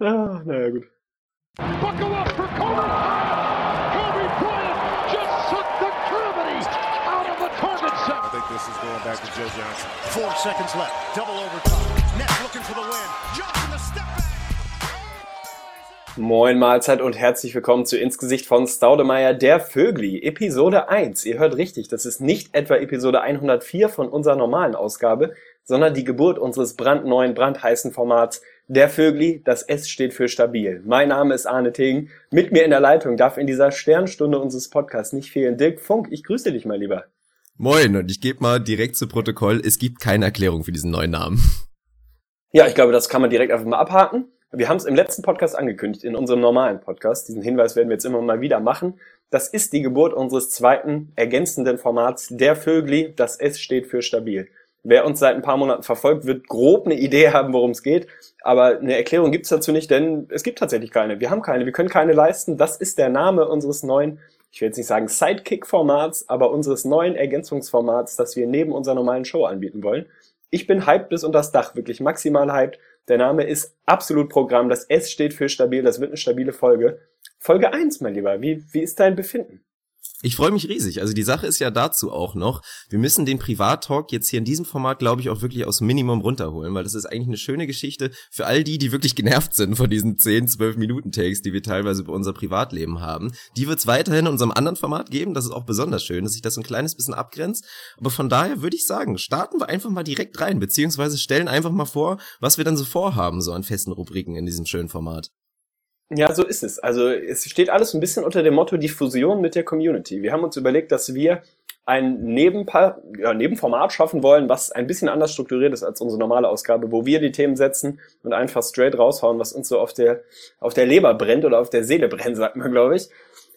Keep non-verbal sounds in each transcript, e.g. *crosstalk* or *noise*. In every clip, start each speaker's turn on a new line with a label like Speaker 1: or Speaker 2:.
Speaker 1: Ah, naja, gut. Buckle up for Kobe Kobe Bryant just took the gravity out of the target set. I think this is going back to Joe Johnson. Four seconds left. Double overtime. Nets looking for the win. Johnson the step back. Moin Mahlzeit und herzlich willkommen zu Insgesicht von Staudemeyer, der Vögli, Episode 1. Ihr hört richtig, das ist nicht etwa Episode 104 von unserer normalen Ausgabe, sondern die Geburt unseres brandneuen, brandheißen Formats Der Vögli, das S steht für stabil. Mein Name ist Arne Tegen. Mit mir in der Leitung darf in dieser Sternstunde unseres Podcasts nicht fehlen Dirk Funk. Ich grüße dich mal lieber.
Speaker 2: Moin und ich gebe mal direkt zu Protokoll, es gibt keine Erklärung für diesen neuen Namen. *laughs*
Speaker 1: Ja, ich glaube, das kann man direkt einfach mal abhaken. Wir haben es im letzten Podcast angekündigt, in unserem normalen Podcast. Diesen Hinweis werden wir jetzt immer mal wieder machen. Das ist die Geburt unseres zweiten ergänzenden Formats, der Vögli. Das S steht für stabil. Wer uns seit ein paar Monaten verfolgt, wird grob eine Idee haben, worum es geht. Aber eine Erklärung gibt's dazu nicht, denn es gibt tatsächlich keine. Wir haben keine, wir können keine leisten. Das ist der Name unseres neuen, ich will jetzt nicht sagen Sidekick-Formats, aber unseres neuen Ergänzungsformats, das wir neben unserer normalen Show anbieten wollen. Ich bin hyped bis unter das Dach, wirklich maximal hyped. Der Name ist absolut Programm. Das S steht für stabil. Das wird eine stabile Folge. Folge 1, mein Lieber. Wie, wie ist dein Befinden?
Speaker 2: Ich freue mich riesig. Also die Sache ist ja dazu auch noch, wir müssen den Privat-Talk jetzt hier in diesem Format, glaube ich, auch wirklich aus Minimum runterholen, weil das ist eigentlich eine schöne Geschichte für all die, die wirklich genervt sind von diesen 10, 12 Minuten-Takes, die wir teilweise über unser Privatleben haben. Die wird es weiterhin in unserem anderen Format geben. Das ist auch besonders schön, dass sich das so ein kleines bisschen abgrenzt. Aber von daher würde ich sagen, starten wir einfach mal direkt rein, beziehungsweise stellen einfach mal vor, was wir dann so vorhaben, so an festen Rubriken in diesem schönen Format.
Speaker 1: Ja, so ist es. Also es steht alles ein bisschen unter dem Motto die Fusion mit der Community. Wir haben uns überlegt, dass wir ein Nebenpa ja, Nebenformat schaffen wollen, was ein bisschen anders strukturiert ist als unsere normale Ausgabe, wo wir die Themen setzen und einfach straight raushauen, was uns so auf der, auf der Leber brennt oder auf der Seele *laughs* brennt, sagt man, glaube ich.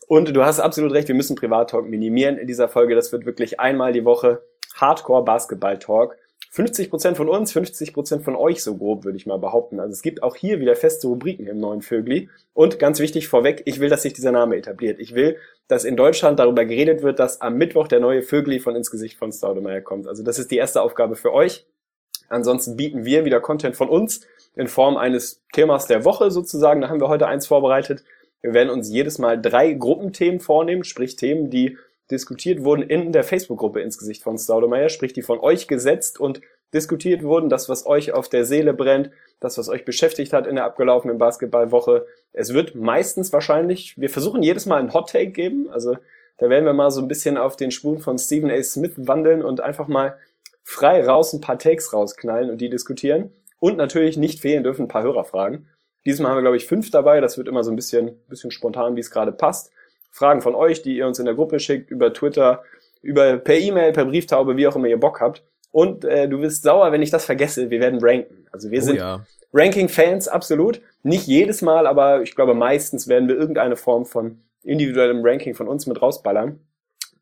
Speaker 1: Und du hast absolut recht, wir müssen Privat-Talk minimieren in dieser Folge. Das wird wirklich einmal die Woche Hardcore-Basketball-Talk. 50 Prozent von uns, 50 Prozent von euch so grob, würde ich mal behaupten. Also es gibt auch hier wieder feste Rubriken im neuen Vögli. Und ganz wichtig vorweg, ich will, dass sich dieser Name etabliert. Ich will, dass in Deutschland darüber geredet wird, dass am Mittwoch der neue Vögli von ins Gesicht von Staudemeyer kommt. Also das ist die erste Aufgabe für euch. Ansonsten bieten wir wieder Content von uns in Form eines Themas der Woche sozusagen. Da haben wir heute eins vorbereitet. Wir werden uns jedes Mal drei Gruppenthemen vornehmen, sprich Themen, die diskutiert wurden in der Facebook-Gruppe ins Gesicht von Staudemeyer, sprich die von euch gesetzt und diskutiert wurden, das, was euch auf der Seele brennt, das, was euch beschäftigt hat in der abgelaufenen Basketballwoche. Es wird meistens wahrscheinlich, wir versuchen jedes Mal einen Hot-Take geben, also da werden wir mal so ein bisschen auf den Spuren von Stephen A. Smith wandeln und einfach mal frei raus ein paar Takes rausknallen und die diskutieren. Und natürlich nicht fehlen dürfen ein paar Hörerfragen. Diesmal haben wir, glaube ich, fünf dabei. Das wird immer so ein bisschen, bisschen spontan, wie es gerade passt. Fragen von euch, die ihr uns in der Gruppe schickt, über Twitter, über per E-Mail, per Brieftaube, wie auch immer ihr Bock habt. Und äh, du wirst sauer, wenn ich das vergesse. Wir werden ranken. Also wir oh, sind ja. Ranking-Fans, absolut. Nicht jedes Mal, aber ich glaube, meistens werden wir irgendeine Form von individuellem Ranking von uns mit rausballern.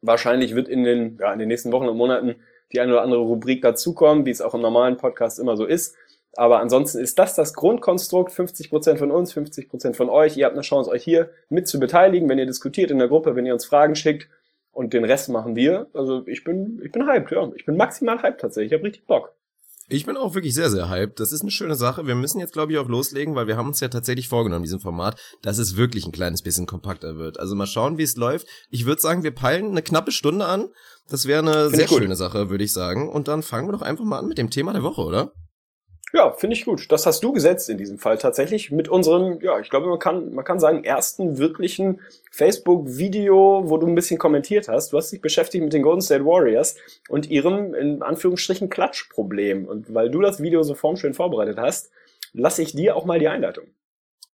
Speaker 1: Wahrscheinlich wird in den, ja, in den nächsten Wochen und Monaten die eine oder andere Rubrik dazukommen, wie es auch im normalen Podcast immer so ist. Aber ansonsten ist das das Grundkonstrukt. 50% von uns, 50% von euch. Ihr habt eine Chance, euch hier mit zu beteiligen, wenn ihr diskutiert in der Gruppe, wenn ihr uns Fragen schickt. Und den Rest machen wir. Also ich bin, ich bin hyped, ja. Ich bin maximal hyped tatsächlich. Ich habe richtig Bock.
Speaker 2: Ich bin auch wirklich sehr, sehr hyped. Das ist eine schöne Sache. Wir müssen jetzt, glaube ich, auch loslegen, weil wir haben uns ja tatsächlich vorgenommen, diesem Format, dass es wirklich ein kleines bisschen kompakter wird. Also mal schauen, wie es läuft. Ich würde sagen, wir peilen eine knappe Stunde an. Das wäre eine Find sehr schöne Sache, würde ich sagen. Und dann fangen wir doch einfach mal an mit dem Thema der Woche, oder?
Speaker 1: Ja, finde ich gut. Das hast du gesetzt in diesem Fall tatsächlich mit unserem, ja, ich glaube, man kann, man kann sagen, ersten wirklichen Facebook-Video, wo du ein bisschen kommentiert hast. Du hast dich beschäftigt mit den Golden State Warriors und ihrem, in Anführungsstrichen, Klatschproblem. Und weil du das Video so formschön vorbereitet hast, lasse ich dir auch mal die Einleitung.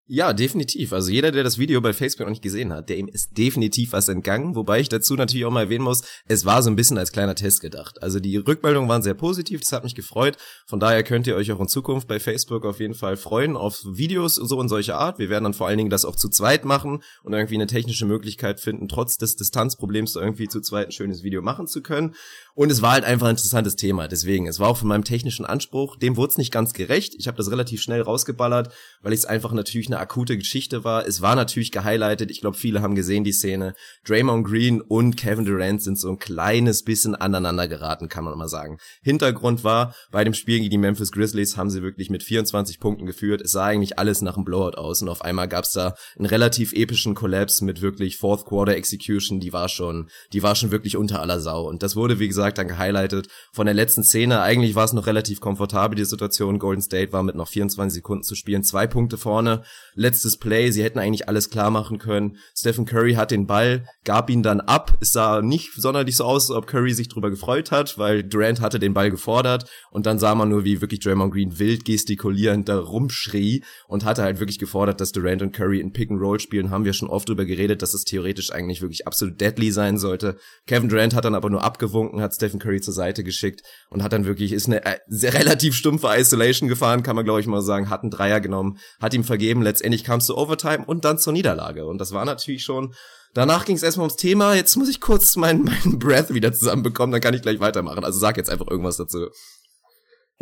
Speaker 2: Ja, definitiv. Also jeder, der das Video bei Facebook noch nicht gesehen hat, der ihm ist definitiv was entgangen. Wobei ich dazu natürlich auch mal erwähnen muss, es war so ein bisschen als kleiner Test gedacht. Also die Rückmeldungen waren sehr positiv, das hat mich gefreut. Von daher könnt ihr euch auch in Zukunft bei Facebook auf jeden Fall freuen auf Videos so in solcher Art. Wir werden dann vor allen Dingen das auch zu zweit machen und irgendwie eine technische Möglichkeit finden, trotz des Distanzproblems irgendwie zu zweit ein schönes Video machen zu können. Und es war halt einfach ein interessantes Thema. Deswegen, es war auch von meinem technischen Anspruch, dem wurde es nicht ganz gerecht. Ich habe das relativ schnell rausgeballert, weil ich es einfach natürlich eine akute Geschichte war. Es war natürlich gehighlightet. Ich glaube, viele haben gesehen die Szene. Draymond Green und Kevin Durant sind so ein kleines bisschen aneinander geraten, kann man mal sagen. Hintergrund war, bei dem Spiel gegen die Memphis Grizzlies haben sie wirklich mit 24 Punkten geführt. Es sah eigentlich alles nach einem Blowout aus und auf einmal gab es da einen relativ epischen Collapse mit wirklich Fourth Quarter Execution. Die war schon, die war schon wirklich unter aller Sau. Und das wurde, wie gesagt, dann gehighlightet von der letzten Szene. Eigentlich war es noch relativ komfortabel, die Situation. Golden State war mit noch 24 Sekunden zu spielen, zwei Punkte vorne. Letztes Play, sie hätten eigentlich alles klar machen können. Stephen Curry hat den Ball, gab ihn dann ab. Es sah nicht sonderlich so aus, ob Curry sich drüber gefreut hat, weil Durant hatte den Ball gefordert und dann sah man nur, wie wirklich Draymond Green wild gestikulierend da rumschrie und hatte halt wirklich gefordert, dass Durant und Curry in Pick and Roll spielen. Haben wir schon oft drüber geredet, dass es theoretisch eigentlich wirklich absolut deadly sein sollte. Kevin Durant hat dann aber nur abgewunken, hat Stephen Curry zur Seite geschickt und hat dann wirklich, ist eine äh, relativ stumpfe Isolation gefahren, kann man glaube ich mal sagen, hat einen Dreier genommen, hat ihm vergeben, letztendlich kam es zu Overtime und dann zur Niederlage und das war natürlich schon Danach ging es erstmal ums Thema. Jetzt muss ich kurz meinen *laughs* mein Breath wieder zusammenbekommen, dann kann ich gleich weitermachen. Also sag jetzt einfach irgendwas dazu.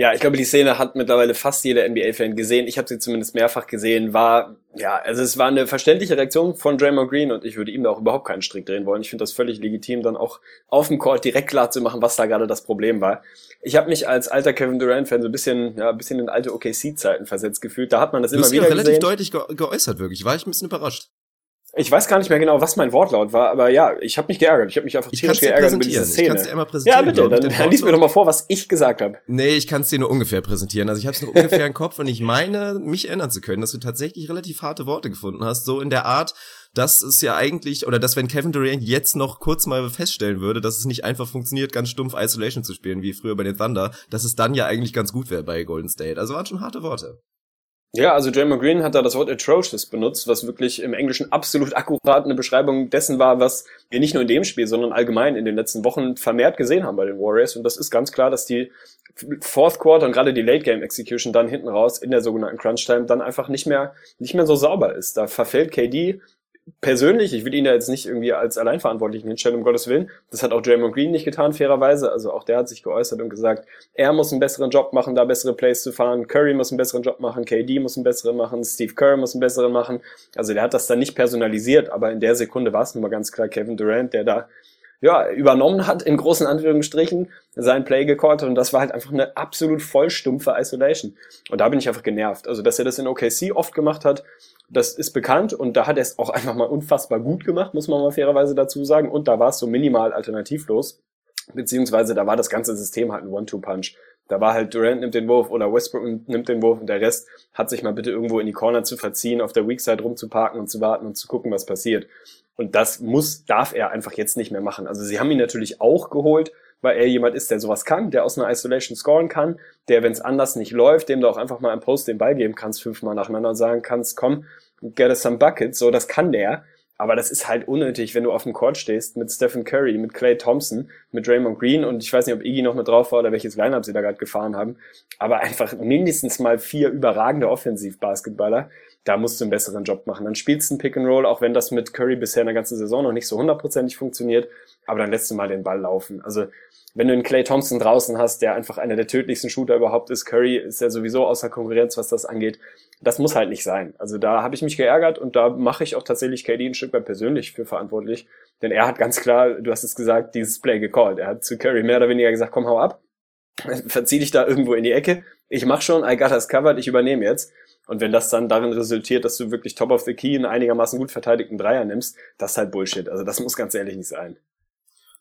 Speaker 1: Ja, ich glaube, die Szene hat mittlerweile fast jeder NBA-Fan gesehen. Ich habe sie zumindest mehrfach gesehen. War, ja, also es war eine verständliche Reaktion von Draymond Green und ich würde ihm da auch überhaupt keinen Strick drehen wollen. Ich finde das völlig legitim, dann auch auf dem Court direkt klar zu machen, was da gerade das Problem war. Ich habe mich als alter Kevin Durant-Fan so ein bisschen, ja, ein bisschen in alte OKC-Zeiten versetzt gefühlt. Da hat man das
Speaker 2: du
Speaker 1: immer wieder
Speaker 2: relativ
Speaker 1: gesehen.
Speaker 2: relativ deutlich ge geäußert, wirklich. War ich ein bisschen überrascht.
Speaker 1: Ich weiß gar nicht mehr genau, was mein Wortlaut war, aber ja, ich habe mich geärgert. Ich habe mich einfach tierisch geärgert
Speaker 2: über
Speaker 1: diese Szene. Ich
Speaker 2: kann's dir einmal präsentieren,
Speaker 1: ja, bitte, dann, dann *laughs* lies mir doch mal vor, was ich gesagt habe.
Speaker 2: Nee, ich kann es dir nur ungefähr präsentieren. Also ich habe es nur ungefähr im Kopf und ich meine, mich erinnern zu können, dass du tatsächlich relativ harte Worte gefunden hast, so in der Art, dass es ja eigentlich, oder dass wenn Kevin Durant jetzt noch kurz mal feststellen würde, dass es nicht einfach funktioniert, ganz stumpf Isolation zu spielen, wie früher bei den Thunder, dass es dann ja eigentlich ganz gut wäre bei Golden State. Also waren schon harte Worte.
Speaker 1: Ja, also Draymond Green hat da das Wort atrocious benutzt, was wirklich im Englischen absolut *laughs* akkurat eine Beschreibung dessen war, was wir nicht nur in dem Spiel, sondern allgemein in den letzten Wochen vermehrt gesehen haben bei den Warriors. Und das ist ganz klar, dass die Fourth Quarter und gerade die Late Game Execution dann hinten raus in der sogenannten Crunch Time dann einfach nicht mehr, nicht mehr so sauber ist. Da verfällt KD persönlich, ich will ihn da jetzt nicht irgendwie als Alleinverantwortlichen hinstellen, um Gottes Willen. Das hat auch Draymond Green nicht getan, fairerweise. Also auch der hat sich geäußert und gesagt, er muss einen besseren Job machen, da bessere Plays zu fahren. Curry muss einen besseren Job machen, KD muss einen besseren machen, Steve Kerr muss einen besseren machen. Also der hat das dann nicht personalisiert, aber in der Sekunde war es nun mal ganz klar Kevin Durant, der da ja, übernommen hat, in großen Anführungsstrichen, sein Play gecallt und das war halt einfach eine absolut vollstumpfe Isolation. Und da bin ich einfach genervt. Also, dass er das in OKC oft gemacht hat, das ist bekannt und da hat er es auch einfach mal unfassbar gut gemacht, muss man mal fairerweise dazu sagen. Und da war es so minimal alternativlos. Beziehungsweise da war das ganze System halt ein One-Two-Punch. Da war halt Durant nimmt den Wurf oder Westbrook nimmt den Wurf und der Rest hat sich mal bitte irgendwo in die Corner zu verziehen, auf der Weakside rumzuparken und zu warten und zu gucken, was passiert. Und das muss, darf er einfach jetzt nicht mehr machen. Also sie haben ihn natürlich auch geholt, weil er jemand ist, der sowas kann, der aus einer Isolation scoren kann, der, wenn es anders nicht läuft, dem du auch einfach mal im Post den Ball geben kannst, fünfmal nacheinander und sagen kannst, komm, get us some buckets, so, das kann der. Aber das ist halt unnötig, wenn du auf dem Court stehst mit Stephen Curry, mit Clay Thompson, mit Draymond Green und ich weiß nicht, ob Iggy noch mit drauf war oder welches Lineup sie da gerade gefahren haben. Aber einfach mindestens mal vier überragende Offensivbasketballer. Da musst du einen besseren Job machen. Dann spielst du ein Pick and Roll, auch wenn das mit Curry bisher in der ganzen Saison noch nicht so hundertprozentig funktioniert. Aber dann lässt du mal den Ball laufen. Also wenn du einen Clay Thompson draußen hast, der einfach einer der tödlichsten Shooter überhaupt ist, Curry ist ja sowieso außer Konkurrenz, was das angeht. Das muss halt nicht sein. Also da habe ich mich geärgert und da mache ich auch tatsächlich KD ein Stück weit persönlich für verantwortlich. Denn er hat ganz klar, du hast es gesagt, dieses Play gecallt. Er hat zu Curry mehr oder weniger gesagt, komm, hau ab, verzieh dich da irgendwo in die Ecke. Ich mach schon, I got us covered, ich übernehme jetzt. Und wenn das dann darin resultiert, dass du wirklich top of the key einen einigermaßen gut verteidigten Dreier nimmst, das ist halt Bullshit. Also das muss ganz ehrlich nicht sein.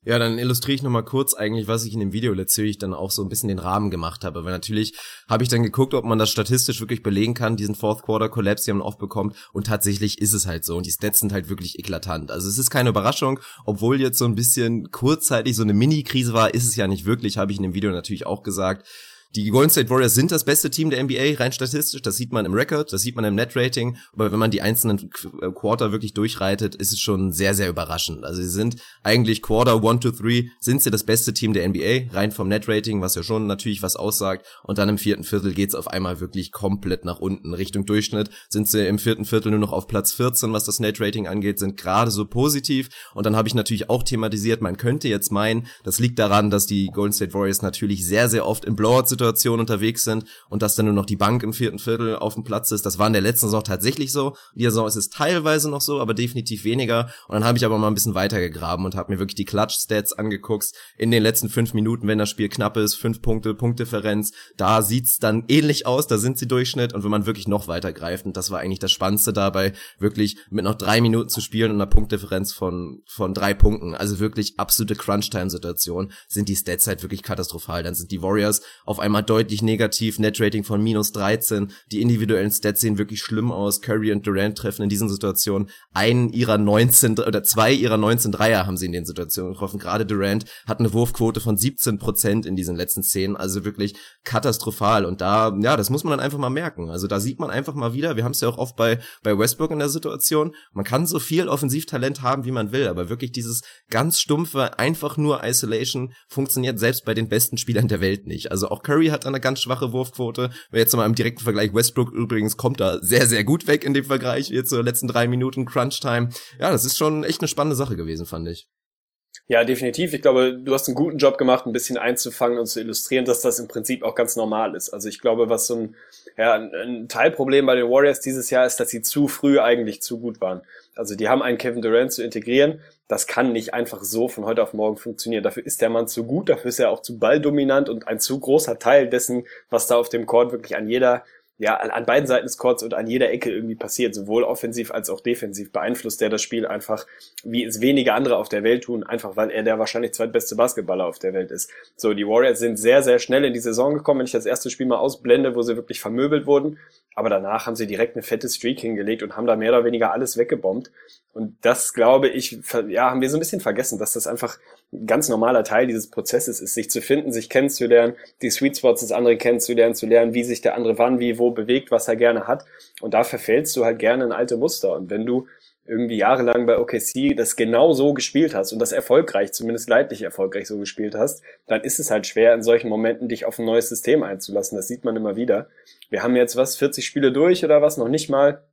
Speaker 2: Ja, dann illustriere ich nochmal kurz eigentlich, was ich in dem Video letztlich dann auch so ein bisschen den Rahmen gemacht habe. Weil natürlich habe ich dann geguckt, ob man das statistisch wirklich belegen kann, diesen Fourth Quarter Collapse, die man oft bekommt. Und tatsächlich ist es halt so. Und die Stats sind halt wirklich eklatant. Also es ist keine Überraschung, obwohl jetzt so ein bisschen kurzzeitig so eine Mini-Krise war, ist es ja nicht wirklich, habe ich in dem Video natürlich auch gesagt. Die Golden State Warriors sind das beste Team der NBA, rein statistisch. Das sieht man im Record, das sieht man im Net-Rating. Aber wenn man die einzelnen äh, Quarter wirklich durchreitet, ist es schon sehr, sehr überraschend. Also sie sind eigentlich Quarter 1 to 3 sind sie das beste Team der NBA, rein vom Net-Rating, was ja schon natürlich was aussagt. Und dann im vierten Viertel geht's auf einmal wirklich komplett nach unten. Richtung Durchschnitt sind sie im vierten Viertel nur noch auf Platz 14, was das Net-Rating angeht, sind gerade so positiv. Und dann habe ich natürlich auch thematisiert, man könnte jetzt meinen, das liegt daran, dass die Golden State Warriors natürlich sehr, sehr oft in Blowout Situation unterwegs sind und dass dann nur noch die Bank im vierten Viertel auf dem Platz ist. Das war in der letzten Saison tatsächlich so. In dieser Saison ist es teilweise noch so, aber definitiv weniger. Und dann habe ich aber mal ein bisschen weiter und habe mir wirklich die Clutch-Stats angeguckt. In den letzten fünf Minuten, wenn das Spiel knapp ist, fünf Punkte, Punktdifferenz, da sieht's dann ähnlich aus, da sind sie Durchschnitt. Und wenn man wirklich noch weiter greift, und das war eigentlich das Spannendste dabei, wirklich mit noch drei Minuten zu spielen und einer Punktdifferenz von, von drei Punkten, also wirklich absolute Crunch-Time-Situation, sind die Stats halt wirklich katastrophal. Dann sind die Warriors auf einmal deutlich negativ, Net-Rating von minus 13, die individuellen Stats sehen wirklich schlimm aus. Curry und Durant treffen in diesen Situationen einen ihrer 19 oder zwei ihrer 19 Dreier haben sie in den Situationen getroffen. Gerade Durant hat eine Wurfquote von 17 Prozent in diesen letzten Szenen, also wirklich katastrophal. Und da, ja, das muss man dann einfach mal merken. Also da sieht man einfach mal wieder, wir haben es ja auch oft bei, bei Westbrook in der Situation, man kann so viel Offensivtalent haben, wie man will, aber wirklich dieses ganz stumpfe, einfach nur Isolation funktioniert selbst bei den besten Spielern der Welt nicht. Also auch Curry hat eine ganz schwache Wurfquote. Jetzt mal im direkten Vergleich Westbrook übrigens kommt da sehr, sehr gut weg in dem Vergleich, jetzt so letzten drei Minuten Crunch Time. Ja, das ist schon echt eine spannende Sache gewesen, fand ich.
Speaker 1: Ja, definitiv. Ich glaube, du hast einen guten Job gemacht, ein bisschen einzufangen und zu illustrieren, dass das im Prinzip auch ganz normal ist. Also ich glaube, was so ein, ja, ein Teilproblem bei den Warriors dieses Jahr ist, dass sie zu früh eigentlich zu gut waren. Also die haben einen Kevin Durant zu integrieren. Das kann nicht einfach so von heute auf morgen funktionieren. Dafür ist der Mann zu gut, dafür ist er auch zu balldominant und ein zu großer Teil dessen, was da auf dem Court wirklich an jeder ja, an beiden Seiten des Courts und an jeder Ecke irgendwie passiert, sowohl offensiv als auch defensiv, beeinflusst der das Spiel einfach, wie es wenige andere auf der Welt tun, einfach weil er der wahrscheinlich zweitbeste Basketballer auf der Welt ist. So, die Warriors sind sehr, sehr schnell in die Saison gekommen, wenn ich das erste Spiel mal ausblende, wo sie wirklich vermöbelt wurden, aber danach haben sie direkt eine fette Streak hingelegt und haben da mehr oder weniger alles weggebombt. Und das, glaube ich, ja, haben wir so ein bisschen vergessen, dass das einfach ein ganz normaler Teil dieses Prozesses ist, sich zu finden, sich kennenzulernen, die Sweet Spots des anderen kennenzulernen, zu lernen, wie sich der andere wann, wie, wo bewegt, was er gerne hat. Und da verfällst du halt gerne in alte Muster. Und wenn du irgendwie jahrelang bei OKC das genau so gespielt hast und das erfolgreich, zumindest leidlich erfolgreich so gespielt hast, dann ist es halt schwer, in solchen Momenten dich auf ein neues System einzulassen. Das sieht man immer wieder. Wir haben jetzt was, 40 Spiele durch oder was, noch nicht mal.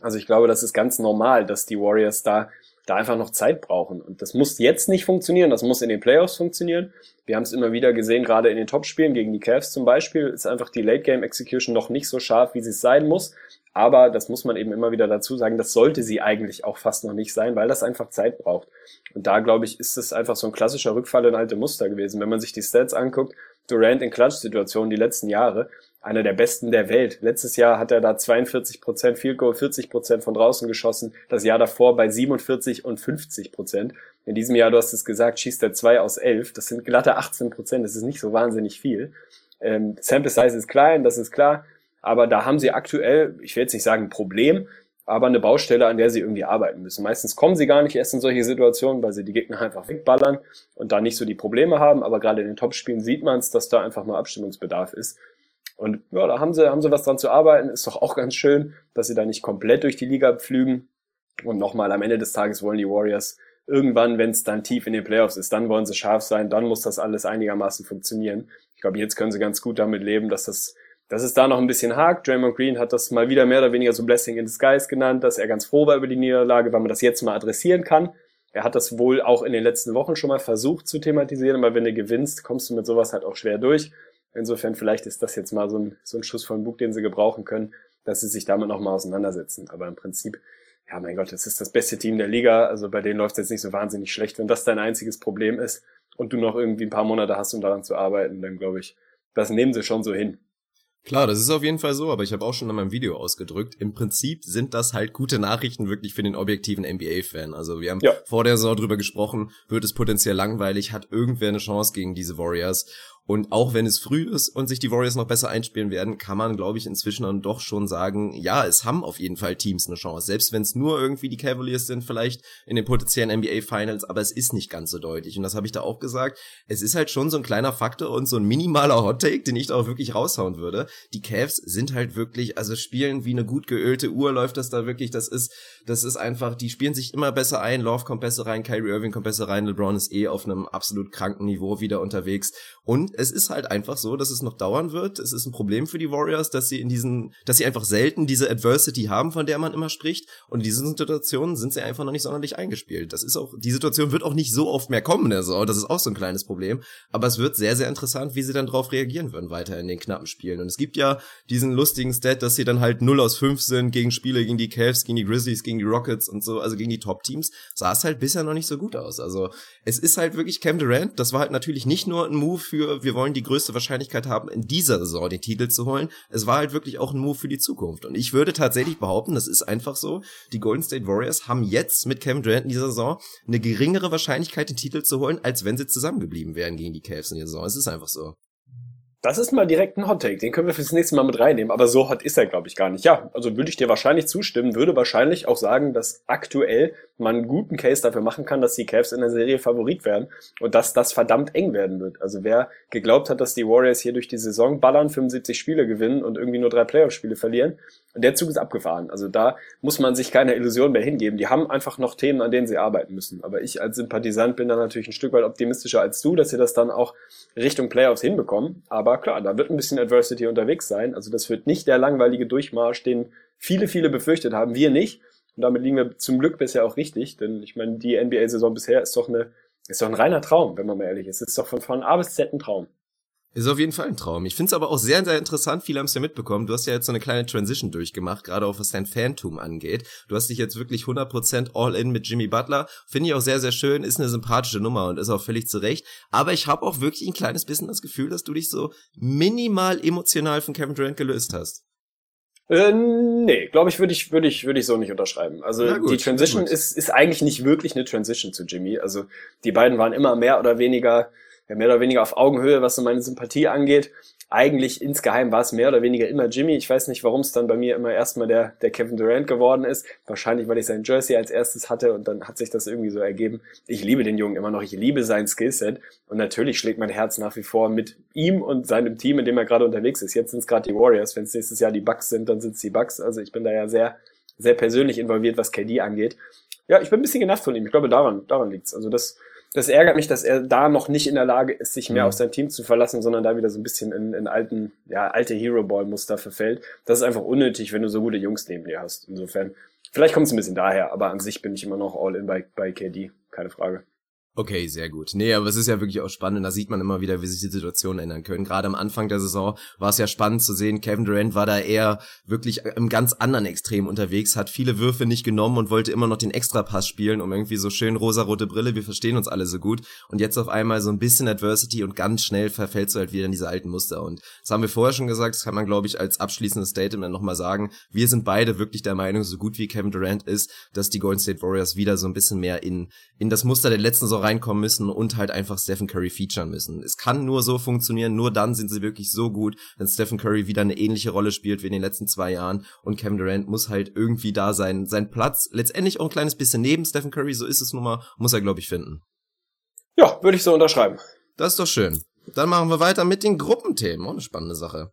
Speaker 1: Also ich glaube, das ist ganz normal, dass die Warriors da da einfach noch Zeit brauchen. Und das muss jetzt nicht funktionieren, das muss in den Playoffs funktionieren. Wir haben es immer wieder gesehen, gerade in den Topspielen gegen die Cavs zum Beispiel, ist einfach die Late-Game-Execution noch nicht so scharf, wie sie es sein muss. Aber das muss man eben immer wieder dazu sagen, das sollte sie eigentlich auch fast noch nicht sein, weil das einfach Zeit braucht. Und da, glaube ich, ist es einfach so ein klassischer Rückfall in alte Muster gewesen. Wenn man sich die Stats anguckt, Durant in Clutch-Situationen die letzten Jahre, einer der besten der Welt. Letztes Jahr hat er da 42 Prozent Field Goal, 40 Prozent von draußen geschossen. Das Jahr davor bei 47 und 50 Prozent. In diesem Jahr, du hast es gesagt, schießt er 2 aus 11. Das sind glatte 18 Prozent. Das ist nicht so wahnsinnig viel. Ähm, Sample Size ist klein, das ist klar. Aber da haben sie aktuell, ich will jetzt nicht sagen ein Problem, aber eine Baustelle, an der sie irgendwie arbeiten müssen. Meistens kommen sie gar nicht erst in solche Situationen, weil sie die Gegner einfach wegballern und da nicht so die Probleme haben. Aber gerade in den Topspielen sieht man es, dass da einfach mal Abstimmungsbedarf ist. Und ja, da haben sie, haben sie was dran zu arbeiten. Ist doch auch ganz schön, dass sie da nicht komplett durch die Liga pflügen. Und nochmal, am Ende des Tages wollen die Warriors irgendwann, wenn es dann tief in den Playoffs ist, dann wollen sie scharf sein, dann muss das alles einigermaßen funktionieren. Ich glaube, jetzt können sie ganz gut damit leben, dass das, dass es da noch ein bisschen hakt. Draymond Green hat das mal wieder mehr oder weniger so Blessing in Disguise genannt, dass er ganz froh war über die Niederlage, weil man das jetzt mal adressieren kann. Er hat das wohl auch in den letzten Wochen schon mal versucht zu thematisieren, aber wenn du gewinnst, kommst du mit sowas halt auch schwer durch. Insofern vielleicht ist das jetzt mal so ein, so ein Schuss von Bug, den sie gebrauchen können, dass sie sich damit nochmal auseinandersetzen. Aber im Prinzip, ja mein Gott, es ist das beste Team der Liga, also bei denen läuft es jetzt nicht so wahnsinnig schlecht. Wenn das dein einziges Problem ist und du noch irgendwie ein paar Monate hast, um daran zu arbeiten, dann glaube ich, das nehmen sie schon so hin.
Speaker 2: Klar, das ist auf jeden Fall so, aber ich habe auch schon in meinem Video ausgedrückt, im Prinzip sind das halt gute Nachrichten wirklich für den objektiven NBA-Fan. Also wir haben ja. vor der Saison drüber gesprochen, wird es potenziell langweilig, hat irgendwer eine Chance gegen diese Warriors. Und auch wenn es früh ist und sich die Warriors noch besser einspielen werden, kann man, glaube ich, inzwischen dann doch schon sagen, ja, es haben auf jeden Fall Teams eine Chance. Selbst wenn es nur irgendwie die Cavaliers sind, vielleicht in den potenziellen NBA Finals, aber es ist nicht ganz so deutlich. Und das habe ich da auch gesagt. Es ist halt schon so ein kleiner Faktor und so ein minimaler Hot Take, den ich da auch wirklich raushauen würde. Die Cavs sind halt wirklich, also spielen wie eine gut geölte Uhr, läuft das da wirklich. Das ist, das ist einfach, die spielen sich immer besser ein. Love kommt besser rein, Kyrie Irving kommt besser rein, LeBron ist eh auf einem absolut kranken Niveau wieder unterwegs. Und es ist halt einfach so, dass es noch dauern wird. Es ist ein Problem für die Warriors, dass sie in diesen, dass sie einfach selten diese Adversity haben, von der man immer spricht. Und in diesen Situationen sind sie einfach noch nicht sonderlich eingespielt. Das ist auch, die Situation wird auch nicht so oft mehr kommen, also das ist auch so ein kleines Problem. Aber es wird sehr, sehr interessant, wie sie dann darauf reagieren würden weiter in den knappen Spielen. Und es gibt ja diesen lustigen Stat, dass sie dann halt 0 aus 5 sind gegen Spiele gegen die Cavs, gegen die Grizzlies, gegen die Rockets und so, also gegen die Top-Teams. Sah es halt bisher noch nicht so gut aus. Also es ist halt wirklich Cam Durant. Das war halt natürlich nicht nur ein Move für, wir wollen die größte Wahrscheinlichkeit haben, in dieser Saison den Titel zu holen. Es war halt wirklich auch ein Move für die Zukunft. Und ich würde tatsächlich behaupten, das ist einfach so, die Golden State Warriors haben jetzt mit Cam Durant in dieser Saison eine geringere Wahrscheinlichkeit, den Titel zu holen, als wenn sie zusammengeblieben wären gegen die Cavs in dieser Saison. Es ist einfach so.
Speaker 1: Das ist mal direkt ein Hot Take. Den können wir fürs nächste Mal mit reinnehmen. Aber so hot ist er, glaube ich, gar nicht. Ja, also würde ich dir wahrscheinlich zustimmen, würde wahrscheinlich auch sagen, dass aktuell man einen guten Case dafür machen kann, dass die Cavs in der Serie Favorit werden und dass das verdammt eng werden wird. Also wer geglaubt hat, dass die Warriors hier durch die Saison ballern, 75 Spiele gewinnen und irgendwie nur drei Playoff-Spiele verlieren, der Zug ist abgefahren. Also da muss man sich keine Illusion mehr hingeben. Die haben einfach noch Themen, an denen sie arbeiten müssen. Aber ich als Sympathisant bin da natürlich ein Stück weit optimistischer als du, dass sie das dann auch Richtung Playoffs hinbekommen. Aber klar, da wird ein bisschen Adversity unterwegs sein. Also das wird nicht der langweilige Durchmarsch, den viele, viele befürchtet haben. Wir nicht. Und damit liegen wir zum Glück bisher auch richtig, denn ich meine, die NBA-Saison bisher ist doch eine, ist doch ein reiner Traum, wenn man mal ehrlich ist. Es ist doch von, von A bis Z ein Traum.
Speaker 2: Ist auf jeden Fall ein Traum. Ich finde es aber auch sehr, sehr interessant. Viele haben es ja mitbekommen. Du hast ja jetzt so eine kleine Transition durchgemacht, gerade auch was dein Phantom angeht. Du hast dich jetzt wirklich 100% all in mit Jimmy Butler. Finde ich auch sehr, sehr schön. Ist eine sympathische Nummer und ist auch völlig zurecht. Aber ich habe auch wirklich ein kleines bisschen das Gefühl, dass du dich so minimal emotional von Kevin Durant gelöst hast.
Speaker 1: Äh, nee, glaube ich, würde ich, würde ich, würde ich so nicht unterschreiben. Also gut, die Transition ist, ist eigentlich nicht wirklich eine Transition zu Jimmy. Also die beiden waren immer mehr oder weniger, ja, mehr oder weniger auf Augenhöhe, was so meine Sympathie angeht eigentlich insgeheim war es mehr oder weniger immer Jimmy. Ich weiß nicht, warum es dann bei mir immer erstmal der, der Kevin Durant geworden ist. Wahrscheinlich, weil ich sein Jersey als erstes hatte und dann hat sich das irgendwie so ergeben. Ich liebe den Jungen immer noch. Ich liebe sein Skillset. Und natürlich schlägt mein Herz nach wie vor mit ihm und seinem Team, in dem er gerade unterwegs ist. Jetzt sind es gerade die Warriors. Wenn es nächstes Jahr die Bucks sind, dann sind es die Bucks. Also ich bin da ja sehr, sehr persönlich involviert, was KD angeht. Ja, ich bin ein bisschen genervt von ihm. Ich glaube, daran, daran liegt's. Also das, das ärgert mich, dass er da noch nicht in der Lage ist, sich mehr mhm. auf sein Team zu verlassen, sondern da wieder so ein bisschen in, in alten, ja, alte Hero-Ball-Muster verfällt. Das ist einfach unnötig, wenn du so gute Jungs neben dir hast. Insofern, vielleicht kommt es ein bisschen daher, aber an sich bin ich immer noch all in bei, bei KD, keine Frage.
Speaker 2: Okay, sehr gut. Nee, aber es ist ja wirklich auch spannend. Da sieht man immer wieder, wie sich die Situationen ändern können. Gerade am Anfang der Saison war es ja spannend zu sehen. Kevin Durant war da eher wirklich im ganz anderen Extrem unterwegs, hat viele Würfe nicht genommen und wollte immer noch den Extrapass spielen, um irgendwie so schön rosa-rote Brille. Wir verstehen uns alle so gut. Und jetzt auf einmal so ein bisschen Adversity und ganz schnell verfällst du halt wieder in diese alten Muster. Und das haben wir vorher schon gesagt. Das kann man, glaube ich, als abschließendes Statement nochmal sagen. Wir sind beide wirklich der Meinung, so gut wie Kevin Durant ist, dass die Golden State Warriors wieder so ein bisschen mehr in, in das Muster der letzten Saison reinkommen müssen und halt einfach Stephen Curry featuren müssen. Es kann nur so funktionieren, nur dann sind sie wirklich so gut, wenn Stephen Curry wieder eine ähnliche Rolle spielt wie in den letzten zwei Jahren und Kevin Durant muss halt irgendwie da sein, sein Platz, letztendlich auch ein kleines bisschen neben Stephen Curry, so ist es nun mal, muss er glaube ich finden.
Speaker 1: Ja, würde ich so unterschreiben.
Speaker 2: Das ist doch schön. Dann machen wir weiter mit den Gruppenthemen. Auch eine spannende Sache.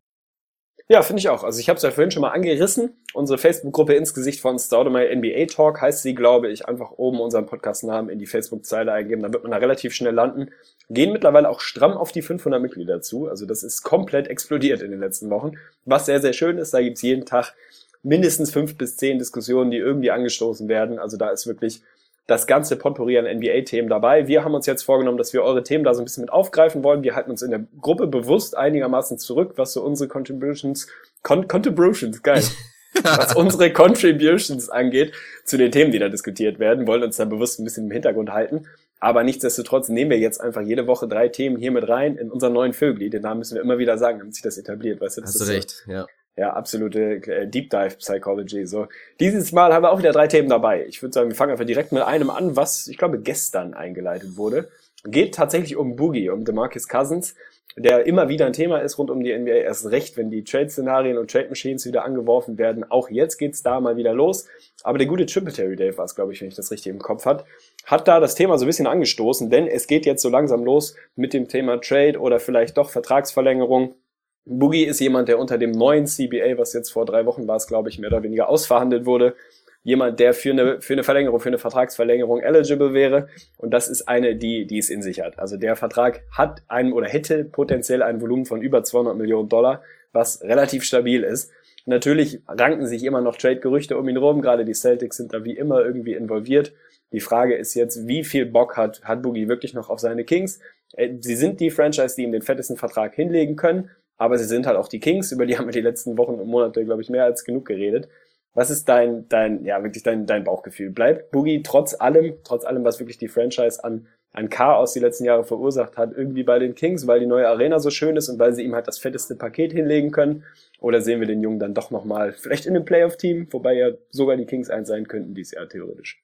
Speaker 1: Ja, finde ich auch. Also ich habe es ja vorhin schon mal angerissen. Unsere Facebook-Gruppe ins Gesicht von Staudemeyer NBA Talk heißt sie, glaube ich. Einfach oben unseren Podcast-Namen in die Facebook-Zeile eingeben. Dann wird man da relativ schnell landen. Gehen mittlerweile auch stramm auf die 500 Mitglieder zu. Also das ist komplett explodiert in den letzten Wochen. Was sehr, sehr schön ist. Da gibt's jeden Tag mindestens fünf bis zehn Diskussionen, die irgendwie angestoßen werden. Also da ist wirklich das ganze Potpourri an NBA-Themen dabei. Wir haben uns jetzt vorgenommen, dass wir eure Themen da so ein bisschen mit aufgreifen wollen. Wir halten uns in der Gruppe bewusst einigermaßen zurück, was so unsere Contributions, Con Contributions, geil. *laughs* was unsere Contributions angeht zu den Themen, die da diskutiert werden, wollen uns da bewusst ein bisschen im Hintergrund halten. Aber nichtsdestotrotz nehmen wir jetzt einfach jede Woche drei Themen hier mit rein in unseren neuen Vögel. Den Namen müssen wir immer wieder sagen, damit sich das etabliert. Weißt du, das
Speaker 2: Hast du recht, so, ja
Speaker 1: ja, absolute äh, Deep Dive Psychology. So, dieses Mal haben wir auch wieder drei Themen dabei. Ich würde sagen, wir fangen einfach direkt mit einem an, was ich glaube gestern eingeleitet wurde. Geht tatsächlich um Boogie, um DeMarcus Cousins, der immer wieder ein Thema ist rund um die NBA. Erst recht, wenn die Trade-Szenarien und Trade-Machines wieder angeworfen werden. Auch jetzt geht's da mal wieder los. Aber der gute Tributary Dave war es, glaube ich, wenn ich das richtig im Kopf hat, hat da das Thema so ein bisschen angestoßen, denn es geht jetzt so langsam los mit dem Thema Trade oder vielleicht doch Vertragsverlängerung Boogie ist jemand, der unter dem neuen CBA, was jetzt vor drei Wochen war es, glaube ich, mehr oder weniger ausverhandelt wurde, jemand, der für eine, für eine Verlängerung, für eine Vertragsverlängerung eligible wäre. Und das ist eine, die, die es in sich hat. Also der Vertrag hat einen oder hätte potenziell ein Volumen von über 200 Millionen Dollar, was relativ stabil ist. Natürlich ranken sich immer noch Trade-Gerüchte um ihn rum. Gerade die Celtics sind da wie immer irgendwie involviert. Die Frage ist jetzt, wie viel Bock hat, hat Boogie wirklich noch auf seine Kings? Äh, sie sind die Franchise, die ihm den fettesten Vertrag hinlegen können, aber sie sind halt auch die Kings, über die *laughs* haben wir die letzten Wochen und Monate, glaube ich, mehr als genug geredet. Was ist dein, dein, ja, wirklich dein, dein Bauchgefühl? Bleibt Boogie trotz allem, trotz allem, was wirklich die Franchise an, an Chaos die letzten Jahre verursacht hat, irgendwie bei den Kings, weil die neue Arena so schön ist und weil sie ihm halt das fetteste Paket hinlegen können? Oder sehen wir den Jungen dann doch nochmal, vielleicht in einem Playoff-Team, wobei ja sogar die Kings eins sein könnten dieses Jahr theoretisch?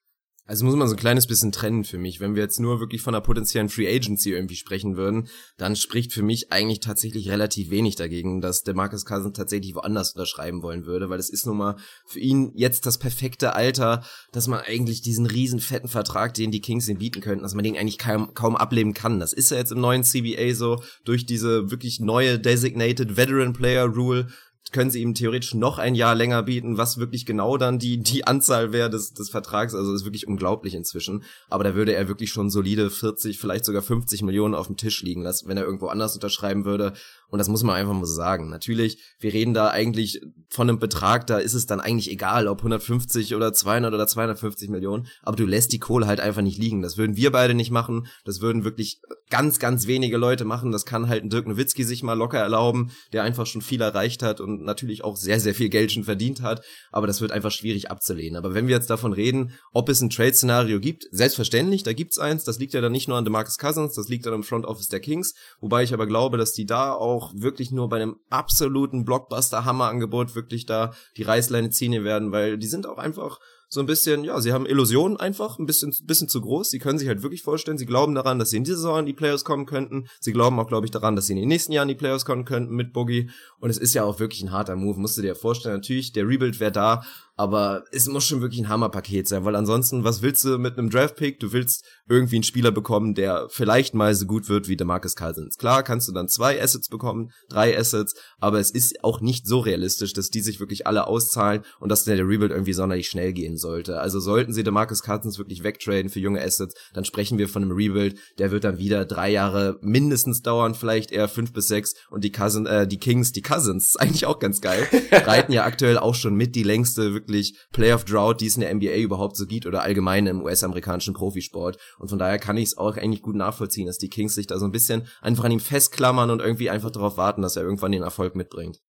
Speaker 2: Also muss man so ein kleines bisschen trennen für mich. Wenn wir jetzt nur wirklich von einer potenziellen Free Agency irgendwie sprechen würden, dann spricht für mich eigentlich tatsächlich relativ wenig dagegen, dass der Marcus Cousins tatsächlich woanders unterschreiben wollen würde, weil es ist nun mal für ihn jetzt das perfekte Alter, dass man eigentlich diesen riesen fetten Vertrag, den die Kings ihm bieten könnten, dass man den eigentlich kaum, kaum ableben kann. Das ist ja jetzt im neuen CBA so, durch diese wirklich neue Designated Veteran Player Rule, können sie ihm theoretisch noch ein Jahr länger bieten, was wirklich genau dann die, die Anzahl wäre des, des Vertrags. Also ist wirklich unglaublich inzwischen. Aber da würde er wirklich schon solide 40, vielleicht sogar 50 Millionen auf dem Tisch liegen lassen, wenn er irgendwo anders unterschreiben würde. Und das muss man einfach mal sagen. Natürlich, wir reden da eigentlich von einem Betrag, da ist es dann eigentlich egal, ob 150 oder 200 oder 250 Millionen. Aber du lässt die Kohle halt einfach nicht liegen. Das würden wir beide nicht machen. Das würden wirklich ganz, ganz wenige Leute machen. Das kann halt ein Dirk Nowitzki sich mal locker erlauben, der einfach schon viel erreicht hat und natürlich auch sehr, sehr viel Geld schon verdient hat. Aber das wird einfach schwierig abzulehnen. Aber wenn wir jetzt davon reden, ob es ein Trade-Szenario gibt, selbstverständlich, da gibt's eins. Das liegt ja dann nicht nur an DeMarcus Cousins, das liegt dann im Front Office der Kings. Wobei ich aber glaube, dass die da auch wirklich nur bei einem absoluten Blockbuster-Hammer-Angebot wirklich da die Reißleine ziehen werden, weil die sind auch einfach so ein bisschen, ja, sie haben Illusionen einfach, ein bisschen, bisschen zu groß. Sie können sich halt wirklich vorstellen, sie glauben daran, dass sie in dieser Saison in die Playoffs kommen könnten. Sie glauben auch, glaube ich, daran, dass sie in den nächsten Jahren in die Playoffs kommen könnten mit Boogie. Und es ist ja auch wirklich ein harter Move, musst du dir vorstellen. Natürlich, der Rebuild wäre da, aber es muss schon wirklich ein Hammerpaket sein, weil ansonsten, was willst du mit einem Draftpick? Du willst irgendwie einen Spieler bekommen, der vielleicht mal so gut wird wie der Marcus Cousins. Klar, kannst du dann zwei Assets bekommen, drei Assets, aber es ist auch nicht so realistisch, dass die sich wirklich alle auszahlen und dass der Rebuild irgendwie sonderlich schnell gehen sollte. Also sollten sie der Marcus Cousins wirklich wegtraden für junge Assets, dann sprechen wir von einem Rebuild, der wird dann wieder drei Jahre mindestens dauern, vielleicht eher fünf bis sechs und die Cousin, äh, die Kings, die Cousins, *laughs* eigentlich auch ganz geil, reiten ja aktuell auch schon mit die längste wirklich Playoff Drought, die es in der NBA überhaupt so gibt oder allgemein im US-amerikanischen Profisport. Und von daher kann ich es auch eigentlich gut nachvollziehen, dass die Kings sich da so ein bisschen einfach an ihm festklammern und irgendwie einfach darauf warten, dass er irgendwann den Erfolg mitbringt.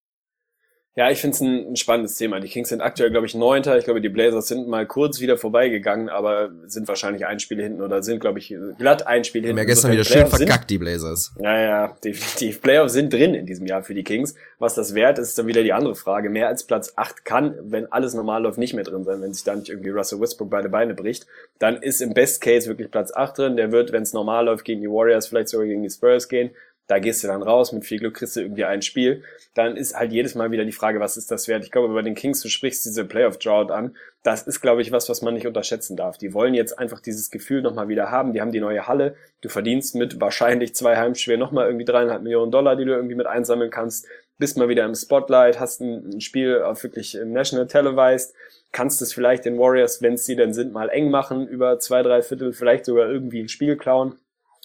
Speaker 1: Ja, ich finde es ein, ein, spannendes Thema. Die Kings sind aktuell, glaube ich, Neunter. Ich glaube, die Blazers sind mal kurz wieder vorbeigegangen, aber sind wahrscheinlich ein Spiel hinten oder sind, glaube ich, glatt ein Spiel hinten.
Speaker 2: Haben ja gestern wieder schön verkackt, die Blazers.
Speaker 1: Ja, ja, definitiv. Playoffs sind drin in diesem Jahr für die Kings. Was das wert ist, ist dann wieder die andere Frage. Mehr als Platz acht kann, wenn alles normal läuft, nicht mehr drin sein. Wenn sich da nicht irgendwie Russell Westbrook beide Beine bricht, dann ist im Best Case wirklich Platz acht drin. Der wird, wenn es normal läuft, gegen die Warriors, vielleicht sogar gegen die Spurs gehen. Da gehst du dann raus, mit viel Glück kriegst du irgendwie ein Spiel. Dann ist halt jedes Mal wieder die Frage, was ist das wert? Ich glaube, bei den Kings, du sprichst diese Playoff-Drought an. Das ist, glaube ich, was, was man nicht unterschätzen darf. Die wollen jetzt einfach dieses Gefühl nochmal wieder haben. Die haben die neue Halle. Du verdienst mit wahrscheinlich zwei Heimschwer nochmal irgendwie dreieinhalb Millionen Dollar, die du irgendwie mit einsammeln kannst. Bist mal wieder im Spotlight, hast ein, Spiel auf wirklich National Televised kannst es vielleicht den Warriors, wenn es sie denn sind, mal eng machen, über zwei, drei Viertel, vielleicht sogar irgendwie ein Spiel klauen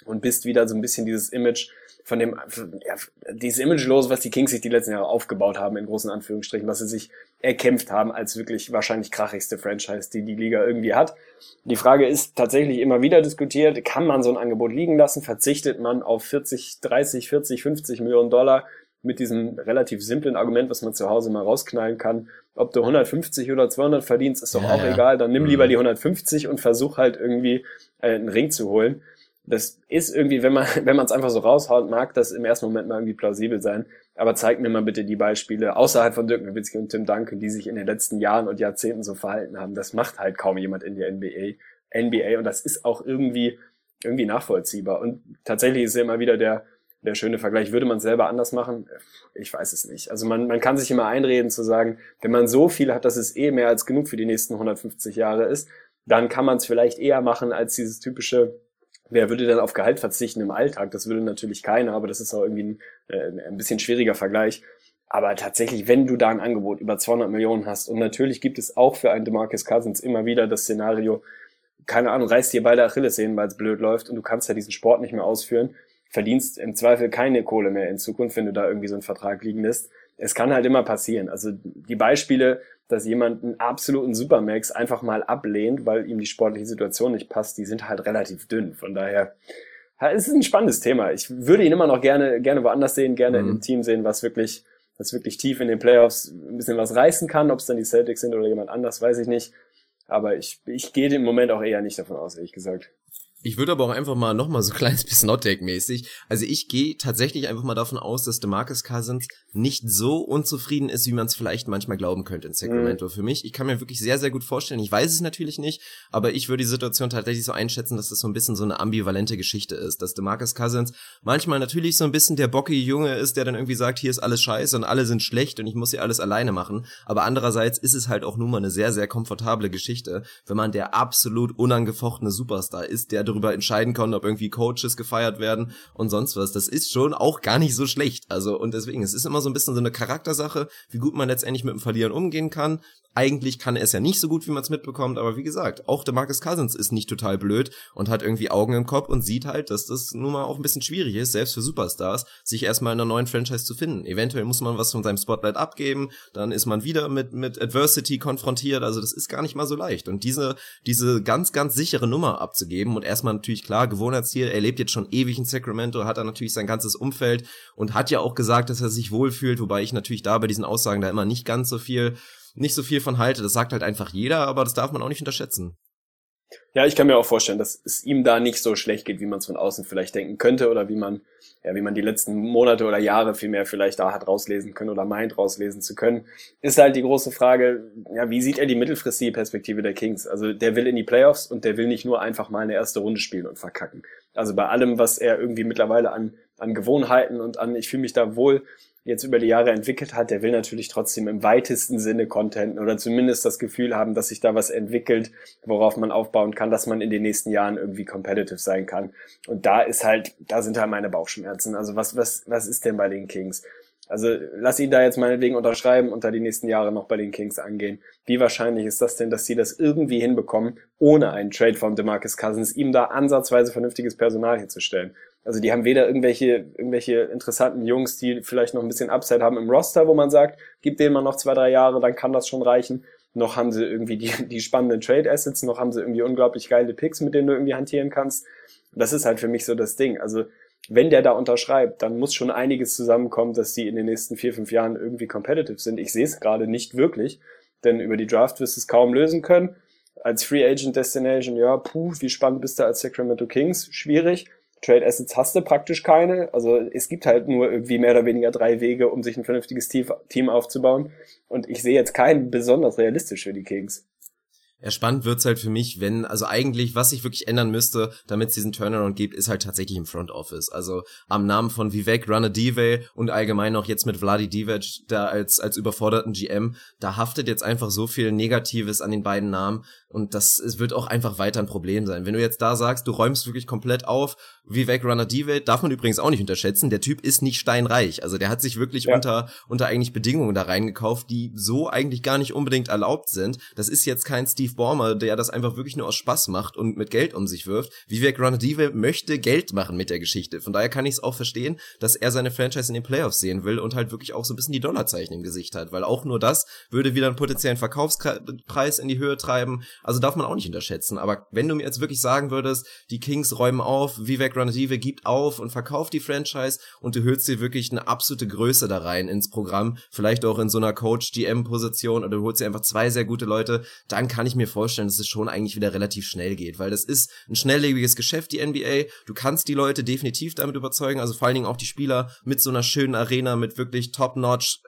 Speaker 1: und bist wieder so ein bisschen dieses Image, von dem, ja, dieses Image los, was die Kings sich die letzten Jahre aufgebaut haben, in großen Anführungsstrichen, was sie sich erkämpft haben als wirklich wahrscheinlich krachigste Franchise, die die Liga irgendwie hat. Die Frage ist tatsächlich immer wieder diskutiert, kann man so ein Angebot liegen lassen? Verzichtet man auf 40, 30, 40, 50 Millionen Dollar mit diesem relativ simplen Argument, was man zu Hause mal rausknallen kann. Ob du 150 oder 200 verdienst, ist doch ja, auch ja. egal. Dann nimm lieber mhm. die 150 und versuch halt irgendwie äh, einen Ring zu holen das ist irgendwie, wenn man *laughs* wenn man es einfach so raushaut, mag das im ersten Moment mal irgendwie plausibel sein. Aber zeig mir mal bitte die Beispiele außerhalb von Dirk Nowitzki und Tim Duncan, die sich in den letzten Jahren und Jahrzehnten so verhalten haben. Das macht halt kaum jemand in der NBA. NBA und das ist auch irgendwie irgendwie nachvollziehbar. Und tatsächlich ist ja immer wieder der der schöne Vergleich. Würde man selber anders machen? Ich weiß es nicht. Also man, man kann sich immer einreden zu sagen, wenn man so viel hat, dass es eh mehr als genug für die nächsten 150 Jahre ist, dann kann man es vielleicht eher machen als dieses typische Wer würde denn auf Gehalt verzichten im Alltag? Das würde natürlich keiner, aber das ist auch irgendwie ein, äh, ein bisschen schwieriger Vergleich. Aber tatsächlich, wenn du da ein Angebot über 200 Millionen hast und natürlich gibt es auch für einen DeMarcus Cousins immer wieder das Szenario, keine Ahnung, reißt dir beide Achillessehnen, weil es blöd läuft und du kannst ja diesen Sport nicht mehr ausführen, verdienst im Zweifel keine Kohle mehr in Zukunft, wenn du da irgendwie so einen Vertrag liegen lässt. Es kann halt immer passieren. Also die Beispiele, dass jemand einen absoluten Supermax einfach mal ablehnt, weil ihm die sportliche Situation nicht passt, die sind halt relativ dünn. Von daher, es ist ein spannendes Thema. Ich würde ihn immer noch gerne, gerne woanders sehen, gerne mhm. in einem Team sehen, was wirklich das wirklich tief in den Playoffs ein bisschen was reißen kann. Ob es dann die Celtics sind oder jemand anders, weiß ich nicht. Aber ich, ich gehe im Moment auch eher nicht davon aus, ehrlich gesagt.
Speaker 2: Ich würde aber auch einfach mal noch mal so ein kleines bisschen Hot-Take-mäßig. Also ich gehe tatsächlich einfach mal davon aus, dass DeMarcus Cousins nicht so unzufrieden ist, wie man es vielleicht manchmal glauben könnte in Sacramento. Mhm. Für mich, ich kann mir wirklich sehr, sehr gut vorstellen, ich weiß es natürlich nicht, aber ich würde die Situation tatsächlich so einschätzen, dass das so ein bisschen so eine ambivalente Geschichte ist. Dass DeMarcus Cousins manchmal natürlich so ein bisschen der bockige Junge ist, der dann irgendwie sagt, hier ist alles scheiße und alle sind schlecht und ich muss hier alles alleine machen. Aber andererseits ist es halt auch nun mal eine sehr, sehr komfortable Geschichte, wenn man der absolut unangefochtene Superstar ist, der darüber entscheiden kann, ob irgendwie Coaches gefeiert werden und sonst was. Das ist schon auch gar nicht so schlecht. Also, und deswegen, es ist immer so ein bisschen so eine Charaktersache, wie gut man letztendlich mit dem Verlieren umgehen kann. Eigentlich kann er es ja nicht so gut, wie man es mitbekommt, aber wie gesagt, auch der Marcus Cousins ist nicht total blöd und hat irgendwie Augen im Kopf und sieht halt, dass das nun mal auch ein bisschen schwierig ist, selbst für Superstars, sich erstmal in einer neuen Franchise zu finden. Eventuell muss man was von seinem Spotlight abgeben, dann ist man wieder mit, mit Adversity konfrontiert, also das ist gar nicht mal so leicht. Und diese, diese ganz, ganz sichere Nummer abzugeben und erstmal natürlich klar, Gewohnheitsziel, er lebt jetzt schon ewig in Sacramento, hat er natürlich sein ganzes Umfeld und hat ja auch gesagt, dass er sich wohlfühlt, wobei ich natürlich da bei diesen Aussagen da immer nicht ganz so viel nicht so viel von halte. Das sagt halt einfach jeder, aber das darf man auch nicht unterschätzen.
Speaker 1: Ja, ich kann mir auch vorstellen, dass es ihm da nicht so schlecht geht, wie man es von außen vielleicht denken könnte oder wie man, ja, wie man die letzten Monate oder Jahre vielmehr vielleicht da hat rauslesen können oder meint rauslesen zu können. Ist halt die große Frage, ja, wie sieht er die mittelfristige Perspektive der Kings? Also der will in die Playoffs und der will nicht nur einfach mal eine erste Runde spielen und verkacken. Also bei allem, was er irgendwie mittlerweile an, an Gewohnheiten und an, ich fühle mich da wohl, jetzt über die Jahre entwickelt hat, der will natürlich trotzdem im weitesten Sinne Content oder zumindest das Gefühl haben, dass sich da was entwickelt, worauf man aufbauen kann, dass man in den nächsten Jahren irgendwie competitive sein kann. Und da ist halt, da sind halt meine Bauchschmerzen. Also was, was, was ist denn bei den Kings? Also lass ihn da jetzt meinetwegen unterschreiben und da die nächsten Jahre noch bei den Kings angehen. Wie wahrscheinlich ist das denn, dass sie das irgendwie hinbekommen, ohne einen Trade von DeMarcus Cousins, ihm da ansatzweise vernünftiges Personal hinzustellen? Also die haben weder irgendwelche, irgendwelche interessanten Jungs, die vielleicht noch ein bisschen Upside haben im Roster, wo man sagt, gib denen mal noch zwei, drei Jahre, dann kann das schon reichen. Noch haben sie irgendwie die, *laughs* die spannenden Trade Assets, noch haben sie irgendwie unglaublich geile Picks, mit denen du irgendwie hantieren kannst. Das ist halt für mich so das Ding. Also wenn der da unterschreibt, dann muss schon einiges zusammenkommen, dass die in den nächsten vier, fünf Jahren irgendwie competitive sind. Ich sehe es gerade nicht wirklich, denn über die Draft wirst du es kaum lösen können. Als Free Agent Destination, ja, puh, wie spannend bist du als Sacramento Kings? Schwierig. Trade Assets hast du praktisch keine. Also es gibt halt nur irgendwie mehr oder weniger drei Wege, um sich ein vernünftiges Team aufzubauen. Und ich sehe jetzt keinen besonders realistisch für die Kings.
Speaker 2: Ja, spannend wird's halt für mich, wenn, also eigentlich, was sich wirklich ändern müsste, damit es diesen Turnaround gibt, ist halt tatsächlich im Front Office. Also am Namen von Vivek Ranadive und allgemein auch jetzt mit Vladi Divac, da als, als überforderten GM, da haftet jetzt einfach so viel Negatives an den beiden Namen und das es wird auch einfach weiter ein Problem sein. Wenn du jetzt da sagst, du räumst wirklich komplett auf, Vivek Ranadive, darf man übrigens auch nicht unterschätzen, der Typ ist nicht steinreich. Also der hat sich wirklich ja. unter, unter eigentlich Bedingungen da reingekauft, die so eigentlich gar nicht unbedingt erlaubt sind. Das ist jetzt kein Steve Steve Ballmer, der das einfach wirklich nur aus Spaß macht und mit Geld um sich wirft. Vivek Ranadive möchte Geld machen mit der Geschichte. Von daher kann ich es auch verstehen, dass er seine Franchise in den Playoffs sehen will und halt wirklich auch so ein bisschen die Dollarzeichen im Gesicht hat, weil auch nur das würde wieder einen potenziellen Verkaufspreis in die Höhe treiben. Also darf man auch nicht unterschätzen. Aber wenn du mir jetzt wirklich sagen würdest, die Kings räumen auf, Vivek Ranadive gibt auf und verkauft die Franchise und du hörst dir wirklich eine absolute Größe da rein ins Programm, vielleicht auch in so einer Coach-GM-Position oder du holst dir einfach zwei sehr gute Leute, dann kann ich mir vorstellen, dass es schon eigentlich wieder relativ schnell geht, weil das ist ein schnelllebiges Geschäft, die NBA. Du kannst die Leute definitiv damit überzeugen, also vor allen Dingen auch die Spieler mit so einer schönen Arena, mit wirklich top-notch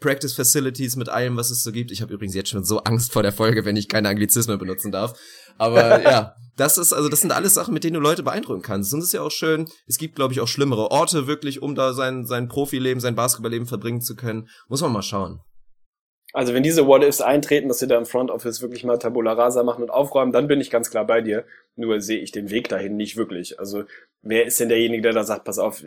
Speaker 2: Practice Facilities, mit allem, was es so gibt. Ich habe übrigens jetzt schon so Angst vor der Folge, wenn ich keine Anglizismen benutzen darf. Aber *laughs* ja, das ist also das sind alles Sachen, mit denen du Leute beeindrucken kannst. Und es ist ja auch schön. Es gibt, glaube ich, auch schlimmere Orte wirklich, um da sein sein Profileben, sein Basketballleben verbringen zu können. Muss man mal schauen.
Speaker 1: Also wenn diese What-Ifs eintreten, dass sie da im Front Office wirklich mal Tabula Rasa machen und aufräumen, dann bin ich ganz klar bei dir. Nur sehe ich den Weg dahin nicht wirklich. Also wer ist denn derjenige, der da sagt, pass auf,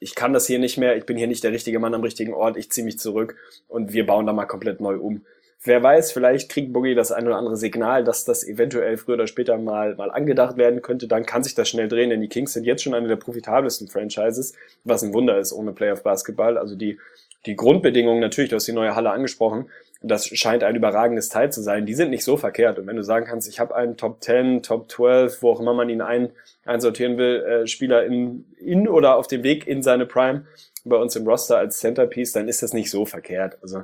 Speaker 1: ich kann das hier nicht mehr, ich bin hier nicht der richtige Mann am richtigen Ort, ich ziehe mich zurück und wir bauen da mal komplett neu um. Wer weiß, vielleicht kriegt Boogie das ein oder andere Signal, dass das eventuell früher oder später mal, mal angedacht werden könnte. Dann kann sich das schnell drehen, denn die Kings sind jetzt schon eine der profitabelsten Franchises, was ein Wunder ist ohne Playoff Basketball. Also die, die Grundbedingungen, natürlich, du hast die neue Halle angesprochen, das scheint ein überragendes Teil zu sein. Die sind nicht so verkehrt. Und wenn du sagen kannst, ich habe einen Top 10, Top 12, wo auch immer man ihn ein, einsortieren will, äh, Spieler in, in oder auf dem Weg in seine Prime bei uns im Roster als Centerpiece, dann ist das nicht so verkehrt. Also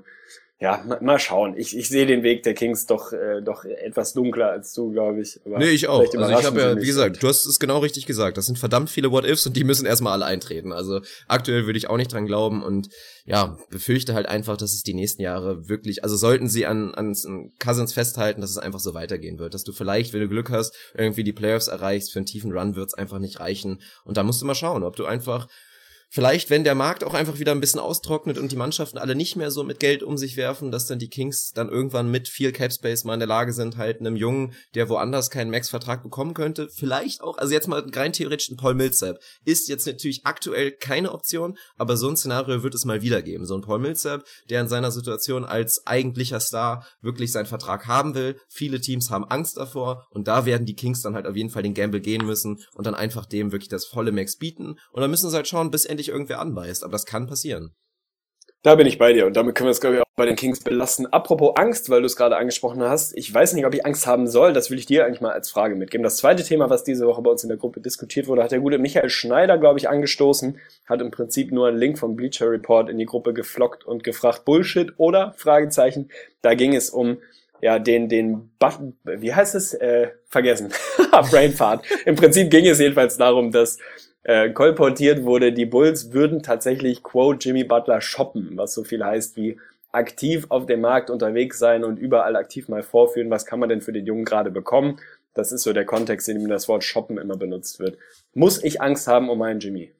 Speaker 1: ja, mal, schauen. Ich, ich sehe den Weg der Kings doch, äh, doch etwas dunkler als du, glaube ich.
Speaker 2: Aber nee, ich auch. Also ich habe ja, wie gesagt, du hast es genau richtig gesagt. Das sind verdammt viele What-Ifs und die müssen erstmal alle eintreten. Also aktuell würde ich auch nicht dran glauben und ja, befürchte halt einfach, dass es die nächsten Jahre wirklich, also sollten sie an, an, an Cousins festhalten, dass es einfach so weitergehen wird. Dass du vielleicht, wenn du Glück hast, irgendwie die Playoffs erreichst, für einen tiefen Run wird's einfach nicht reichen. Und da musst du mal schauen, ob du einfach Vielleicht, wenn der Markt auch einfach wieder ein bisschen austrocknet und die Mannschaften alle nicht mehr so mit Geld um sich werfen, dass dann die Kings dann irgendwann mit viel Cap mal in der Lage sind, halt einem Jungen, der woanders keinen Max-Vertrag bekommen könnte, vielleicht auch, also jetzt mal rein theoretisch ein Paul Millsap, ist jetzt natürlich aktuell keine Option, aber so ein Szenario wird es mal wieder geben. So ein Paul Millsap, der in seiner Situation als eigentlicher Star wirklich seinen Vertrag haben will. Viele Teams haben Angst davor und da werden die Kings dann halt auf jeden Fall den Gamble gehen müssen und dann einfach dem wirklich das volle Max bieten. Und dann müssen sie halt schauen, bis endlich dich irgendwer anbeißt, aber das kann passieren.
Speaker 1: Da bin ich bei dir und damit können wir es, glaube ich, auch bei den Kings belassen. Apropos Angst, weil du es gerade angesprochen hast. Ich weiß nicht, ob ich Angst haben soll. Das will ich dir eigentlich mal als Frage mitgeben. Das zweite Thema, was diese Woche bei uns in der Gruppe diskutiert wurde, hat der gute Michael Schneider, glaube ich, angestoßen. Hat im Prinzip nur einen Link vom Bleacher Report in die Gruppe geflockt und gefragt, Bullshit oder? Fragezeichen. Da ging es um ja, den, den Button, wie heißt es? Äh, vergessen. *laughs* Brainfart. Im Prinzip ging es jedenfalls darum, dass äh, kolportiert wurde, die Bulls würden tatsächlich, quote, Jimmy Butler shoppen, was so viel heißt wie aktiv auf dem Markt unterwegs sein und überall aktiv mal vorführen, was kann man denn für den Jungen gerade bekommen. Das ist so der Kontext, in dem das Wort shoppen immer benutzt wird. Muss ich Angst haben um meinen Jimmy?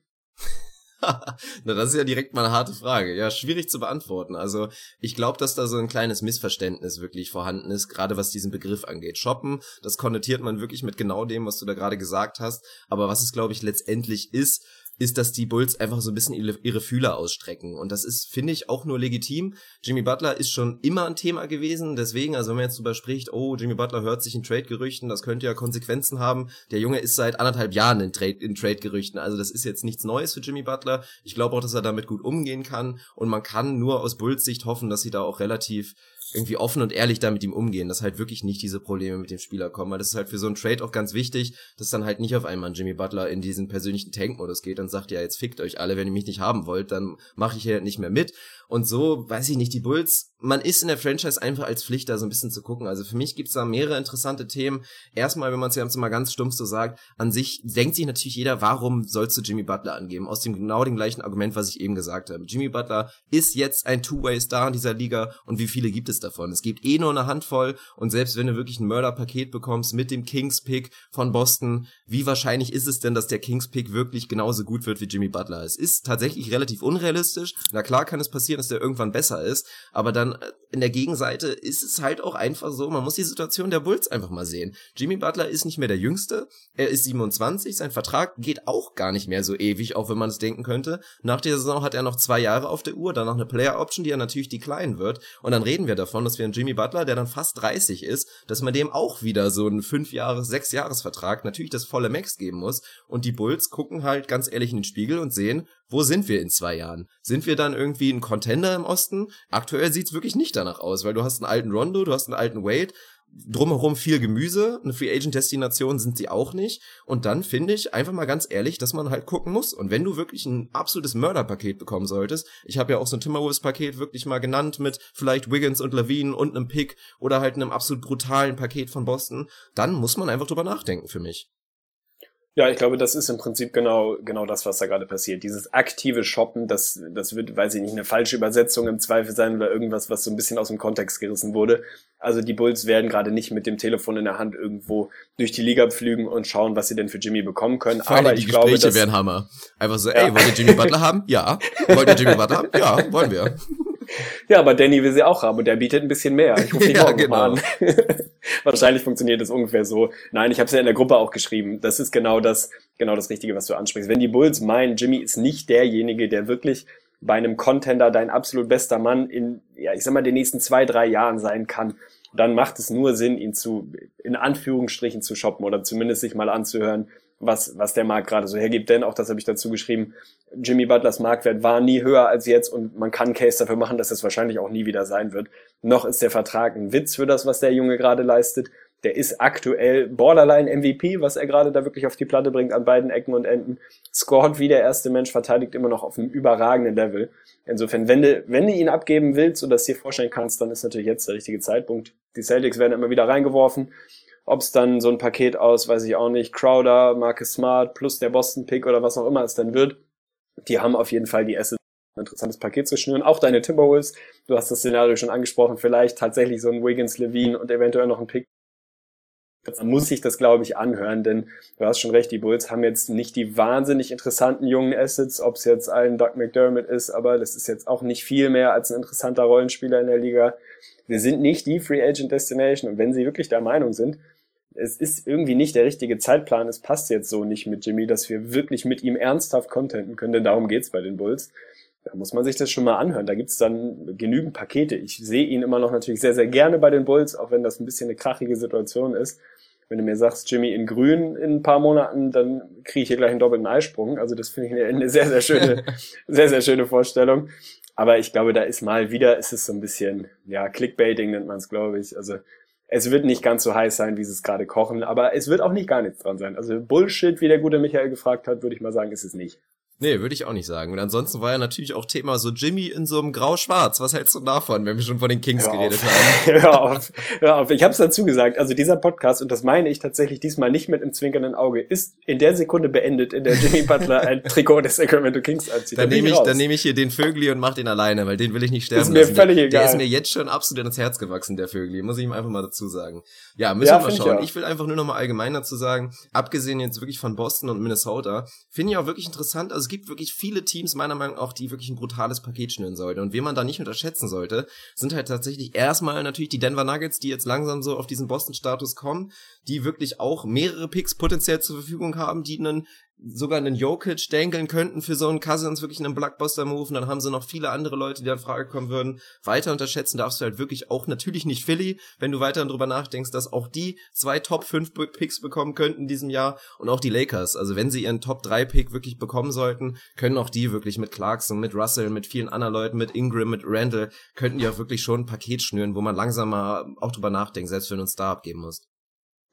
Speaker 1: *laughs*
Speaker 2: Na, das ist ja direkt mal eine harte Frage. Ja, schwierig zu beantworten. Also, ich glaube, dass da so ein kleines Missverständnis wirklich vorhanden ist, gerade was diesen Begriff angeht. Shoppen, das konnotiert man wirklich mit genau dem, was du da gerade gesagt hast. Aber was es, glaube ich, letztendlich ist, ist, dass die Bulls einfach so ein bisschen ihre, Fühler ausstrecken. Und das ist, finde ich, auch nur legitim. Jimmy Butler ist schon immer ein Thema gewesen. Deswegen, also wenn man jetzt drüber spricht, oh, Jimmy Butler hört sich in Trade-Gerüchten, das könnte ja Konsequenzen haben. Der Junge ist seit anderthalb Jahren in, Trade, in Trade-Gerüchten. Also das ist jetzt nichts Neues für Jimmy Butler. Ich glaube auch, dass er damit gut umgehen kann. Und man kann nur aus Bulls Sicht hoffen, dass sie da auch relativ irgendwie offen und ehrlich da mit ihm umgehen, dass halt wirklich nicht diese Probleme mit dem Spieler kommen, weil das ist halt für so einen Trade auch ganz wichtig, dass dann halt nicht auf einmal Jimmy Butler in diesen persönlichen Tank-Modus geht und sagt, ja, jetzt fickt euch alle, wenn ihr mich nicht haben wollt, dann mache ich hier nicht mehr mit. Und so, weiß ich nicht, die Bulls, man ist in der Franchise einfach als Pflicht, da so ein bisschen zu gucken. Also für mich gibt's da mehrere interessante Themen. Erstmal, wenn man es jetzt mal ganz stumpf so sagt, an sich denkt sich natürlich jeder, warum sollst du Jimmy Butler angeben? Aus dem genau dem gleichen Argument, was ich eben gesagt habe. Jimmy Butler ist jetzt ein Two-Way-Star in dieser Liga und wie viele gibt es davon? Es gibt eh nur eine Handvoll und selbst wenn du wirklich ein Mörder-Paket bekommst mit dem Kings-Pick von Boston, wie wahrscheinlich ist es denn, dass der Kings-Pick wirklich genauso gut wird wie Jimmy Butler? Es ist tatsächlich relativ unrealistisch. Na klar kann es passieren, dass der irgendwann besser ist. Aber dann äh, in der Gegenseite ist es halt auch einfach so, man muss die Situation der Bulls einfach mal sehen. Jimmy Butler ist nicht mehr der Jüngste, er ist 27, sein Vertrag geht auch gar nicht mehr so ewig, auch wenn man es denken könnte. Nach der Saison hat er noch zwei Jahre auf der Uhr, dann noch eine Player Option, die er natürlich decline wird. Und dann reden wir davon, dass wir einen Jimmy Butler, der dann fast 30 ist, dass man dem auch wieder so einen 5 Jahres, 6 Jahres Vertrag natürlich das volle Max geben muss. Und die Bulls gucken halt ganz ehrlich in den Spiegel und sehen, wo sind wir in zwei Jahren? Sind wir dann irgendwie ein Contender im Osten? Aktuell sieht's wirklich nicht danach aus, weil du hast einen alten Rondo, du hast einen alten Wade, drumherum viel Gemüse, eine Free Agent Destination sind sie auch nicht. Und dann finde ich einfach mal ganz ehrlich, dass man halt gucken muss. Und wenn du wirklich ein absolutes Mörderpaket bekommen solltest, ich habe ja auch so ein Timberwolves Paket wirklich mal genannt mit vielleicht Wiggins und Levine und einem Pick oder halt einem absolut brutalen Paket von Boston, dann muss man einfach drüber nachdenken für mich.
Speaker 1: Ja, ich glaube, das ist im Prinzip genau, genau das, was da gerade passiert. Dieses aktive Shoppen, das, das wird, weiß ich nicht, eine falsche Übersetzung im Zweifel sein oder irgendwas, was so ein bisschen aus dem Kontext gerissen wurde. Also die Bulls werden gerade nicht mit dem Telefon in der Hand irgendwo durch die Liga pflügen und schauen, was sie denn für Jimmy bekommen können.
Speaker 2: Vor Aber ich Gespräche glaube, das wären Hammer. Einfach so, ey, wollt ihr Jimmy Butler haben? Ja. Wollt ihr Jimmy Butler haben? Ja, wollen wir.
Speaker 1: Ja, aber Danny will sie auch haben und der bietet ein bisschen mehr. Ich rufe *laughs* ihn ja, morgen genau. an. *laughs* Wahrscheinlich funktioniert das ungefähr so. Nein, ich habe es ja in der Gruppe auch geschrieben. Das ist genau das, genau das Richtige, was du ansprichst. Wenn die Bulls meinen, Jimmy ist nicht derjenige, der wirklich bei einem Contender dein absolut bester Mann in, ja, ich sag mal, den nächsten zwei, drei Jahren sein kann, dann macht es nur Sinn, ihn zu, in Anführungsstrichen zu shoppen oder zumindest sich mal anzuhören, was, was der Markt gerade so hergibt. Denn auch das habe ich dazu geschrieben, Jimmy Butlers Marktwert war nie höher als jetzt und man kann Case dafür machen, dass es wahrscheinlich auch nie wieder sein wird. Noch ist der Vertrag ein Witz für das, was der Junge gerade leistet. Der ist aktuell Borderline MVP, was er gerade da wirklich auf die Platte bringt an beiden Ecken und Enden. Scored wie der erste Mensch, verteidigt immer noch auf einem überragenden Level. Insofern, wenn du, wenn du ihn abgeben willst oder es dir vorstellen kannst, dann ist natürlich jetzt der richtige Zeitpunkt. Die Celtics werden immer wieder reingeworfen. Ob es dann so ein Paket aus, weiß ich auch nicht, Crowder, Marcus Smart plus der Boston Pick oder was auch immer es dann wird, die haben auf jeden Fall die Assets ein interessantes Paket zu schnüren. Auch deine Timberwolves, du hast das Szenario schon angesprochen, vielleicht tatsächlich so ein Wiggins, Levine und eventuell noch ein Pick dann muss ich das, glaube ich, anhören, denn du hast schon recht, die Bulls haben jetzt nicht die wahnsinnig interessanten jungen Assets, ob es jetzt ein Doug McDermott ist, aber das ist jetzt auch nicht viel mehr als ein interessanter Rollenspieler in der Liga. Wir sind nicht die Free Agent Destination und wenn sie wirklich der Meinung sind, es ist irgendwie nicht der richtige Zeitplan, es passt jetzt so nicht mit Jimmy, dass wir wirklich mit ihm ernsthaft contenten können, denn darum geht's bei den Bulls. Da muss man sich das schon mal anhören. Da gibt's dann genügend Pakete. Ich sehe ihn immer noch natürlich sehr, sehr gerne bei den Bulls, auch wenn das ein bisschen eine krachige Situation ist wenn du mir sagst, Jimmy in grün in ein paar Monaten, dann kriege ich hier gleich einen doppelten Eisprung. Also das finde ich eine, eine sehr, sehr schöne, *laughs* sehr, sehr schöne Vorstellung. Aber ich glaube, da ist mal wieder, ist es so ein bisschen, ja, Clickbaiting nennt man es, glaube ich. Also es wird nicht ganz so heiß sein, wie sie es gerade kochen, aber es wird auch nicht gar nichts dran sein. Also Bullshit, wie der gute Michael gefragt hat, würde ich mal sagen, ist es nicht.
Speaker 2: Nee, würde ich auch nicht sagen. Und ansonsten war ja natürlich auch Thema so Jimmy in so einem Grau-Schwarz. Was hältst du davon, wenn wir schon von den Kings hör geredet
Speaker 1: auf. haben? *laughs* hör auf, hör auf. Ich habe es dazu gesagt. Also dieser Podcast, und das meine ich tatsächlich diesmal nicht mit einem zwinkernden Auge, ist in der Sekunde beendet, in der Jimmy Butler ein *laughs* Trikot des Sacramento Kings anzieht.
Speaker 2: Dann, nehme ich, dann nehme ich hier den Vögli und mach den alleine, weil den will ich nicht sterben
Speaker 1: ist mir lassen. Völlig
Speaker 2: der,
Speaker 1: egal.
Speaker 2: der ist mir jetzt schon absolut ins Herz gewachsen, der Vögli. Muss ich ihm einfach mal dazu sagen. Ja, müssen ja, wir mal schauen. Ich, ich, will einfach nur noch mal allgemein dazu sagen, abgesehen jetzt wirklich von Boston und Minnesota, finde ich auch wirklich interessant. Also gibt wirklich viele Teams meiner Meinung nach auch, die wirklich ein brutales Paket schnüren sollten. Und wen man da nicht unterschätzen sollte, sind halt tatsächlich erstmal natürlich die Denver Nuggets, die jetzt langsam so auf diesen Boston-Status kommen, die wirklich auch mehrere Picks potenziell zur Verfügung haben, die einen sogar einen Jokic denkeln könnten für so einen Cousins, wirklich einen Blockbuster-Move. Und dann haben sie noch viele andere Leute, die in Frage kommen würden. Weiter unterschätzen darfst du halt wirklich auch natürlich nicht Philly, wenn du weiter drüber nachdenkst, dass auch die zwei Top 5 Picks bekommen könnten in diesem Jahr und auch die Lakers. Also wenn sie ihren Top 3 Pick wirklich bekommen sollten, können auch die wirklich mit Clarkson, mit Russell, mit vielen anderen Leuten, mit Ingram, mit Randall, könnten die auch wirklich schon ein Paket schnüren, wo man langsam mal auch drüber nachdenkt, selbst wenn du uns da abgeben musst.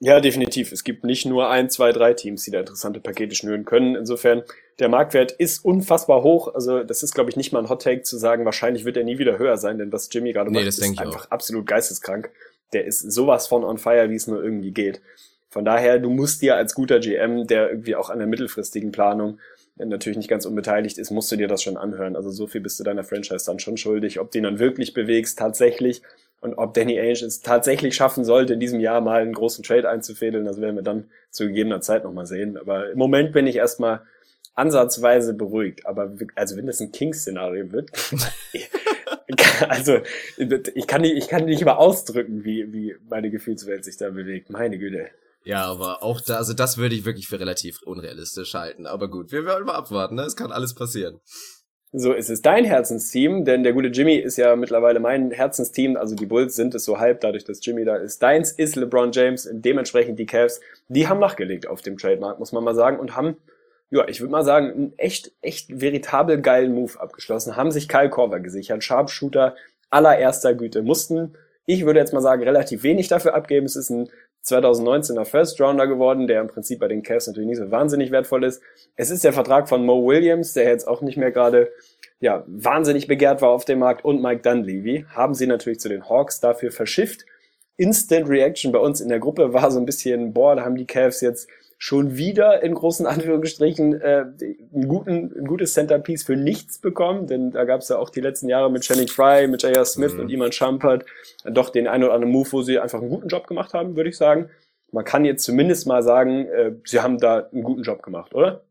Speaker 1: Ja, definitiv. Es gibt nicht nur ein, zwei, drei Teams, die da interessante Pakete schnüren können. Insofern, der Marktwert ist unfassbar hoch. Also, das ist, glaube ich, nicht mal ein Hot Take zu sagen, wahrscheinlich wird er nie wieder höher sein, denn was Jimmy gerade nee, macht, ist einfach auch. absolut geisteskrank. Der ist sowas von on fire, wie es nur irgendwie geht. Von daher, du musst dir als guter GM, der irgendwie auch an der mittelfristigen Planung natürlich nicht ganz unbeteiligt ist, musst du dir das schon anhören. Also so viel bist du deiner Franchise dann schon schuldig. Ob du ihn dann wirklich bewegst, tatsächlich, und ob Danny Ainge es tatsächlich schaffen sollte, in diesem Jahr mal einen großen Trade einzufädeln, das werden wir dann zu gegebener Zeit nochmal sehen. Aber im Moment bin ich erstmal ansatzweise beruhigt. Aber also wenn das ein King-Szenario wird, *laughs* also ich kann nicht, ich kann nicht mal ausdrücken, wie, wie meine Gefühlswelt sich da bewegt. Meine Güte.
Speaker 2: Ja, aber auch da, also das würde ich wirklich für relativ unrealistisch halten. Aber gut, wir werden mal abwarten, ne? Es kann alles passieren.
Speaker 1: So ist es dein Herzensteam, denn der gute Jimmy ist ja mittlerweile mein Herzensteam, also die Bulls sind es so halb, dadurch, dass Jimmy da ist. Deins ist LeBron James dementsprechend die Cavs, die haben nachgelegt auf dem Trademark, muss man mal sagen, und haben, ja, ich würde mal sagen, einen echt, echt veritabel geilen Move abgeschlossen, haben sich Kyle Korver gesichert, Sharpshooter allererster Güte, mussten, ich würde jetzt mal sagen, relativ wenig dafür abgeben. Es ist ein 2019er First Rounder geworden, der im Prinzip bei den Cavs natürlich nicht so wahnsinnig wertvoll ist. Es ist der Vertrag von Mo Williams, der jetzt auch nicht mehr gerade ja, wahnsinnig begehrt war auf dem Markt und Mike Dunleavy haben sie natürlich zu den Hawks dafür verschifft. Instant Reaction bei uns in der Gruppe war so ein bisschen, boah, da haben die Cavs jetzt schon wieder in großen Anführungsstrichen äh, einen guten, ein gutes Centerpiece für nichts bekommen, denn da gab es ja auch die letzten Jahre mit Channing Fry, mit J.R. Smith mhm. und Iman Shumpert doch den einen oder anderen Move, wo sie einfach einen guten Job gemacht haben, würde ich sagen. Man kann jetzt zumindest mal sagen, äh, sie haben da einen guten Job gemacht, oder?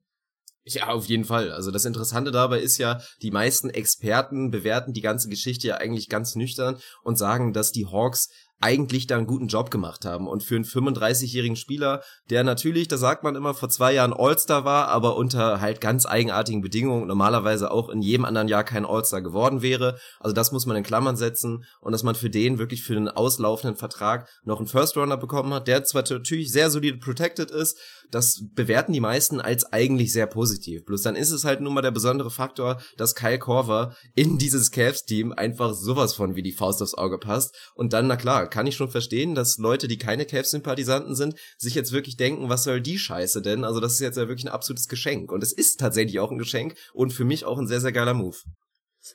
Speaker 2: Ja, auf jeden Fall. Also das Interessante dabei ist ja, die meisten Experten bewerten die ganze Geschichte ja eigentlich ganz nüchtern und sagen, dass die Hawks eigentlich da einen guten Job gemacht haben. Und für einen 35-jährigen Spieler, der natürlich, da sagt man immer, vor zwei Jahren All-Star war, aber unter halt ganz eigenartigen Bedingungen normalerweise auch in jedem anderen Jahr kein All-Star geworden wäre. Also das muss man in Klammern setzen und dass man für den wirklich für einen auslaufenden Vertrag noch einen First-Runner bekommen hat, der zwar natürlich sehr solide protected ist, das bewerten die meisten als eigentlich sehr positiv. Bloß dann ist es halt nun mal der besondere Faktor, dass Kyle Korver in dieses Cavs-Team einfach sowas von wie die Faust aufs Auge passt. Und dann, na klar, kann ich schon verstehen, dass Leute, die keine Cavs-Sympathisanten sind, sich jetzt wirklich denken, was soll die Scheiße denn? Also das ist jetzt ja wirklich ein absolutes Geschenk. Und es ist tatsächlich auch ein Geschenk und für mich auch ein sehr, sehr geiler Move.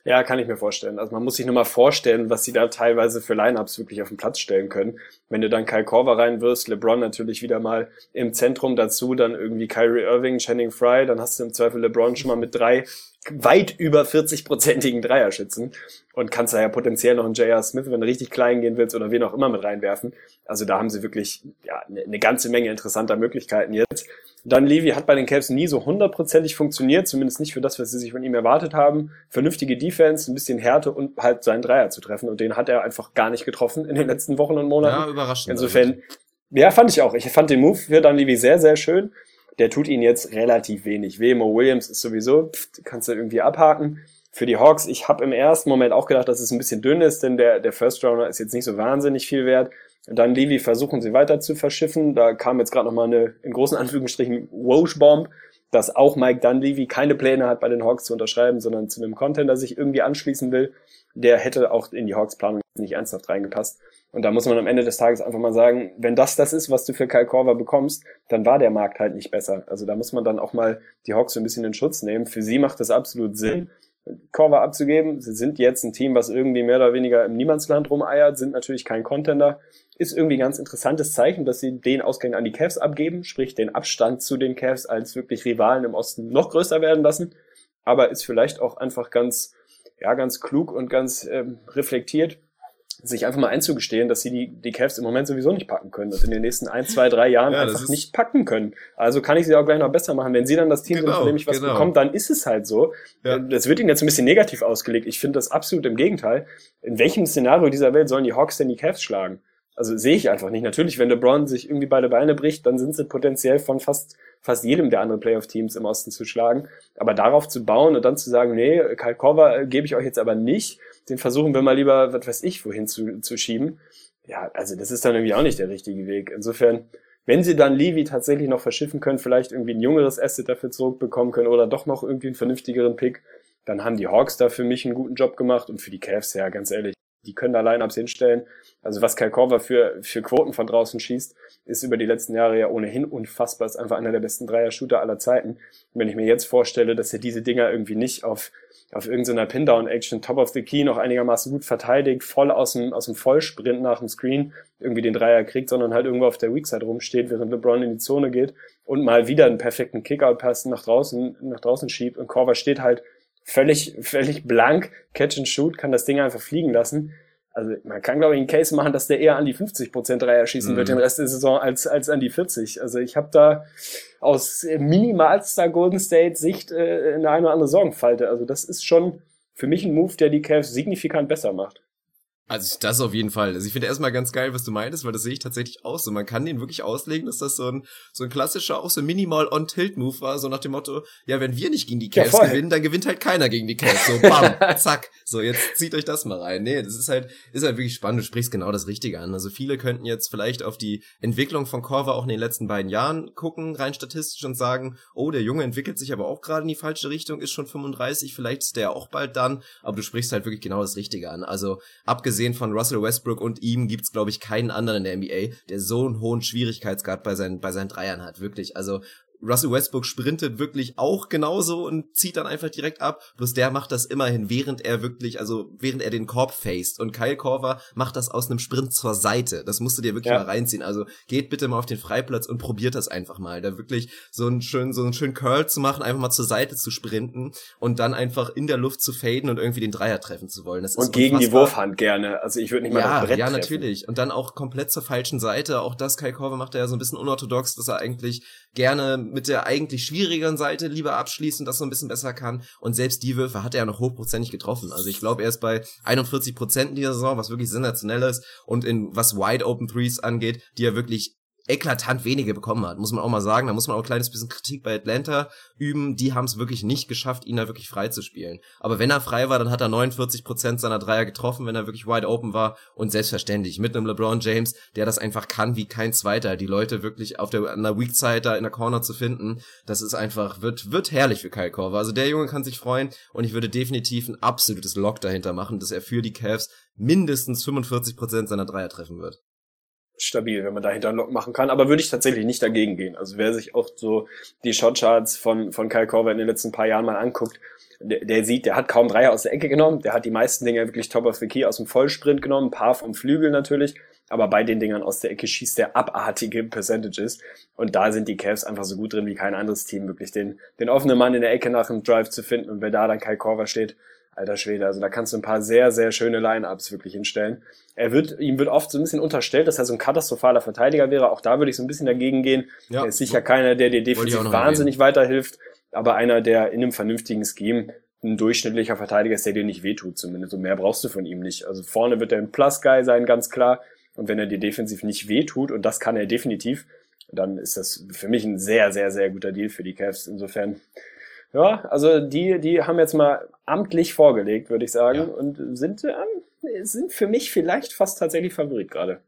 Speaker 1: Ja, kann ich mir vorstellen. Also man muss sich nur mal vorstellen, was sie da teilweise für Lineups wirklich auf den Platz stellen können. Wenn du dann Kyle Korver reinwirfst, LeBron natürlich wieder mal im Zentrum dazu, dann irgendwie Kyrie Irving, Channing Fry, dann hast du im Zweifel LeBron schon mal mit drei weit über 40-prozentigen Dreierschützen und kannst da ja potenziell noch einen J.R. Smith, wenn du richtig klein gehen willst oder wen auch immer mit reinwerfen. Also da haben sie wirklich ja, eine, eine ganze Menge interessanter Möglichkeiten jetzt. Dann Levy hat bei den Cavs nie so hundertprozentig funktioniert, zumindest nicht für das, was sie sich von ihm erwartet haben. Vernünftige Defense, ein bisschen Härte und halt seinen Dreier zu treffen. Und den hat er einfach gar nicht getroffen in den letzten Wochen und Monaten.
Speaker 2: Ja, überraschend.
Speaker 1: Insofern, ja, fand ich auch. Ich fand den Move für Dan Levy sehr, sehr schön. Der tut ihn jetzt relativ wenig weh. Mo Williams ist sowieso, pff, kannst du irgendwie abhaken. Für die Hawks, ich habe im ersten Moment auch gedacht, dass es ein bisschen dünn ist, denn der, der First Rounder ist jetzt nicht so wahnsinnig viel wert. Dann Levy versuchen sie weiter zu verschiffen. Da kam jetzt gerade nochmal eine, in großen Anführungsstrichen, Woj-Bomb, dass auch Mike Dunleavy keine Pläne hat, bei den Hawks zu unterschreiben, sondern zu einem Contender sich irgendwie anschließen will. Der hätte auch in die Hawks-Planung nicht ernsthaft reingepasst. Und da muss man am Ende des Tages einfach mal sagen, wenn das das ist, was du für Kyle Korver bekommst, dann war der Markt halt nicht besser. Also da muss man dann auch mal die Hawks so ein bisschen in Schutz nehmen. Für sie macht das absolut Sinn. Korver abzugeben. Sie sind jetzt ein Team, was irgendwie mehr oder weniger im Niemandsland rumeiert, sind natürlich kein Contender. Ist irgendwie ganz interessantes Zeichen, dass sie den Ausgang an die Cavs abgeben, sprich den Abstand zu den Cavs als wirklich Rivalen im Osten noch größer werden lassen. Aber ist vielleicht auch einfach ganz, ja, ganz klug und ganz ähm, reflektiert, sich einfach mal einzugestehen, dass sie die, die Cavs im Moment sowieso nicht packen können und in den nächsten ein, zwei, drei Jahren ja, einfach nicht packen können. Also kann ich sie auch gleich noch besser machen. Wenn sie dann das Team genau, sind, von dem ich was genau. bekomme, dann ist es halt so. Ja. Das wird ihnen jetzt ein bisschen negativ ausgelegt. Ich finde das absolut im Gegenteil. In welchem Szenario dieser Welt sollen die Hawks denn die Cavs schlagen? Also sehe ich einfach nicht. Natürlich, wenn LeBron sich irgendwie beide Beine bricht, dann sind sie potenziell von fast, fast jedem der anderen Playoff-Teams im Osten zu schlagen. Aber darauf zu bauen und dann zu sagen, nee, Kyle Korver äh, gebe ich euch jetzt aber nicht, den versuchen wir mal lieber, was weiß ich, wohin zu, zu schieben. Ja, also das ist dann irgendwie auch nicht der richtige Weg. Insofern, wenn sie dann Levy tatsächlich noch verschiffen können, vielleicht irgendwie ein jüngeres Asset dafür zurückbekommen können oder doch noch irgendwie einen vernünftigeren Pick, dann haben die Hawks da für mich einen guten Job gemacht und für die Cavs, ja, ganz ehrlich, die können da Lineups hinstellen. Also was Kyle Korver für, für Quoten von draußen schießt, ist über die letzten Jahre ja ohnehin unfassbar, ist einfach einer der besten Dreier-Shooter aller Zeiten. Und wenn ich mir jetzt vorstelle, dass er diese Dinger irgendwie nicht auf auf irgendeiner Pin-Down-Action top of the key noch einigermaßen gut verteidigt, voll aus dem, aus dem Vollsprint nach dem Screen irgendwie den Dreier kriegt, sondern halt irgendwo auf der Weakside rumsteht, während LeBron in die Zone geht und mal wieder einen perfekten Kickout-Pass nach draußen, nach draußen schiebt und Korver steht halt völlig, völlig blank, Catch and Shoot, kann das Ding einfach fliegen lassen also man kann, glaube ich, einen Case machen, dass der eher an die 50 Prozent Dreier schießen mhm. wird den Rest der Saison als, als an die 40. Also ich habe da aus minimalster Golden State Sicht äh, eine eine oder andere Sorgenfalte. Also das ist schon für mich ein Move, der die Cavs signifikant besser macht.
Speaker 2: Also das auf jeden Fall. Also ich finde erstmal ganz geil, was du meintest, weil das sehe ich tatsächlich aus. So man kann den wirklich auslegen, dass das so ein so ein klassischer auch so minimal on tilt Move war, so nach dem Motto, ja, wenn wir nicht gegen die Cavs ja, gewinnen, dann gewinnt halt keiner gegen die Cavs. So bam, *laughs* zack. So jetzt zieht euch das mal rein. Nee, das ist halt ist halt wirklich spannend, du sprichst genau das richtige an. Also viele könnten jetzt vielleicht auf die Entwicklung von Corva auch in den letzten beiden Jahren gucken, rein statistisch und sagen, oh, der Junge entwickelt sich aber auch gerade in die falsche Richtung, ist schon 35, vielleicht ist der auch bald dann, aber du sprichst halt wirklich genau das richtige an. Also abgesehen abgesehen von Russell Westbrook und ihm gibt's glaube ich keinen anderen in der NBA, der so einen hohen Schwierigkeitsgrad bei seinen bei seinen Dreiern hat, wirklich. Also Russell Westbrook sprintet wirklich auch genauso und zieht dann einfach direkt ab. Bloß der macht das immerhin, während er wirklich, also während er den Korb faced. Und Kyle Korver macht das aus einem Sprint zur Seite. Das musst du dir wirklich ja. mal reinziehen. Also geht bitte mal auf den Freiplatz und probiert das einfach mal. Da wirklich so einen schönen, so einen schönen Curl zu machen, einfach mal zur Seite zu sprinten und dann einfach in der Luft zu faden und irgendwie den Dreier treffen zu wollen.
Speaker 1: Das und gegen die Wurfhand gerne. Also ich würde nicht mal
Speaker 2: ja,
Speaker 1: das Brett
Speaker 2: Ja,
Speaker 1: treffen.
Speaker 2: natürlich. Und dann auch komplett zur falschen Seite. Auch das Kyle Korver macht er ja so ein bisschen unorthodox, dass er eigentlich gerne mit der eigentlich schwierigeren Seite lieber abschließt und das so ein bisschen besser kann. Und selbst die Würfe hat er ja noch hochprozentig getroffen. Also ich glaube, er ist bei 41 Prozent in dieser Saison, was wirklich sensationell ist. Und in was Wide Open Threes angeht, die er wirklich eklatant wenige bekommen hat, muss man auch mal sagen. Da muss man auch ein kleines bisschen Kritik bei Atlanta üben. Die haben es wirklich nicht geschafft, ihn da wirklich frei zu spielen. Aber wenn er frei war, dann hat er 49 Prozent seiner Dreier getroffen, wenn er wirklich wide open war. Und selbstverständlich mit einem LeBron James, der das einfach kann wie kein Zweiter. Die Leute wirklich auf der, an der Weak Side da in der Corner zu finden, das ist einfach, wird, wird herrlich für Kyle Korver. Also der Junge kann sich freuen und ich würde definitiv ein absolutes Lock dahinter machen, dass er für die Cavs mindestens 45 Prozent seiner Dreier treffen wird
Speaker 1: stabil, wenn man dahinter einen Lock machen kann. Aber würde ich tatsächlich nicht dagegen gehen. Also wer sich auch so die Shotcharts von, von Kyle Korver in den letzten paar Jahren mal anguckt, der, der sieht, der hat kaum Dreier aus der Ecke genommen. Der hat die meisten Dinge wirklich top of the key aus dem Vollsprint genommen. Ein paar vom Flügel natürlich. Aber bei den Dingern aus der Ecke schießt der abartige Percentages. Und da sind die Cavs einfach so gut drin wie kein anderes Team, wirklich den, den offenen Mann in der Ecke nach dem Drive zu finden. Und wer da dann Kyle Korver steht, alter Schwede, also da kannst du ein paar sehr, sehr schöne Line-Ups wirklich hinstellen. Er wird, ihm wird oft so ein bisschen unterstellt, dass er so ein katastrophaler Verteidiger wäre. Auch da würde ich so ein bisschen dagegen gehen. Ja. Er ist sicher keiner, der dir defensiv wahnsinnig weiterhilft, aber einer, der in einem vernünftigen Scheme ein durchschnittlicher Verteidiger ist, der dir nicht wehtut zumindest. Und mehr brauchst du von ihm nicht. Also vorne wird er ein Plus-Guy sein, ganz klar. Und wenn er dir defensiv nicht wehtut, und das kann er definitiv, dann ist das für mich ein sehr, sehr, sehr guter Deal für die Cavs. Insofern ja, also die, die haben jetzt mal amtlich vorgelegt, würde ich sagen, ja. und sind, ähm, sind für mich vielleicht fast tatsächlich Favorit gerade.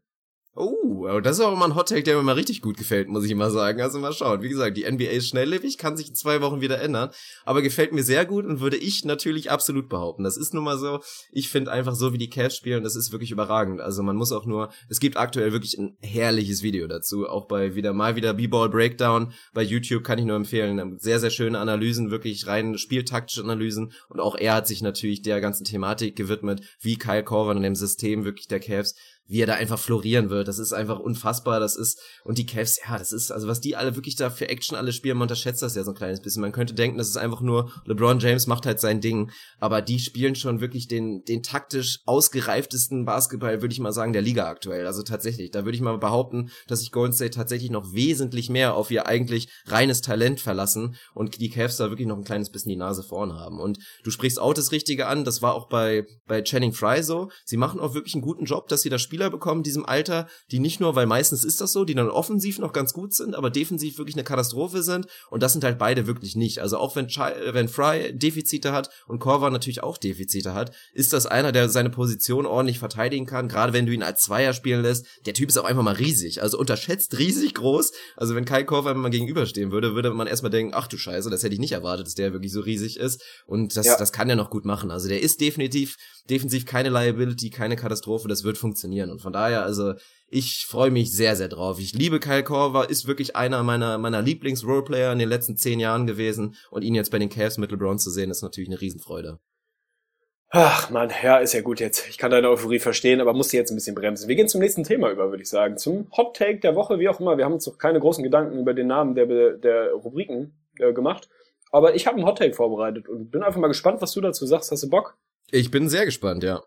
Speaker 2: Oh, das ist auch immer ein Hottake, der mir mal richtig gut gefällt, muss ich immer sagen. Also mal schauen. Wie gesagt, die NBA ist schnelllebig, kann sich in zwei Wochen wieder ändern, aber gefällt mir sehr gut und würde ich natürlich absolut behaupten. Das ist nun mal so. Ich finde einfach so, wie die Cavs spielen, das ist wirklich überragend. Also man muss auch nur, es gibt aktuell wirklich ein herrliches Video dazu, auch bei wieder mal wieder B-Ball Breakdown bei YouTube kann ich nur empfehlen. Sehr, sehr schöne Analysen, wirklich rein spieltaktische Analysen und auch er hat sich natürlich der ganzen Thematik gewidmet, wie Kyle Korver und dem System wirklich der Cavs wie er da einfach florieren wird. Das ist einfach unfassbar. Das ist, und die Cavs, ja, das ist, also was die alle wirklich da für Action alle spielen, man unterschätzt das ja so ein kleines bisschen. Man könnte denken, das ist einfach nur, LeBron James macht halt sein Ding. Aber die spielen schon wirklich den, den taktisch ausgereiftesten Basketball, würde ich mal sagen, der Liga aktuell. Also tatsächlich, da würde ich mal behaupten, dass sich Golden State tatsächlich noch wesentlich mehr auf ihr eigentlich reines Talent verlassen und die Cavs da wirklich noch ein kleines bisschen die Nase vorn haben. Und du sprichst auch das Richtige an, das war auch bei, bei Channing Fry so. Sie machen auch wirklich einen guten Job, dass sie das Spiel Spieler bekommen in diesem Alter, die nicht nur, weil meistens ist das so, die dann offensiv noch ganz gut sind, aber defensiv wirklich eine Katastrophe sind. Und das sind halt beide wirklich nicht. Also auch wenn, Chai, wenn Fry Defizite hat und Korver natürlich auch Defizite hat, ist das einer, der seine Position ordentlich verteidigen kann. Gerade wenn du ihn als Zweier spielen lässt, der Typ ist auch einfach mal riesig. Also unterschätzt riesig groß. Also wenn Kai Korver mal gegenüberstehen würde, würde man erstmal denken, ach du Scheiße, das hätte ich nicht erwartet, dass der wirklich so riesig ist. Und das, ja. das kann er noch gut machen. Also der ist definitiv defensiv keine Liability, keine Katastrophe, das wird funktionieren. Und von daher, also ich freue mich sehr, sehr drauf. Ich liebe Kyle Korver, ist wirklich einer meiner, meiner Lieblings-Roleplayer in den letzten zehn Jahren gewesen. Und ihn jetzt bei den Cavs mit LeBron zu sehen, ist natürlich eine Riesenfreude.
Speaker 1: Ach man, ja, ist ja gut jetzt. Ich kann deine Euphorie verstehen, aber musste jetzt ein bisschen bremsen. Wir gehen zum nächsten Thema über, würde ich sagen. Zum Hot Take der Woche, wie auch immer. Wir haben uns noch keine großen Gedanken über den Namen der, der Rubriken äh, gemacht. Aber ich habe einen Hot Take vorbereitet und bin einfach mal gespannt, was du dazu sagst. Hast du Bock?
Speaker 2: Ich bin sehr gespannt, ja.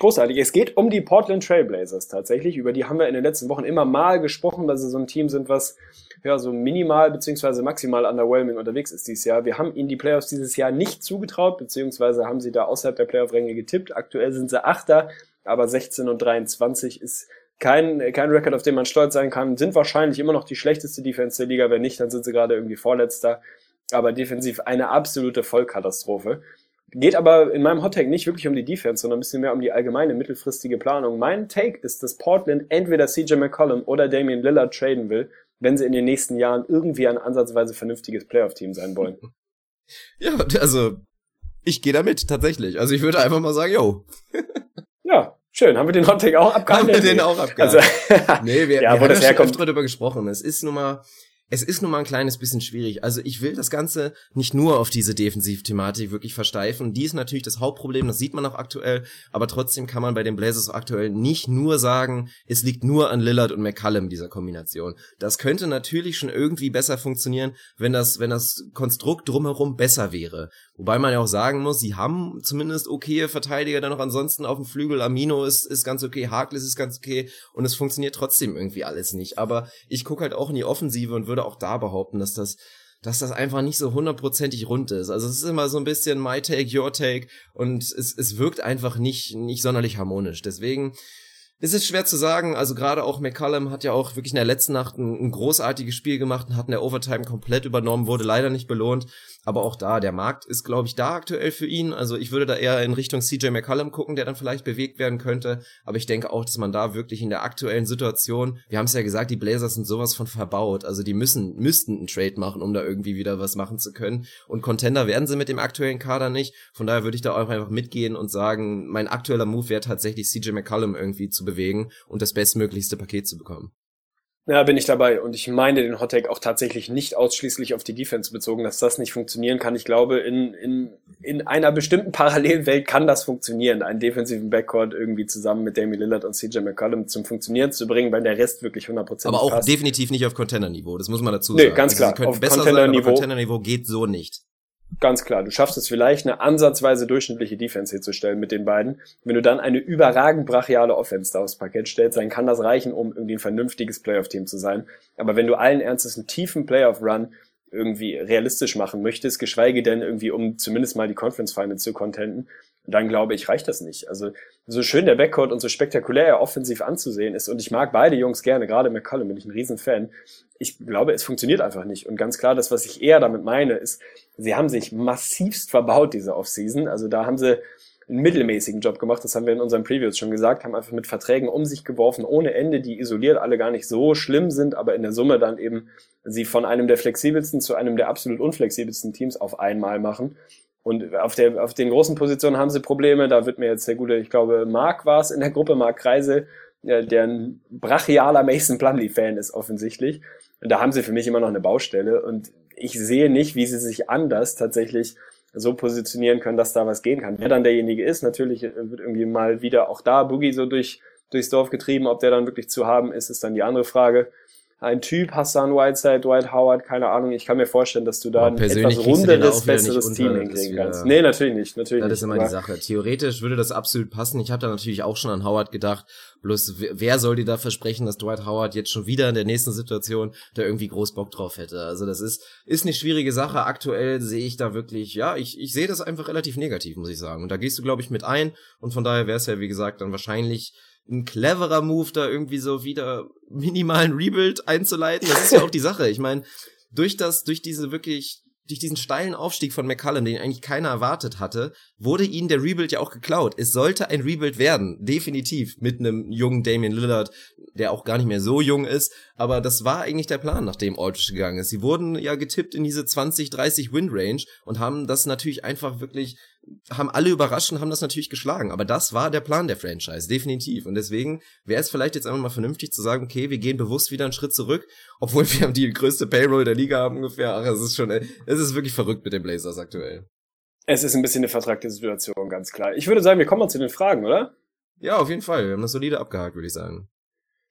Speaker 1: Großartig. Es geht um die Portland Trailblazers tatsächlich. Über die haben wir in den letzten Wochen immer mal gesprochen, weil sie so ein Team sind, was ja so minimal beziehungsweise maximal underwhelming unterwegs ist dieses Jahr. Wir haben ihnen die Playoffs dieses Jahr nicht zugetraut, beziehungsweise haben sie da außerhalb der Playoff-Ränge getippt. Aktuell sind sie Achter, aber 16 und 23 ist kein, kein Rekord, auf den man stolz sein kann. Sind wahrscheinlich immer noch die schlechteste Defense der Liga. Wenn nicht, dann sind sie gerade irgendwie Vorletzter. Aber defensiv eine absolute Vollkatastrophe. Geht aber in meinem Hot Take nicht wirklich um die Defense, sondern ein bisschen mehr um die allgemeine mittelfristige Planung. Mein Take ist, dass Portland entweder CJ McCollum oder Damian Lillard traden will, wenn sie in den nächsten Jahren irgendwie ein ansatzweise vernünftiges Playoff-Team sein wollen. *laughs*
Speaker 2: Ja, also ich gehe damit tatsächlich. Also ich würde einfach mal sagen, yo. *laughs*
Speaker 1: ja, schön. Haben wir den Hot Take auch abgehandelt?
Speaker 2: Haben wir den auch abgehandelt? Also, *laughs* nee, wir, ja, wir haben ja schon drüber gesprochen. Es ist nun mal es ist nun mal ein kleines bisschen schwierig. Also ich will das Ganze nicht nur auf diese Defensivthematik wirklich versteifen. Die ist natürlich das Hauptproblem, das sieht man auch aktuell, aber trotzdem kann man bei den Blazers aktuell nicht nur sagen, es liegt nur an Lillard und McCallum dieser Kombination. Das könnte natürlich schon irgendwie besser funktionieren, wenn das, wenn das Konstrukt drumherum besser wäre. Wobei man ja auch sagen muss, sie haben zumindest okaye Verteidiger dann noch ansonsten auf dem Flügel. Amino ist, ist ganz okay, Harkless ist ganz okay und es funktioniert trotzdem irgendwie alles nicht. Aber ich gucke halt auch in die Offensive und würde würde auch da behaupten, dass das dass das einfach nicht so hundertprozentig rund ist. Also es ist immer so ein bisschen my take, your take und es, es wirkt einfach nicht, nicht sonderlich harmonisch. Deswegen es ist schwer zu sagen, also gerade auch McCallum hat ja auch wirklich in der letzten Nacht ein, ein großartiges Spiel gemacht und hat in der Overtime komplett übernommen, wurde leider nicht belohnt. Aber auch da, der Markt ist, glaube ich, da aktuell für ihn. Also ich würde da eher in Richtung CJ McCollum gucken, der dann vielleicht bewegt werden könnte. Aber ich denke auch, dass man da wirklich in der aktuellen Situation, wir haben es ja gesagt, die Blazers sind sowas von verbaut. Also die müssen, müssten einen Trade machen, um da irgendwie wieder was machen zu können. Und Contender werden sie mit dem aktuellen Kader nicht. Von daher würde ich da auch einfach mitgehen und sagen, mein aktueller Move wäre tatsächlich CJ McCollum irgendwie zu bewegen und das bestmöglichste Paket zu bekommen.
Speaker 1: Ja, bin ich dabei. Und ich meine den Hottag auch tatsächlich nicht ausschließlich auf die Defense bezogen, dass das nicht funktionieren kann. Ich glaube, in, in, in einer bestimmten Parallelwelt kann das funktionieren, einen defensiven Backcourt irgendwie zusammen mit Damian Lillard und CJ McCollum zum Funktionieren zu bringen, weil der Rest wirklich 100%
Speaker 2: Aber auch
Speaker 1: passt.
Speaker 2: definitiv nicht auf Contender-Niveau, das muss man dazu sagen.
Speaker 1: Nee, ganz
Speaker 2: also
Speaker 1: klar.
Speaker 2: Auf Contender-Niveau Contender geht so nicht.
Speaker 1: Ganz klar, du schaffst es vielleicht, eine ansatzweise durchschnittliche Defense herzustellen mit den beiden. Wenn du dann eine überragend brachiale Offense da aufs Parkett stellst, dann kann das reichen, um irgendwie ein vernünftiges Playoff-Team zu sein. Aber wenn du allen Ernstes einen tiefen Playoff-Run irgendwie realistisch machen möchtest, geschweige denn irgendwie, um zumindest mal die Conference Finals zu contenten, dann glaube ich, reicht das nicht. Also so schön der Backcourt und so spektakulär er offensiv anzusehen ist und ich mag beide Jungs gerne, gerade McCollum bin ich ein Riesenfan. Ich glaube, es funktioniert einfach nicht. Und ganz klar, das, was ich eher damit meine, ist, sie haben sich massivst verbaut diese Offseason. Also da haben sie einen mittelmäßigen Job gemacht, das haben wir in unseren Previews schon gesagt, haben einfach mit Verträgen um sich geworfen, ohne Ende, die isoliert alle gar nicht so schlimm sind, aber in der Summe dann eben sie von einem der flexibelsten zu einem der absolut unflexibelsten Teams auf einmal machen. Und auf, der, auf den großen Positionen haben sie Probleme. Da wird mir jetzt der gute, ich glaube, Mark war es in der Gruppe, Mark Kreise, der ein brachialer Mason Plumlee-Fan ist offensichtlich. Und da haben sie für mich immer noch eine Baustelle. Und ich sehe nicht, wie sie sich anders tatsächlich so positionieren können, dass da was gehen kann. Wer dann derjenige ist, natürlich wird irgendwie mal wieder auch da Boogie so durch, durchs Dorf getrieben. Ob der dann wirklich zu haben ist, ist dann die andere Frage ein Typ, Hassan Whiteside, Dwight Howard, keine Ahnung. Ich kann mir vorstellen, dass du da ein etwas runderes, besseres Team hinkriegen kannst. Nee, natürlich nicht. Natürlich
Speaker 2: das ist immer die Sache. Theoretisch würde das absolut passen. Ich habe da natürlich auch schon an Howard gedacht. Bloß wer soll dir da versprechen, dass Dwight Howard jetzt schon wieder in der nächsten Situation da irgendwie groß Bock drauf hätte? Also das ist, ist eine schwierige Sache. Aktuell sehe ich da wirklich, ja, ich, ich sehe das einfach relativ negativ, muss ich sagen. Und da gehst du, glaube ich, mit ein. Und von daher wäre es ja, wie gesagt, dann wahrscheinlich ein cleverer Move, da irgendwie so wieder minimalen Rebuild einzuleiten. Das ist ja auch die Sache. Ich meine, durch das, durch diese wirklich, durch diesen steilen Aufstieg von McCallum, den eigentlich keiner erwartet hatte, wurde ihnen der Rebuild ja auch geklaut. Es sollte ein Rebuild werden, definitiv, mit einem jungen Damian Lillard, der auch gar nicht mehr so jung ist, aber das war eigentlich der Plan, nachdem Aldridge gegangen ist. Sie wurden ja getippt in diese 20, 30 Win Range und haben das natürlich einfach wirklich haben alle überrascht und haben das natürlich geschlagen. Aber das war der Plan der Franchise, definitiv. Und deswegen wäre es vielleicht jetzt einfach mal vernünftig zu sagen, okay, wir gehen bewusst wieder einen Schritt zurück, obwohl wir die größte Payroll der Liga haben ungefähr. Ach, es ist schon, es ist wirklich verrückt mit den Blazers aktuell.
Speaker 1: Es ist ein bisschen eine vertragte Situation, ganz klar. Ich würde sagen, wir kommen mal zu den Fragen, oder?
Speaker 2: Ja, auf jeden Fall. Wir haben das solide abgehakt, würde ich sagen.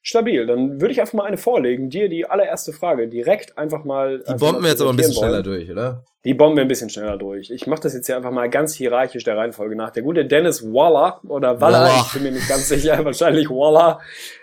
Speaker 1: Stabil. Dann würde ich einfach mal eine vorlegen. Dir die allererste Frage direkt einfach mal.
Speaker 2: Die bomben wir jetzt aber ein bisschen schneller durch, oder?
Speaker 1: Die bomben wir ein bisschen schneller durch. Ich mache das jetzt hier einfach mal ganz hierarchisch der Reihenfolge nach. Der gute Dennis Waller oder Waller, Waller. ich bin mir nicht ganz sicher, *laughs* wahrscheinlich Waller,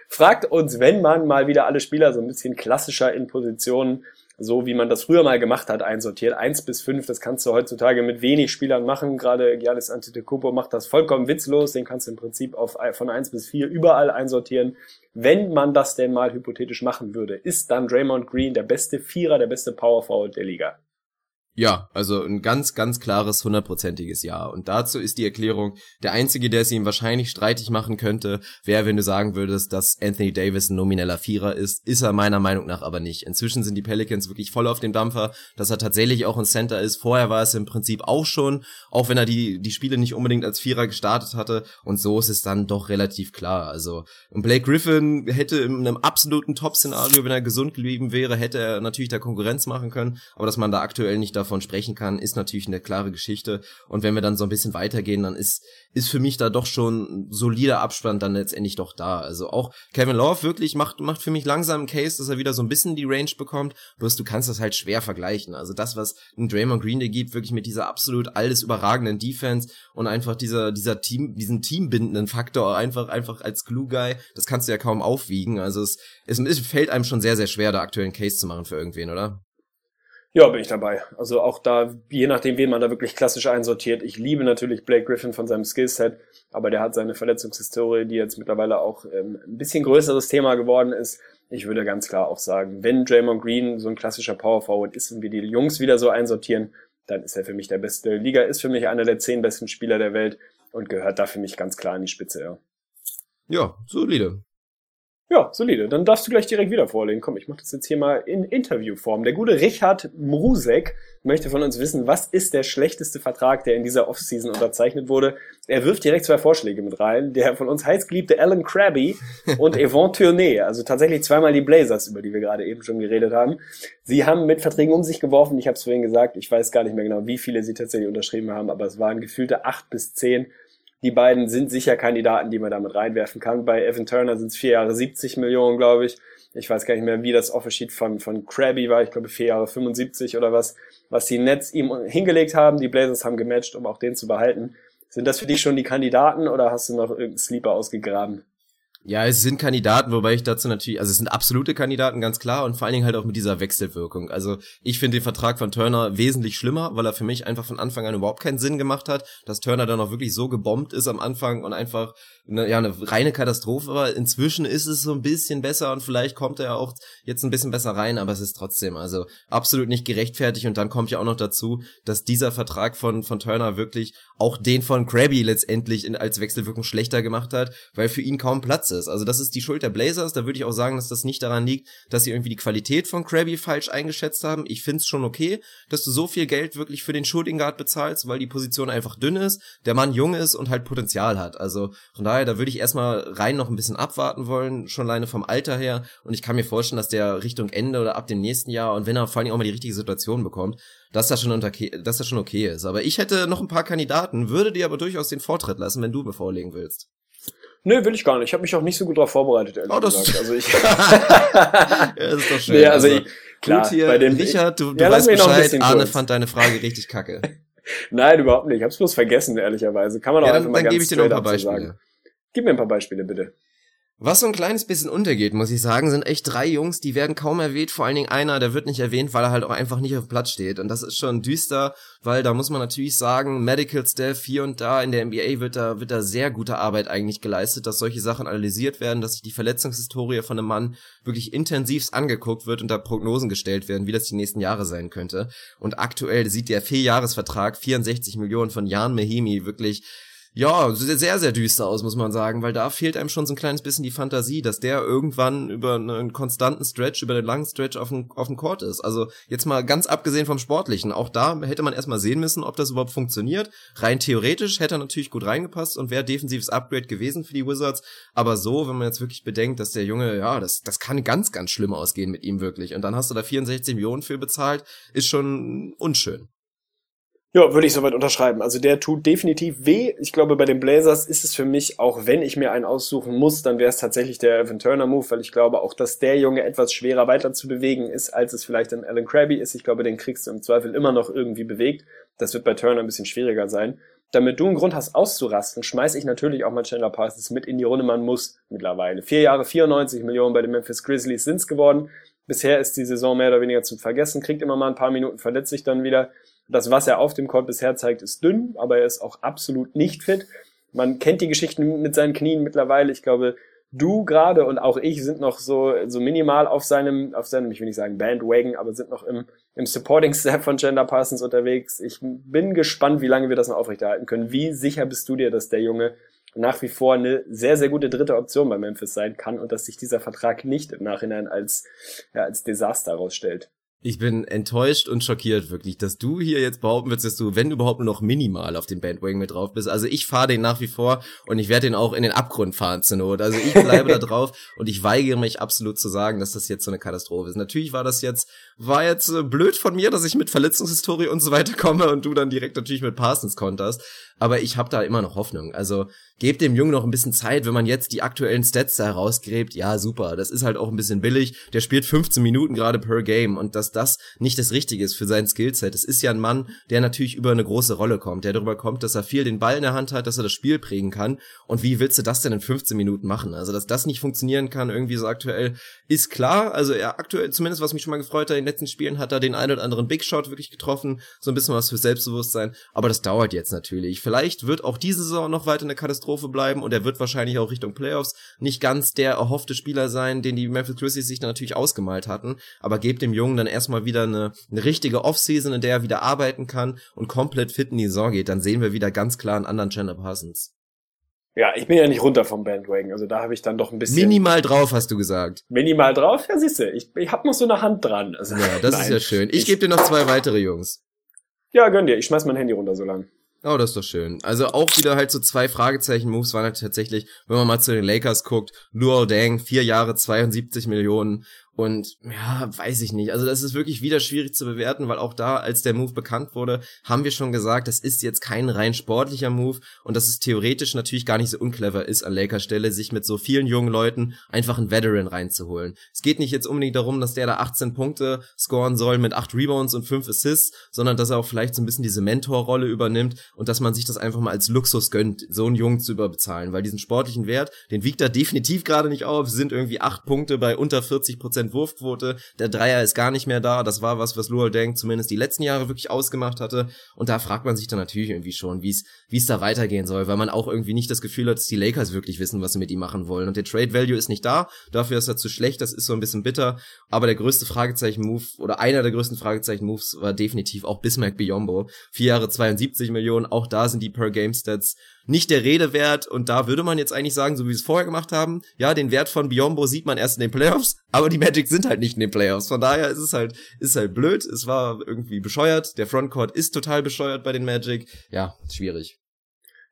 Speaker 1: fragt uns, wenn man mal wieder alle Spieler so ein bisschen klassischer in Positionen so wie man das früher mal gemacht hat, einsortiert. Eins bis fünf, das kannst du heutzutage mit wenig Spielern machen. Gerade Giannis Antetokounmpo macht das vollkommen witzlos. Den kannst du im Prinzip auf, von eins bis vier überall einsortieren. Wenn man das denn mal hypothetisch machen würde, ist dann Draymond Green der beste Vierer, der beste Power Forward der Liga.
Speaker 2: Ja, also ein ganz, ganz klares, hundertprozentiges Ja. Und dazu ist die Erklärung, der einzige, der es ihm wahrscheinlich streitig machen könnte, wäre, wenn du sagen würdest, dass Anthony Davis ein nomineller Vierer ist. Ist er meiner Meinung nach aber nicht. Inzwischen sind die Pelicans wirklich voll auf dem Dampfer, dass er tatsächlich auch ein Center ist. Vorher war es im Prinzip auch schon, auch wenn er die, die Spiele nicht unbedingt als Vierer gestartet hatte. Und so ist es dann doch relativ klar. Also, und Blake Griffin hätte in einem absoluten Top-Szenario, wenn er gesund geblieben wäre, hätte er natürlich da Konkurrenz machen können. Aber dass man da aktuell nicht da davon sprechen kann, ist natürlich eine klare Geschichte. Und wenn wir dann so ein bisschen weitergehen, dann ist, ist für mich da doch schon solider Abstand dann letztendlich doch da. Also auch Kevin Love wirklich macht, macht für mich langsam einen Case, dass er wieder so ein bisschen die Range bekommt. Bloß du kannst das halt schwer vergleichen. Also das, was ein Draymond Green dir gibt, wirklich mit dieser absolut alles überragenden Defense und einfach dieser, dieser Team, diesen teambindenden Faktor einfach, einfach als Glue Guy, das kannst du ja kaum aufwiegen. Also es, es, es fällt einem schon sehr, sehr schwer, da aktuell einen Case zu machen für irgendwen, oder?
Speaker 1: Ja, bin ich dabei. Also auch da, je nachdem, wen man da wirklich klassisch einsortiert. Ich liebe natürlich Blake Griffin von seinem Skillset, aber der hat seine Verletzungshistorie, die jetzt mittlerweile auch ähm, ein bisschen größeres Thema geworden ist. Ich würde ganz klar auch sagen, wenn Draymond Green so ein klassischer Power Forward ist und wir die Jungs wieder so einsortieren, dann ist er für mich der beste. Liga ist für mich einer der zehn besten Spieler der Welt und gehört da für mich ganz klar in die Spitze, ja.
Speaker 2: Ja, solide.
Speaker 1: Ja, solide. Dann darfst du gleich direkt wieder vorlegen. Komm, ich mache das jetzt hier mal in Interviewform. Der gute Richard Mrusek möchte von uns wissen, was ist der schlechteste Vertrag, der in dieser Offseason unterzeichnet wurde? Er wirft direkt zwei Vorschläge mit rein. Der von uns heißgeliebte Alan Krabby und *laughs* Yvonne Tournay, also tatsächlich zweimal die Blazers, über die wir gerade eben schon geredet haben. Sie haben mit Verträgen um sich geworfen. Ich habe es vorhin gesagt, ich weiß gar nicht mehr genau, wie viele sie tatsächlich unterschrieben haben, aber es waren gefühlte acht bis zehn. Die beiden sind sicher Kandidaten, die man damit reinwerfen kann. Bei Evan Turner sind es vier Jahre 70 Millionen, glaube ich. Ich weiß gar nicht mehr, wie das Offersheet von, von Krabby war. Ich glaube, vier Jahre 75 oder was, was die Nets ihm hingelegt haben. Die Blazers haben gematcht, um auch den zu behalten. Sind das für dich schon die Kandidaten oder hast du noch irgendeinen Sleeper ausgegraben?
Speaker 2: Ja, es sind Kandidaten, wobei ich dazu natürlich, also es sind absolute Kandidaten, ganz klar, und vor allen Dingen halt auch mit dieser Wechselwirkung. Also ich finde den Vertrag von Turner wesentlich schlimmer, weil er für mich einfach von Anfang an überhaupt keinen Sinn gemacht hat, dass Turner dann auch wirklich so gebombt ist am Anfang und einfach eine, ja, eine reine Katastrophe war. Inzwischen ist es so ein bisschen besser und vielleicht kommt er auch jetzt ein bisschen besser rein, aber es ist trotzdem also absolut nicht gerechtfertigt und dann kommt ja auch noch dazu, dass dieser Vertrag von, von Turner wirklich auch den von Krabby letztendlich in, als Wechselwirkung schlechter gemacht hat, weil für ihn kaum Platz ist. Also das ist die Schuld der Blazers, da würde ich auch sagen, dass das nicht daran liegt, dass sie irgendwie die Qualität von Krabby falsch eingeschätzt haben. Ich find's schon okay, dass du so viel Geld wirklich für den Shooting Guard bezahlst, weil die Position einfach dünn ist, der Mann jung ist und halt Potenzial hat. Also von daher daher, da würde ich erstmal rein noch ein bisschen abwarten wollen, schon alleine vom Alter her. Und ich kann mir vorstellen, dass der Richtung Ende oder ab dem nächsten Jahr und wenn er vor allem auch mal die richtige Situation bekommt, dass das schon unter, dass das schon okay ist. Aber ich hätte noch ein paar Kandidaten, würde dir aber durchaus den Vortritt lassen, wenn du mir vorlegen willst.
Speaker 1: Nö, will ich gar nicht. Ich habe mich auch nicht so gut darauf vorbereitet, ehrlich
Speaker 2: oh, das
Speaker 1: gesagt.
Speaker 2: Also ich *laughs* *laughs* ja, das ist doch schön.
Speaker 1: Nee, also, also ich, klar,
Speaker 2: gut hier, bei den Richard, du, du ja, weißt Bescheid, Arne kurz. fand deine Frage richtig kacke. *laughs*
Speaker 1: Nein, überhaupt nicht. Ich hab's bloß vergessen, ehrlicherweise. Kann man auch
Speaker 2: ja,
Speaker 1: einfach
Speaker 2: dann, mal
Speaker 1: dann
Speaker 2: ganz ich dir noch ein paar Beispiele.
Speaker 1: Sagen. Gib mir ein paar Beispiele, bitte.
Speaker 2: Was so ein kleines bisschen untergeht, muss ich sagen, sind echt drei Jungs, die werden kaum erwähnt. Vor allen Dingen einer, der wird nicht erwähnt, weil er halt auch einfach nicht auf dem Platz steht. Und das ist schon düster, weil da muss man natürlich sagen, Medical Staff hier und da in der NBA wird da, wird da sehr gute Arbeit eigentlich geleistet, dass solche Sachen analysiert werden, dass sich die Verletzungshistorie von einem Mann wirklich intensivst angeguckt wird und da Prognosen gestellt werden, wie das die nächsten Jahre sein könnte. Und aktuell sieht der Vierjahresvertrag 64 Millionen von Jan Mehimi wirklich ja, sehr, sehr düster aus, muss man sagen, weil da fehlt einem schon so ein kleines bisschen die Fantasie, dass der irgendwann über einen konstanten Stretch, über einen langen Stretch auf dem, auf dem Court ist. Also jetzt mal ganz abgesehen vom Sportlichen, auch da hätte man erstmal sehen müssen, ob das überhaupt funktioniert. Rein theoretisch hätte er natürlich gut reingepasst und wäre defensives Upgrade gewesen für die Wizards, aber so, wenn man jetzt wirklich bedenkt, dass der Junge, ja, das, das kann ganz, ganz schlimm ausgehen mit ihm wirklich. Und dann hast du da 64 Millionen für bezahlt, ist schon unschön.
Speaker 1: Ja, würde ich soweit unterschreiben. Also der tut definitiv weh. Ich glaube, bei den Blazers ist es für mich, auch wenn ich mir einen aussuchen muss, dann wäre es tatsächlich der Evan Turner Move, weil ich glaube auch, dass der Junge etwas schwerer weiter zu bewegen ist, als es vielleicht ein Alan Krabby ist. Ich glaube, den kriegst du im Zweifel immer noch irgendwie bewegt. Das wird bei Turner ein bisschen schwieriger sein. Damit du einen Grund hast auszurasten, schmeiß ich natürlich auch mal Chandler Parsons mit in die Runde. Man muss mittlerweile. Vier Jahre 94 Millionen bei den Memphis Grizzlies sind's geworden. Bisher ist die Saison mehr oder weniger zu vergessen, kriegt immer mal ein paar Minuten, verletzt sich dann wieder. Das, was er auf dem Court bisher zeigt, ist dünn, aber er ist auch absolut nicht fit. Man kennt die Geschichten mit seinen Knien mittlerweile. Ich glaube, du gerade und auch ich sind noch so, so minimal auf seinem, auf seinem, ich will nicht sagen Bandwagon, aber sind noch im, im Supporting Staff von Chandler Parsons unterwegs. Ich bin gespannt, wie lange wir das noch aufrechterhalten können. Wie sicher bist du dir, dass der Junge nach wie vor eine sehr, sehr gute dritte Option bei Memphis sein kann und dass sich dieser Vertrag nicht im Nachhinein als, ja, als Desaster herausstellt?
Speaker 2: Ich bin enttäuscht und schockiert wirklich, dass du hier jetzt behaupten willst, dass du, wenn überhaupt, nur noch minimal auf den Bandwagon mit drauf bist. Also ich fahre den nach wie vor und ich werde den auch in den Abgrund fahren zur Not. Also ich bleibe da *laughs* drauf und ich weigere mich absolut zu sagen, dass das jetzt so eine Katastrophe ist. Natürlich war das jetzt, war jetzt äh, blöd von mir, dass ich mit Verletzungshistorie und so weiter komme und du dann direkt natürlich mit Parsons konterst aber ich habe da immer noch Hoffnung. Also gebt dem Jungen noch ein bisschen Zeit, wenn man jetzt die aktuellen Stats da herausgräbt, ja super, das ist halt auch ein bisschen billig. Der spielt 15 Minuten gerade per Game und dass das nicht das Richtige ist für sein Skillset. Es ist ja ein Mann, der natürlich über eine große Rolle kommt, der darüber kommt, dass er viel den Ball in der Hand hat, dass er das Spiel prägen kann. Und wie willst du das denn in 15 Minuten machen? Also dass das nicht funktionieren kann irgendwie so aktuell, ist klar. Also er aktuell, zumindest was mich schon mal gefreut hat, in den letzten Spielen hat er den einen oder anderen Big Shot wirklich getroffen, so ein bisschen was für Selbstbewusstsein. Aber das dauert jetzt natürlich. Vielleicht wird auch diese Saison noch weiter eine Katastrophe bleiben und er wird wahrscheinlich auch Richtung Playoffs nicht ganz der erhoffte Spieler sein, den die Memphis Grizzlies sich dann natürlich ausgemalt hatten. Aber gebt dem Jungen dann erstmal wieder eine, eine richtige Offseason, in der er wieder arbeiten kann und komplett fit in die Saison geht. Dann sehen wir wieder ganz klar einen anderen Chandler Parsons.
Speaker 1: Ja, ich bin ja nicht runter vom Bandwagon, also da habe ich dann doch ein bisschen.
Speaker 2: Minimal drauf, hast du gesagt.
Speaker 1: Minimal drauf? Ja, siehst du, ich, ich habe noch so eine Hand dran.
Speaker 2: Also, ja, das ist ja schön. Ich, ich gebe dir noch zwei weitere Jungs.
Speaker 1: Ja, gönn dir. Ich schmeiß mein Handy runter so lang.
Speaker 2: Oh, das ist doch schön. Also auch wieder halt so zwei Fragezeichen-Moves waren halt tatsächlich, wenn man mal zu den Lakers guckt, Luol Deng, vier Jahre, 72 Millionen und ja, weiß ich nicht. Also das ist wirklich wieder schwierig zu bewerten, weil auch da, als der Move bekannt wurde, haben wir schon gesagt, das ist jetzt kein rein sportlicher Move und dass es theoretisch natürlich gar nicht so unclever ist an Lakers Stelle, sich mit so vielen jungen Leuten einfach einen Veteran reinzuholen. Es geht nicht jetzt unbedingt darum, dass der da 18 Punkte scoren soll mit 8 Rebounds und 5 Assists, sondern dass er auch vielleicht so ein bisschen diese Mentorrolle übernimmt und dass man sich das einfach mal als Luxus gönnt, so einen Jungen zu überbezahlen, weil diesen sportlichen Wert, den wiegt er definitiv gerade nicht auf, sind irgendwie 8 Punkte bei unter 40 Prozent Wurfquote. Der Dreier ist gar nicht mehr da. Das war was, was Luol Deng zumindest die letzten Jahre wirklich ausgemacht hatte. Und da fragt man sich dann natürlich irgendwie schon, wie es wie es da weitergehen soll, weil man auch irgendwie nicht das Gefühl hat, dass die Lakers wirklich wissen, was sie mit ihm machen wollen. Und der Trade Value ist nicht da. Dafür ist er zu schlecht. Das ist so ein bisschen bitter. Aber der größte Fragezeichen-Move oder einer der größten Fragezeichen-Moves war definitiv auch Bismarck Biombo. Vier Jahre 72 Millionen. Auch da sind die Per-Game-Stats nicht der Rede wert. Und da würde man jetzt eigentlich sagen, so wie wir es vorher gemacht haben, ja, den Wert von Biombo sieht man erst in den Playoffs, aber die Magic sind halt nicht in den Playoffs. Von daher ist es halt, ist halt blöd. Es war irgendwie bescheuert. Der Frontcourt ist total bescheuert bei den Magic. Ja, schwierig.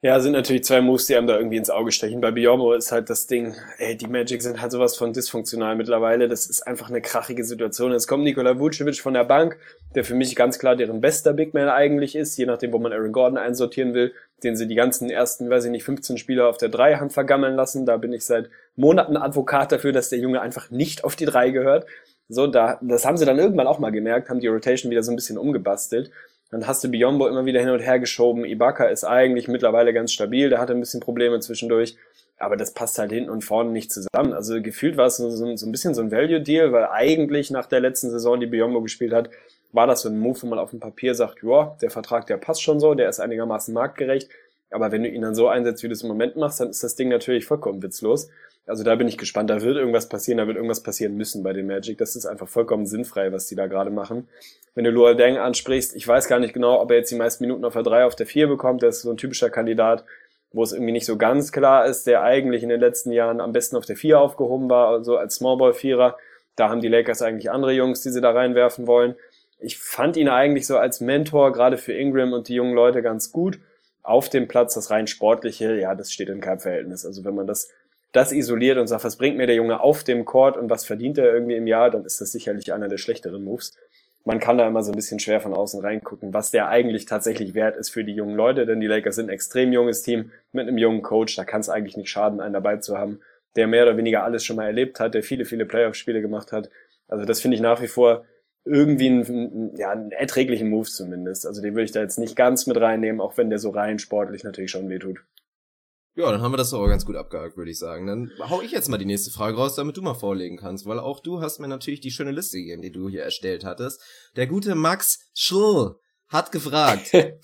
Speaker 1: Ja, sind natürlich zwei Moves, die einem da irgendwie ins Auge stechen. Bei Biomo ist halt das Ding, ey, die Magic sind halt sowas von dysfunktional mittlerweile. Das ist einfach eine krachige Situation. Jetzt kommt Nikola Vucevic von der Bank, der für mich ganz klar deren bester Big Man eigentlich ist, je nachdem, wo man Aaron Gordon einsortieren will, den sie die ganzen ersten, weiß ich nicht, 15 Spieler auf der drei haben vergammeln lassen. Da bin ich seit Monaten Advokat dafür, dass der Junge einfach nicht auf die drei gehört. So, da, das haben sie dann irgendwann auch mal gemerkt, haben die Rotation wieder so ein bisschen umgebastelt. Dann hast du Biombo immer wieder hin und her geschoben. Ibaka ist eigentlich mittlerweile ganz stabil, der hatte ein bisschen Probleme zwischendurch. Aber das passt halt hinten und vorne nicht zusammen. Also gefühlt war es so, so, so ein bisschen so ein Value-Deal, weil eigentlich nach der letzten Saison, die Biombo gespielt hat, war das so ein Move, wo man auf dem Papier sagt, ja, der Vertrag, der passt schon so, der ist einigermaßen marktgerecht. Aber wenn du ihn dann so einsetzt, wie du es im Moment machst, dann ist das Ding natürlich vollkommen witzlos. Also da bin ich gespannt. Da wird irgendwas passieren, da wird irgendwas passieren müssen bei den Magic. Das ist einfach vollkommen sinnfrei, was die da gerade machen. Wenn du Luol Deng ansprichst, ich weiß gar nicht genau, ob er jetzt die meisten Minuten auf der 3, auf der 4 bekommt. Der ist so ein typischer Kandidat, wo es irgendwie nicht so ganz klar ist, der eigentlich in den letzten Jahren am besten auf der 4 aufgehoben war, also als Smallball-Vierer. Da haben die Lakers eigentlich andere Jungs, die sie da reinwerfen wollen. Ich fand ihn eigentlich so als Mentor, gerade für Ingram und die jungen Leute, ganz gut. Auf dem Platz, das rein sportliche, ja, das steht in keinem Verhältnis. Also wenn man das das isoliert und sagt, was bringt mir der Junge auf dem Court und was verdient er irgendwie im Jahr, dann ist das sicherlich einer der schlechteren Moves. Man kann da immer so ein bisschen schwer von außen reingucken, was der eigentlich tatsächlich wert ist für die jungen Leute, denn die Lakers sind ein extrem junges Team mit einem jungen Coach, da kann es eigentlich nicht schaden, einen dabei zu haben, der mehr oder weniger alles schon mal erlebt hat, der viele, viele Playoff-Spiele gemacht hat. Also das finde ich nach wie vor irgendwie einen, ja, einen erträglichen Move zumindest. Also den würde ich da jetzt nicht ganz mit reinnehmen, auch wenn der so rein sportlich natürlich schon wehtut.
Speaker 2: Ja, dann haben wir das doch auch ganz gut abgehakt, würde ich sagen. Dann hau ich jetzt mal die nächste Frage raus, damit du mal vorlegen kannst, weil auch du hast mir natürlich die schöne Liste gegeben, die du hier erstellt hattest. Der gute Max Schll hat gefragt. *laughs*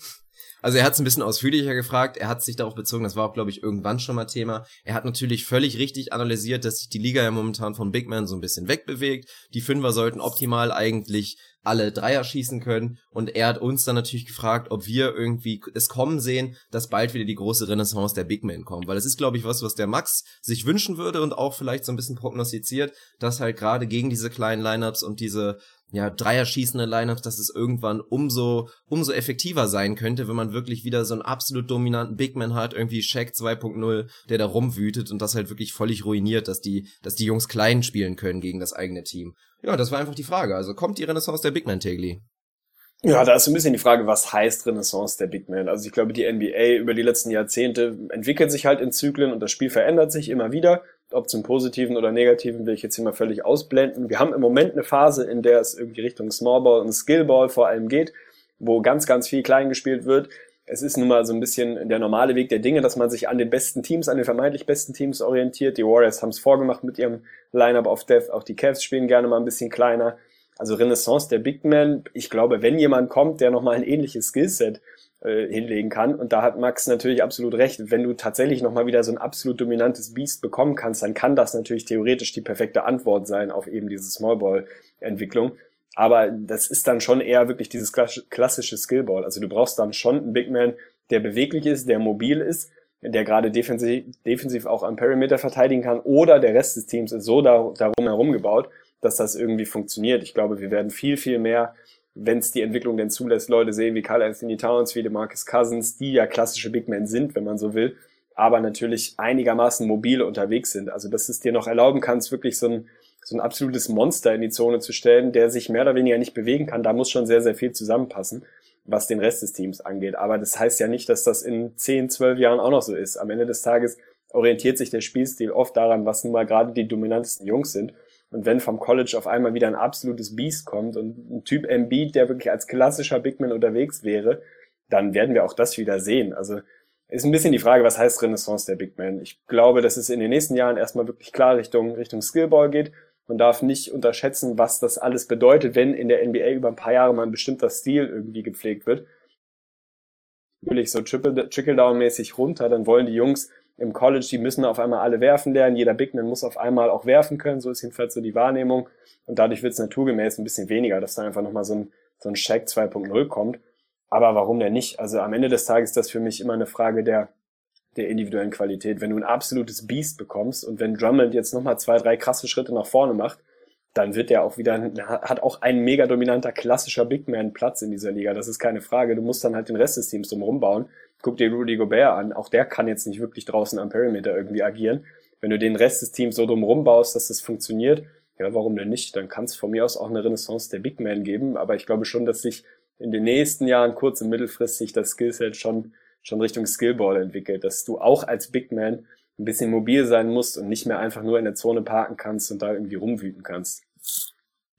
Speaker 2: Also er hat es ein bisschen ausführlicher gefragt, er hat sich darauf bezogen, das war auch, glaube ich, irgendwann schon mal Thema. Er hat natürlich völlig richtig analysiert, dass sich die Liga ja momentan vom Big Man so ein bisschen wegbewegt. Die Fünfer sollten optimal eigentlich alle Dreier schießen können. Und er hat uns dann natürlich gefragt, ob wir irgendwie es kommen sehen, dass bald wieder die große Renaissance der Big Men kommt. Weil das ist, glaube ich, was, was der Max sich wünschen würde und auch vielleicht so ein bisschen prognostiziert, dass halt gerade gegen diese kleinen Lineups und diese ja, Dreierschießende Lineups, dass es irgendwann umso, umso effektiver sein könnte, wenn man wirklich wieder so einen absolut dominanten Big Man hat, irgendwie Shaq 2.0, der da rumwütet und das halt wirklich völlig ruiniert, dass die, dass die Jungs klein spielen können gegen das eigene Team. Ja, das war einfach die Frage. Also kommt die Renaissance der Big Man, Tegli?
Speaker 1: Ja, da ist so ein bisschen die Frage, was heißt Renaissance der Big Man? Also ich glaube, die NBA über die letzten Jahrzehnte entwickelt sich halt in Zyklen und das Spiel verändert sich immer wieder. Ob zum Positiven oder Negativen will ich jetzt hier mal völlig ausblenden. Wir haben im Moment eine Phase, in der es irgendwie Richtung Smallball und Skillball vor allem geht, wo ganz, ganz viel klein gespielt wird. Es ist nun mal so ein bisschen der normale Weg der Dinge, dass man sich an den besten Teams, an den vermeintlich besten Teams orientiert. Die Warriors haben es vorgemacht mit ihrem Lineup of Death. Auch die Cavs spielen gerne mal ein bisschen kleiner. Also Renaissance der Big Man, ich glaube, wenn jemand kommt, der nochmal ein ähnliches Skillset hinlegen kann, und da hat Max natürlich absolut recht, wenn du tatsächlich nochmal wieder so ein absolut dominantes Beast bekommen kannst, dann kann das natürlich theoretisch die perfekte Antwort sein auf eben diese Smallball-Entwicklung. Aber das ist dann schon eher wirklich dieses klassische Skillball. Also du brauchst dann schon einen Big Man, der beweglich ist, der mobil ist, der gerade defensiv, defensiv auch am Perimeter verteidigen kann, oder der Rest des Teams ist so darum herum gebaut, dass das irgendwie funktioniert. Ich glaube, wir werden viel, viel mehr, wenn es die Entwicklung denn zulässt, Leute sehen wie Carl Anthony Towns, wie Marcus Cousins, die ja klassische Big Men sind, wenn man so will, aber natürlich einigermaßen mobil unterwegs sind. Also, dass es dir noch erlauben kannst, wirklich so ein, so ein absolutes Monster in die Zone zu stellen, der sich mehr oder weniger nicht bewegen kann. Da muss schon sehr, sehr viel zusammenpassen, was den Rest des Teams angeht. Aber das heißt ja nicht, dass das in 10, 12 Jahren auch noch so ist. Am Ende des Tages orientiert sich der Spielstil oft daran, was nun mal gerade die dominantesten Jungs sind. Und wenn vom College auf einmal wieder ein absolutes Beast kommt und ein Typ Embiid, der wirklich als klassischer Bigman unterwegs wäre, dann werden wir auch das wieder sehen. Also ist ein bisschen die Frage, was heißt Renaissance der Big Man? Ich glaube, dass es in den nächsten Jahren erstmal wirklich klar Richtung, Richtung Skillball geht. Man darf nicht unterschätzen, was das alles bedeutet, wenn in der NBA über ein paar Jahre mal ein bestimmter Stil irgendwie gepflegt wird. Natürlich so Trickle-Down-mäßig runter, dann wollen die Jungs im College, die müssen auf einmal alle werfen lernen, jeder Bigman muss auf einmal auch werfen können, so ist jedenfalls so die Wahrnehmung. Und dadurch wird es naturgemäß ein bisschen weniger, dass da einfach nochmal so ein, so ein Shaq 2.0 kommt. Aber warum denn nicht? Also am Ende des Tages ist das für mich immer eine Frage der, der individuellen Qualität. Wenn du ein absolutes Beast bekommst und wenn Drummond jetzt nochmal zwei, drei krasse Schritte nach vorne macht, dann wird der auch wieder, hat auch ein mega dominanter klassischer Big Man Platz in dieser Liga. Das ist keine Frage. Du musst dann halt den Rest des Teams drumherum bauen guck dir Rudy Gobert an, auch der kann jetzt nicht wirklich draußen am Perimeter irgendwie agieren. Wenn du den Rest des Teams so drumherum baust, dass das funktioniert, ja, warum denn nicht? Dann kann es von mir aus auch eine Renaissance der Big Man geben, aber ich glaube schon, dass sich in den nächsten Jahren kurz- und mittelfristig das Skillset schon, schon Richtung Skillball entwickelt, dass du auch als Big Man ein bisschen mobil sein musst und nicht mehr einfach nur in der Zone parken kannst und da irgendwie rumwüten kannst.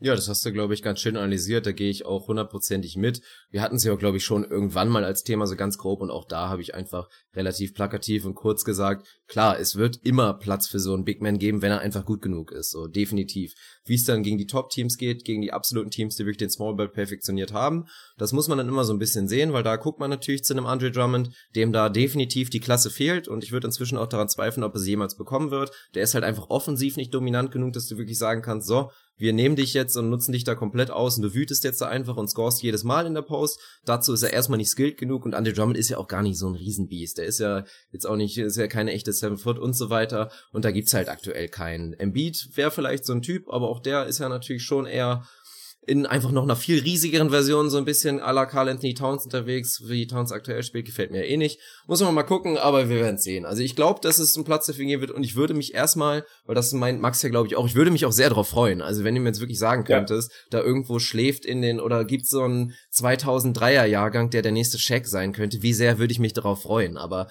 Speaker 2: Ja, das hast du, glaube ich, ganz schön analysiert. Da gehe ich auch hundertprozentig mit. Wir hatten es ja, glaube ich, schon irgendwann mal als Thema so ganz grob und auch da habe ich einfach relativ plakativ und kurz gesagt, klar, es wird immer Platz für so einen Big Man geben, wenn er einfach gut genug ist. So, definitiv. Wie es dann gegen die Top-Teams geht, gegen die absoluten Teams, die wirklich den Small Ball perfektioniert haben, das muss man dann immer so ein bisschen sehen, weil da guckt man natürlich zu einem Andre Drummond, dem da definitiv die Klasse fehlt und ich würde inzwischen auch daran zweifeln, ob es jemals bekommen wird. Der ist halt einfach offensiv nicht dominant genug, dass du wirklich sagen kannst, so, wir nehmen dich jetzt und nutzen dich da komplett aus und du wütest jetzt da einfach und scorest jedes Mal in der Post. Dazu ist er erstmal nicht skilled genug und Andre Drummond ist ja auch gar nicht so ein Riesenbiest. Der ist ja jetzt auch nicht, ist ja keine echte Seven Foot und so weiter und da gibt's halt aktuell keinen. Embiid wäre vielleicht so ein Typ, aber auch der ist ja natürlich schon eher in einfach noch einer viel riesigeren Version so ein bisschen à la Carl Anthony Towns unterwegs, wie Towns aktuell spielt, gefällt mir eh nicht. Muss man mal gucken, aber wir werden sehen. Also ich glaube, dass es ein Platz dafür gehen wird und ich würde mich erstmal, weil das meint Max ja glaube ich auch, ich würde mich auch sehr darauf freuen. Also wenn du mir jetzt wirklich sagen könntest, ja. da irgendwo schläft in den, oder gibt so einen 2003er Jahrgang, der der nächste Check sein könnte, wie sehr würde ich mich darauf freuen. Aber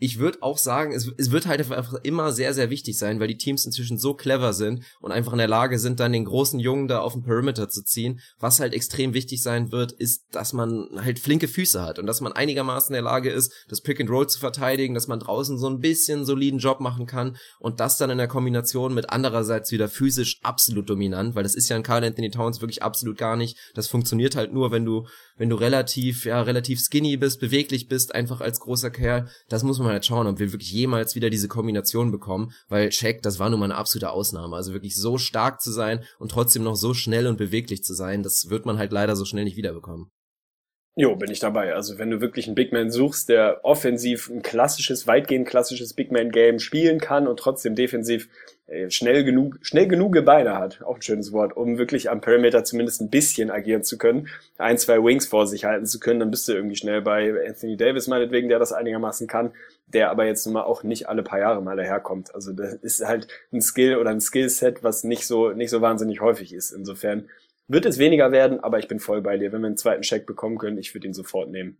Speaker 2: ich würde auch sagen, es, es wird halt einfach immer sehr, sehr wichtig sein, weil die Teams inzwischen so clever sind und einfach in der Lage sind, dann den großen Jungen da auf den Perimeter zu ziehen. Was halt extrem wichtig sein wird, ist, dass man halt flinke Füße hat und dass man einigermaßen in der Lage ist, das Pick and Roll zu verteidigen, dass man draußen so ein bisschen soliden Job machen kann und das dann in der Kombination mit andererseits wieder physisch absolut dominant, weil das ist ja in Carl Anthony Towns wirklich absolut gar nicht. Das funktioniert halt nur, wenn du, wenn du relativ, ja, relativ skinny bist, beweglich bist, einfach als großer Kerl. Das muss man halt schauen, ob wir wirklich jemals wieder diese Kombination bekommen, weil Shaq, das war nun mal eine absolute Ausnahme. Also wirklich so stark zu sein und trotzdem noch so schnell und beweglich zu sein, das wird man halt leider so schnell nicht wiederbekommen.
Speaker 1: Jo, bin ich dabei. Also wenn du wirklich einen Big Man suchst, der offensiv ein klassisches, weitgehend klassisches Big Man Game spielen kann und trotzdem defensiv schnell genug, schnell genug Beine hat, auch ein schönes Wort, um wirklich am Perimeter zumindest ein bisschen agieren zu können, ein, zwei Wings vor sich halten zu können, dann bist du irgendwie schnell bei Anthony Davis meinetwegen, der das einigermaßen kann, der aber jetzt nun mal auch nicht alle paar Jahre mal daherkommt. Also das ist halt ein Skill oder ein Skillset, was nicht so, nicht so wahnsinnig häufig ist. Insofern wird es weniger werden, aber ich bin voll bei dir. Wenn wir einen zweiten Check bekommen können, ich würde ihn sofort nehmen.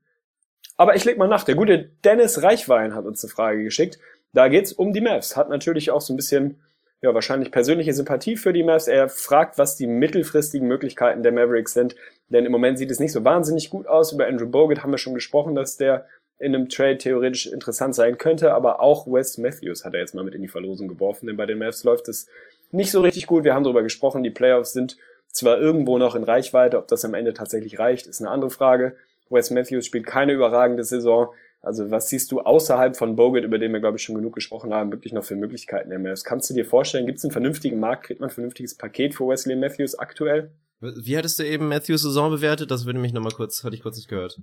Speaker 1: Aber ich leg mal nach. Der gute Dennis Reichwein hat uns eine Frage geschickt. Da geht's um die Mavs. Hat natürlich auch so ein bisschen, ja, wahrscheinlich persönliche Sympathie für die Mavs. Er fragt, was die mittelfristigen Möglichkeiten der Mavericks sind. Denn im Moment sieht es nicht so wahnsinnig gut aus. Über Andrew Bogut haben wir schon gesprochen, dass der in einem Trade theoretisch interessant sein könnte. Aber auch Wes Matthews hat er jetzt mal mit in die Verlosung geworfen. Denn bei den Mavs läuft es nicht so richtig gut. Wir haben darüber gesprochen. Die Playoffs sind zwar irgendwo noch in Reichweite, ob das am Ende tatsächlich reicht, ist eine andere Frage. Wes Matthews spielt keine überragende Saison. Also was siehst du außerhalb von Bogut, über den wir, glaube ich, schon genug gesprochen haben, wirklich noch für Möglichkeiten der Mavs? Kannst du dir vorstellen, gibt es einen vernünftigen Markt, kriegt man ein vernünftiges Paket für Wesley Matthews aktuell?
Speaker 2: Wie hattest du eben Matthews Saison bewertet? Das würde mich nochmal kurz, hatte ich kurz nicht gehört.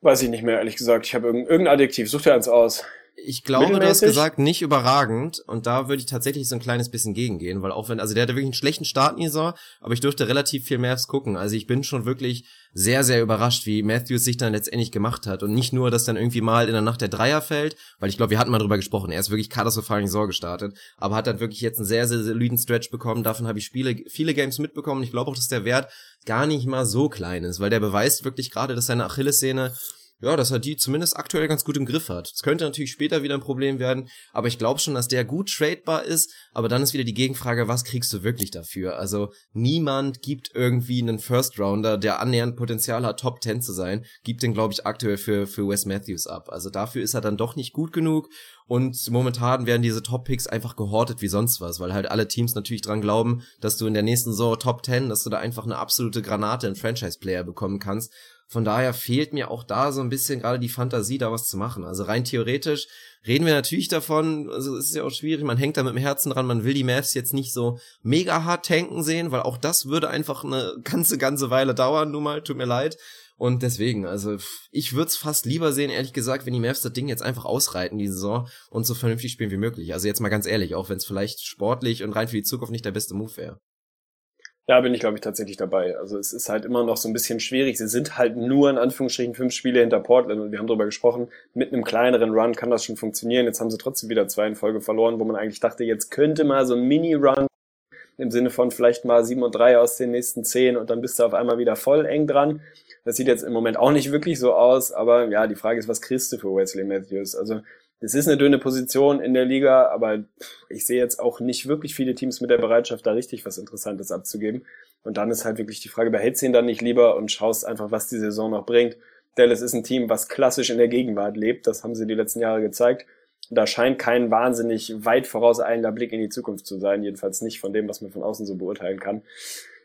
Speaker 1: Weiß ich nicht mehr, ehrlich gesagt. Ich habe irgendein Adjektiv. Such dir eins aus.
Speaker 2: Ich glaube, du hast gesagt, nicht überragend. Und da würde ich tatsächlich so ein kleines bisschen gegengehen, weil auch wenn, also der hatte wirklich einen schlechten Start in die Saison, aber ich durfte relativ viel Mavs gucken. Also ich bin schon wirklich sehr, sehr überrascht, wie Matthews sich dann letztendlich gemacht hat. Und nicht nur, dass dann irgendwie mal in der Nacht der Dreier fällt, weil ich glaube, wir hatten mal drüber gesprochen. Er ist wirklich katastrophal in die Saison gestartet, aber hat dann wirklich jetzt einen sehr, sehr soliden Stretch bekommen. Davon habe ich Spiele, viele Games mitbekommen. Ich glaube auch, dass der Wert gar nicht mal so klein ist, weil der beweist wirklich gerade, dass seine Achillessehne ja, dass er die zumindest aktuell ganz gut im Griff hat. Das könnte natürlich später wieder ein Problem werden, aber ich glaube schon, dass der gut tradebar ist, aber dann ist wieder die Gegenfrage, was kriegst du wirklich dafür? Also niemand gibt irgendwie einen First Rounder, der annähernd Potenzial hat, Top 10 zu sein, gibt den, glaube ich, aktuell für, für Wes Matthews ab. Also dafür ist er dann doch nicht gut genug und momentan werden diese Top-Picks einfach gehortet wie sonst was, weil halt alle Teams natürlich dran glauben, dass du in der nächsten Saison Top 10, dass du da einfach eine absolute Granate in Franchise-Player bekommen kannst. Von daher fehlt mir auch da so ein bisschen gerade die Fantasie, da was zu machen. Also rein theoretisch reden wir natürlich davon, also es ist ja auch schwierig, man hängt da mit dem Herzen dran, man will die Mavs jetzt nicht so mega hart tanken sehen, weil auch das würde einfach eine ganze, ganze Weile dauern, nun mal, tut mir leid. Und deswegen, also ich würde es fast lieber sehen, ehrlich gesagt, wenn die Mavs das Ding jetzt einfach ausreiten, die Saison, und so vernünftig spielen wie möglich. Also jetzt mal ganz ehrlich, auch wenn es vielleicht sportlich und rein für die Zukunft nicht der beste Move wäre.
Speaker 1: Da bin ich, glaube ich, tatsächlich dabei. Also es ist halt immer noch so ein bisschen schwierig. Sie sind halt nur in Anführungsstrichen fünf Spiele hinter Portland und wir haben darüber gesprochen, mit einem kleineren Run kann das schon funktionieren. Jetzt haben sie trotzdem wieder zwei in Folge verloren, wo man eigentlich dachte, jetzt könnte mal so ein Mini-Run im Sinne von vielleicht mal sieben und drei aus den nächsten zehn und dann bist du auf einmal wieder voll eng dran. Das sieht jetzt im Moment auch nicht wirklich so aus, aber ja, die Frage ist, was kriegst du für Wesley Matthews? Also es ist eine dünne Position in der Liga, aber ich sehe jetzt auch nicht wirklich viele Teams mit der Bereitschaft, da richtig was Interessantes abzugeben. Und dann ist halt wirklich die Frage, behältst du ihn dann nicht lieber und schaust einfach, was die Saison noch bringt. Dallas ist ein Team, was klassisch in der Gegenwart lebt. Das haben sie die letzten Jahre gezeigt. Da scheint kein wahnsinnig weit vorauseilender Blick in die Zukunft zu sein. Jedenfalls nicht von dem, was man von außen so beurteilen kann.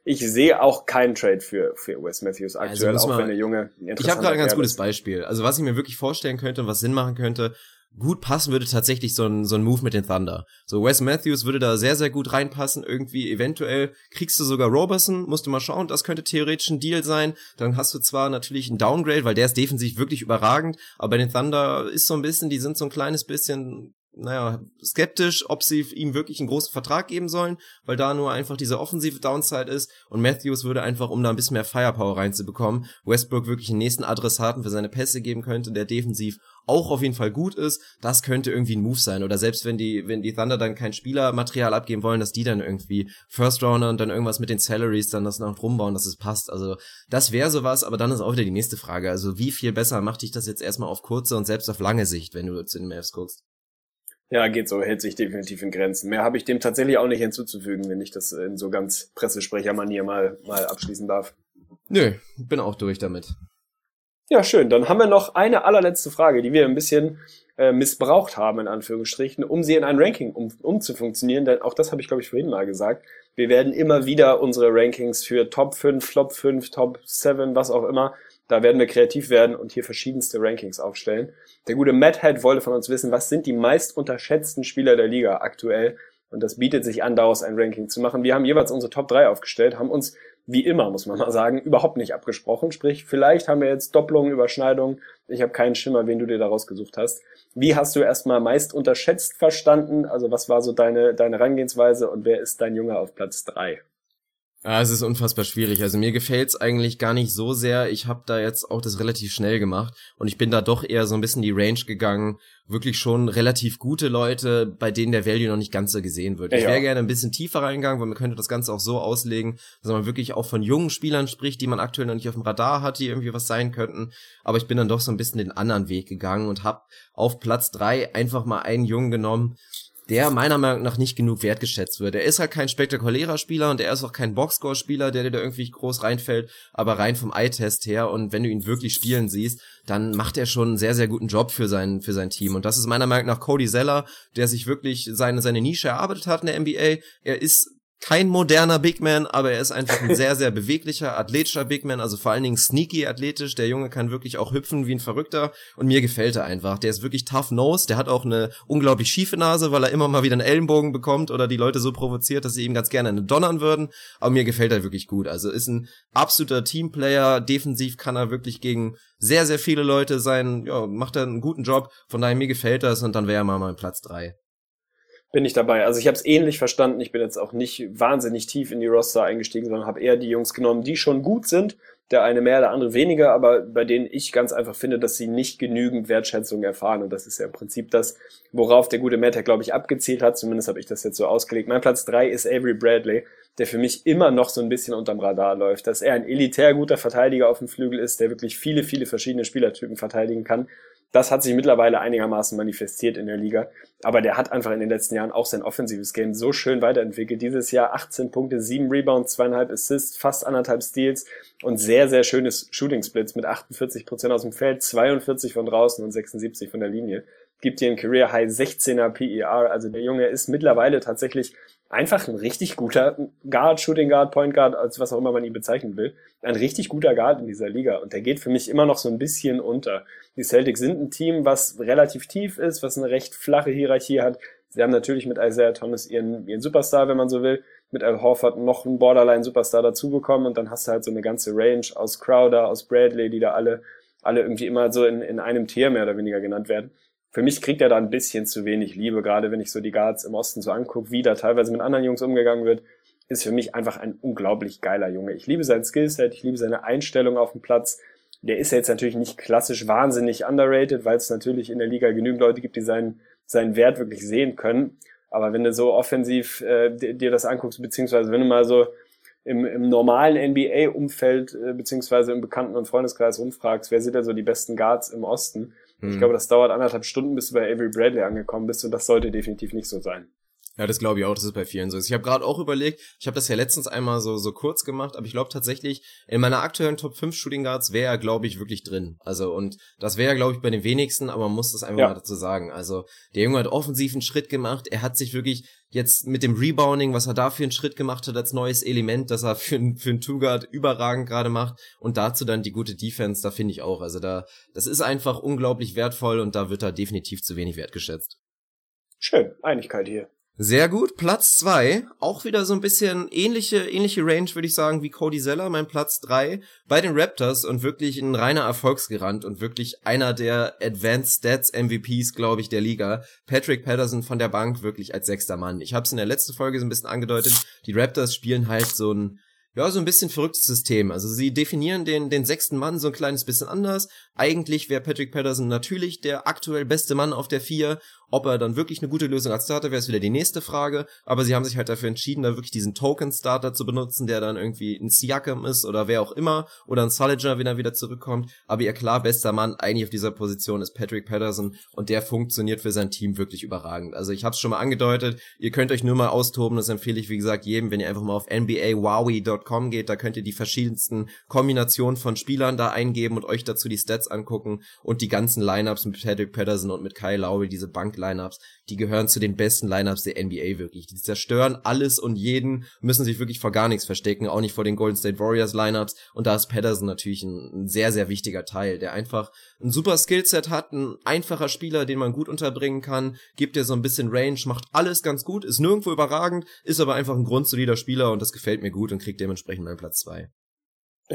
Speaker 1: Ich sehe auch keinen Trade für, für Wes Matthews also aktuell, also auch wenn der Junge
Speaker 2: Ich habe gerade ein ganz gutes Beispiel. Also was ich mir wirklich vorstellen könnte und was Sinn machen könnte, gut passen würde tatsächlich so ein, so ein Move mit den Thunder. So Wes Matthews würde da sehr, sehr gut reinpassen. Irgendwie eventuell kriegst du sogar Roberson, musst du mal schauen, das könnte theoretisch ein Deal sein. Dann hast du zwar natürlich ein Downgrade, weil der ist defensiv wirklich überragend, aber bei den Thunder ist so ein bisschen, die sind so ein kleines bisschen naja, skeptisch, ob sie ihm wirklich einen großen Vertrag geben sollen, weil da nur einfach diese offensive Downside ist und Matthews würde einfach, um da ein bisschen mehr Firepower reinzubekommen, Westbrook wirklich einen nächsten Adressaten für seine Pässe geben könnte, der defensiv auch auf jeden Fall gut ist, das könnte irgendwie ein Move sein. Oder selbst wenn die, wenn die Thunder dann kein Spielermaterial abgeben wollen, dass die dann irgendwie First Rounder und dann irgendwas mit den Salaries dann das noch rumbauen, dass es passt. Also das wäre sowas, aber dann ist auch wieder die nächste Frage. Also wie viel besser macht dich das jetzt erstmal auf kurze und selbst auf lange Sicht, wenn du zu den Mavs guckst?
Speaker 1: Ja, geht so, hält sich definitiv in Grenzen. Mehr habe ich dem tatsächlich auch nicht hinzuzufügen, wenn ich das in so ganz Pressesprechermanier mal, mal abschließen darf.
Speaker 2: Nö, bin auch durch damit.
Speaker 1: Ja, schön. Dann haben wir noch eine allerletzte Frage, die wir ein bisschen äh, missbraucht haben, in Anführungsstrichen, um sie in ein Ranking um, umzufunktionieren. Denn auch das habe ich, glaube ich, vorhin mal gesagt. Wir werden immer wieder unsere Rankings für Top 5, Flop 5, Top 7, was auch immer, da werden wir kreativ werden und hier verschiedenste Rankings aufstellen. Der gute Matt Head wollte von uns wissen, was sind die meist unterschätzten Spieler der Liga aktuell? Und das bietet sich an, daraus ein Ranking zu machen. Wir haben jeweils unsere Top 3 aufgestellt, haben uns wie immer, muss man mal sagen, überhaupt nicht abgesprochen. Sprich, vielleicht haben wir jetzt Doppelungen, Überschneidungen. Ich habe keinen Schimmer, wen du dir da rausgesucht hast. Wie hast du erstmal meist unterschätzt verstanden? Also was war so deine, deine Herangehensweise und wer ist dein Junge auf Platz drei?
Speaker 2: Ja, es ist unfassbar schwierig. Also mir gefällt's eigentlich gar nicht so sehr. Ich habe da jetzt auch das relativ schnell gemacht und ich bin da doch eher so ein bisschen die Range gegangen. Wirklich schon relativ gute Leute, bei denen der Value noch nicht ganz so gesehen wird. Ja, ich wäre ja. gerne ein bisschen tiefer reingegangen, weil man könnte das Ganze auch so auslegen, dass man wirklich auch von jungen Spielern spricht, die man aktuell noch nicht auf dem Radar hat, die irgendwie was sein könnten. Aber ich bin dann doch so ein bisschen den anderen Weg gegangen und habe auf Platz drei einfach mal einen Jungen genommen, der meiner Meinung nach nicht genug wertgeschätzt wird. Er ist halt kein spektakulärer Spieler und er ist auch kein Boxscore-Spieler, der dir da irgendwie groß reinfällt, aber rein vom Eye-Test her und wenn du ihn wirklich spielen siehst, dann macht er schon einen sehr, sehr guten Job für sein, für sein Team. Und das ist meiner Meinung nach Cody Zeller, der sich wirklich seine, seine Nische erarbeitet hat in der NBA. Er ist kein moderner Big Man, aber er ist einfach ein *laughs* sehr, sehr beweglicher, athletischer Big Man, also vor allen Dingen sneaky athletisch. Der Junge kann wirklich auch hüpfen wie ein Verrückter und mir gefällt er einfach. Der ist wirklich tough nose, der hat auch eine unglaublich schiefe Nase, weil er immer mal wieder einen Ellenbogen bekommt oder die Leute so provoziert, dass sie ihm ganz gerne eine donnern würden. Aber mir gefällt er wirklich gut. Also ist ein absoluter Teamplayer. Defensiv kann er wirklich gegen sehr, sehr viele Leute sein. Ja, macht er einen guten Job. Von daher mir gefällt das und dann wäre er mal mein Platz drei
Speaker 1: bin ich dabei. Also ich habe es ähnlich verstanden. Ich bin jetzt auch nicht wahnsinnig tief in die Roster eingestiegen, sondern habe eher die Jungs genommen, die schon gut sind. Der eine mehr, der andere weniger, aber bei denen ich ganz einfach finde, dass sie nicht genügend Wertschätzung erfahren. Und das ist ja im Prinzip das, worauf der gute Matt, glaube ich, abgezielt hat. Zumindest habe ich das jetzt so ausgelegt. Mein Platz drei ist Avery Bradley, der für mich immer noch so ein bisschen unterm Radar läuft. Dass er ein elitär guter Verteidiger auf dem Flügel ist, der wirklich viele, viele verschiedene Spielertypen verteidigen kann das hat sich mittlerweile einigermaßen manifestiert in der Liga. Aber der hat einfach in den letzten Jahren auch sein offensives Game so schön weiterentwickelt. Dieses Jahr 18 Punkte, 7 Rebounds, 2,5 Assists, fast anderthalb Steals und sehr, sehr schönes Shooting Splits mit 48 Prozent aus dem Feld, 42 von draußen und 76 von der Linie. Gibt dir ein Career High 16er PER. Also der Junge ist mittlerweile tatsächlich einfach ein richtig guter Guard, Shooting Guard, Point Guard, als was auch immer man ihn bezeichnen will. Ein richtig guter Guard in dieser Liga. Und der geht für mich immer noch so ein bisschen unter. Die Celtics sind ein Team, was relativ tief ist, was eine recht flache Hierarchie hat. Sie haben natürlich mit Isaiah Thomas ihren, ihren Superstar, wenn man so will, mit Al Horford noch einen Borderline-Superstar dazu bekommen und dann hast du halt so eine ganze Range aus Crowder, aus Bradley, die da alle, alle irgendwie immer so in, in einem Tier mehr oder weniger genannt werden für mich kriegt er da ein bisschen zu wenig Liebe, gerade wenn ich so die Guards im Osten so angucke, wie da teilweise mit anderen Jungs umgegangen wird, ist für mich einfach ein unglaublich geiler Junge. Ich liebe sein Skillset, ich liebe seine Einstellung auf dem Platz. Der ist jetzt natürlich nicht klassisch wahnsinnig underrated, weil es natürlich in der Liga genügend Leute gibt, die seinen, seinen Wert wirklich sehen können. Aber wenn du so offensiv äh, dir das anguckst, beziehungsweise wenn du mal so im, im normalen NBA-Umfeld, äh, beziehungsweise im Bekannten- und Freundeskreis rumfragst, wer sind denn so die besten Guards im Osten, hm. Ich glaube, das dauert anderthalb Stunden, bis du bei Avery Bradley angekommen bist und das sollte definitiv nicht so sein.
Speaker 2: Ja, das glaube ich auch, das ist bei vielen so. Ich habe gerade auch überlegt, ich habe das ja letztens einmal so so kurz gemacht, aber ich glaube tatsächlich, in meiner aktuellen Top 5 Shooting Guards wäre er, glaube ich, wirklich drin. Also und das wäre, glaube ich, bei den wenigsten, aber man muss das einfach ja. mal dazu sagen. Also der Junge hat offensiv einen Schritt gemacht, er hat sich wirklich jetzt mit dem Rebounding, was er da für einen Schritt gemacht hat als neues Element, das er für, für einen Two-Guard überragend gerade macht und dazu dann die gute Defense, da finde ich auch. Also da, das ist einfach unglaublich wertvoll und da wird er definitiv zu wenig wertgeschätzt.
Speaker 1: Schön, Einigkeit hier.
Speaker 2: Sehr gut. Platz zwei auch wieder so ein bisschen ähnliche, ähnliche Range, würde ich sagen, wie Cody Zeller, mein Platz drei bei den Raptors und wirklich ein reiner Erfolgsgerand und wirklich einer der Advanced Stats MVPs, glaube ich, der Liga. Patrick Patterson von der Bank wirklich als sechster Mann. Ich habe es in der letzten Folge so ein bisschen angedeutet. Die Raptors spielen halt so ein ja, so ein bisschen verrücktes System. Also sie definieren den, den sechsten Mann so ein kleines bisschen anders. Eigentlich wäre Patrick Patterson natürlich der aktuell beste Mann auf der vier ob er dann wirklich eine gute Lösung als Starter wäre, ist wieder die nächste Frage. Aber sie haben sich halt dafür entschieden, da wirklich diesen Token-Starter zu benutzen, der dann irgendwie ein Siakam ist oder wer auch immer. Oder ein Soliger, wenn er wieder zurückkommt. Aber ihr klar bester Mann eigentlich auf dieser Position ist Patrick Patterson. Und der funktioniert für sein Team wirklich überragend. Also ich habe es schon mal angedeutet. Ihr könnt euch nur mal austoben. Das empfehle ich, wie gesagt, jedem, wenn ihr einfach mal auf nbawowie.com geht. Da könnt ihr die verschiedensten Kombinationen von Spielern da eingeben und euch dazu die Stats angucken und die ganzen Lineups mit Patrick Patterson und mit Kyle Lowry, diese Bank-Lineups, die gehören zu den besten Lineups der NBA wirklich. Die zerstören alles und jeden, müssen sich wirklich vor gar nichts verstecken, auch nicht vor den Golden State Warriors Lineups. Und da ist Patterson natürlich ein, ein sehr, sehr wichtiger Teil, der einfach ein super Skillset hat, ein einfacher Spieler, den man gut unterbringen kann, gibt dir so ein bisschen Range, macht alles ganz gut, ist nirgendwo überragend, ist aber einfach ein grundsolider Spieler und das gefällt mir gut und kriegt dementsprechend meinen Platz zwei.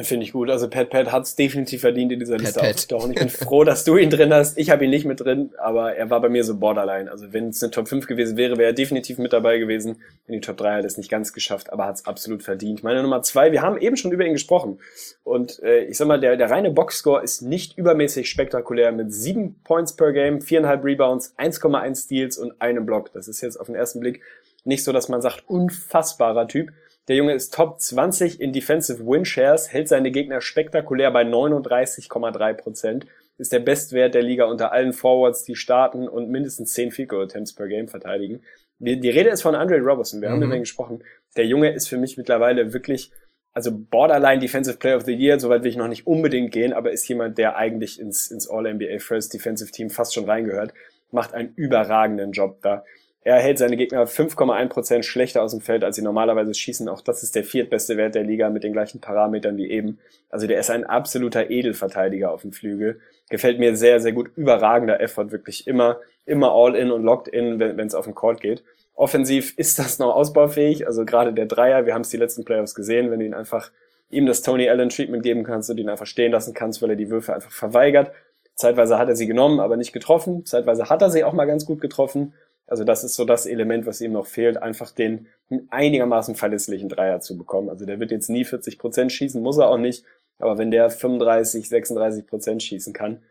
Speaker 1: Finde ich gut. Also Pat Pat hat es definitiv verdient, in dieser Pat Liste aufzutauchen. Ich bin froh, dass du ihn drin hast. Ich habe ihn nicht mit drin, aber er war bei mir so borderline. Also wenn es eine Top 5 gewesen wäre, wäre er definitiv mit dabei gewesen. In die Top 3 hat er es nicht ganz geschafft, aber hat es absolut verdient. Meine Nummer 2, wir haben eben schon über ihn gesprochen. Und äh, ich sag mal, der, der reine Boxscore ist nicht übermäßig spektakulär mit 7 Points per Game, 4,5 Rebounds, 1,1 Steals und einem Block. Das ist jetzt auf den ersten Blick nicht so, dass man sagt, unfassbarer Typ. Der Junge ist Top 20 in Defensive Win Shares, hält seine Gegner spektakulär bei 39,3 Prozent, ist der Bestwert der Liga unter allen Forwards, die starten und mindestens 10 Field Goal Attempts per Game verteidigen. Die, die Rede ist von Andre Robertson. Wir mhm. haben über ihn gesprochen. Der Junge ist für mich mittlerweile wirklich, also borderline Defensive Player of the Year. Soweit will ich noch nicht unbedingt gehen, aber ist jemand, der eigentlich ins, ins All-NBA First Defensive Team fast schon reingehört. Macht einen überragenden Job da. Er hält seine Gegner 5,1% schlechter aus dem Feld, als sie normalerweise schießen. Auch das ist der viertbeste Wert der Liga mit den gleichen Parametern wie eben. Also der ist ein absoluter Edelverteidiger auf dem Flügel. Gefällt mir sehr, sehr gut. Überragender Effort, wirklich immer, immer all in und locked in, wenn es auf den Court geht. Offensiv *laughs* ist das noch ausbaufähig. Also gerade der Dreier, wir haben es die letzten Playoffs gesehen, wenn du ihn einfach ihm das Tony Allen Treatment geben kannst und ihn einfach stehen lassen kannst, weil er die Würfe einfach verweigert. Zeitweise hat er sie genommen, aber nicht getroffen. Zeitweise hat er sie auch mal ganz gut getroffen. Also das ist so das Element, was ihm noch fehlt, einfach den einigermaßen verlässlichen Dreier zu bekommen. Also der wird jetzt nie 40 Prozent schießen, muss er auch nicht. Aber wenn der 35, 36 Prozent schießen kann,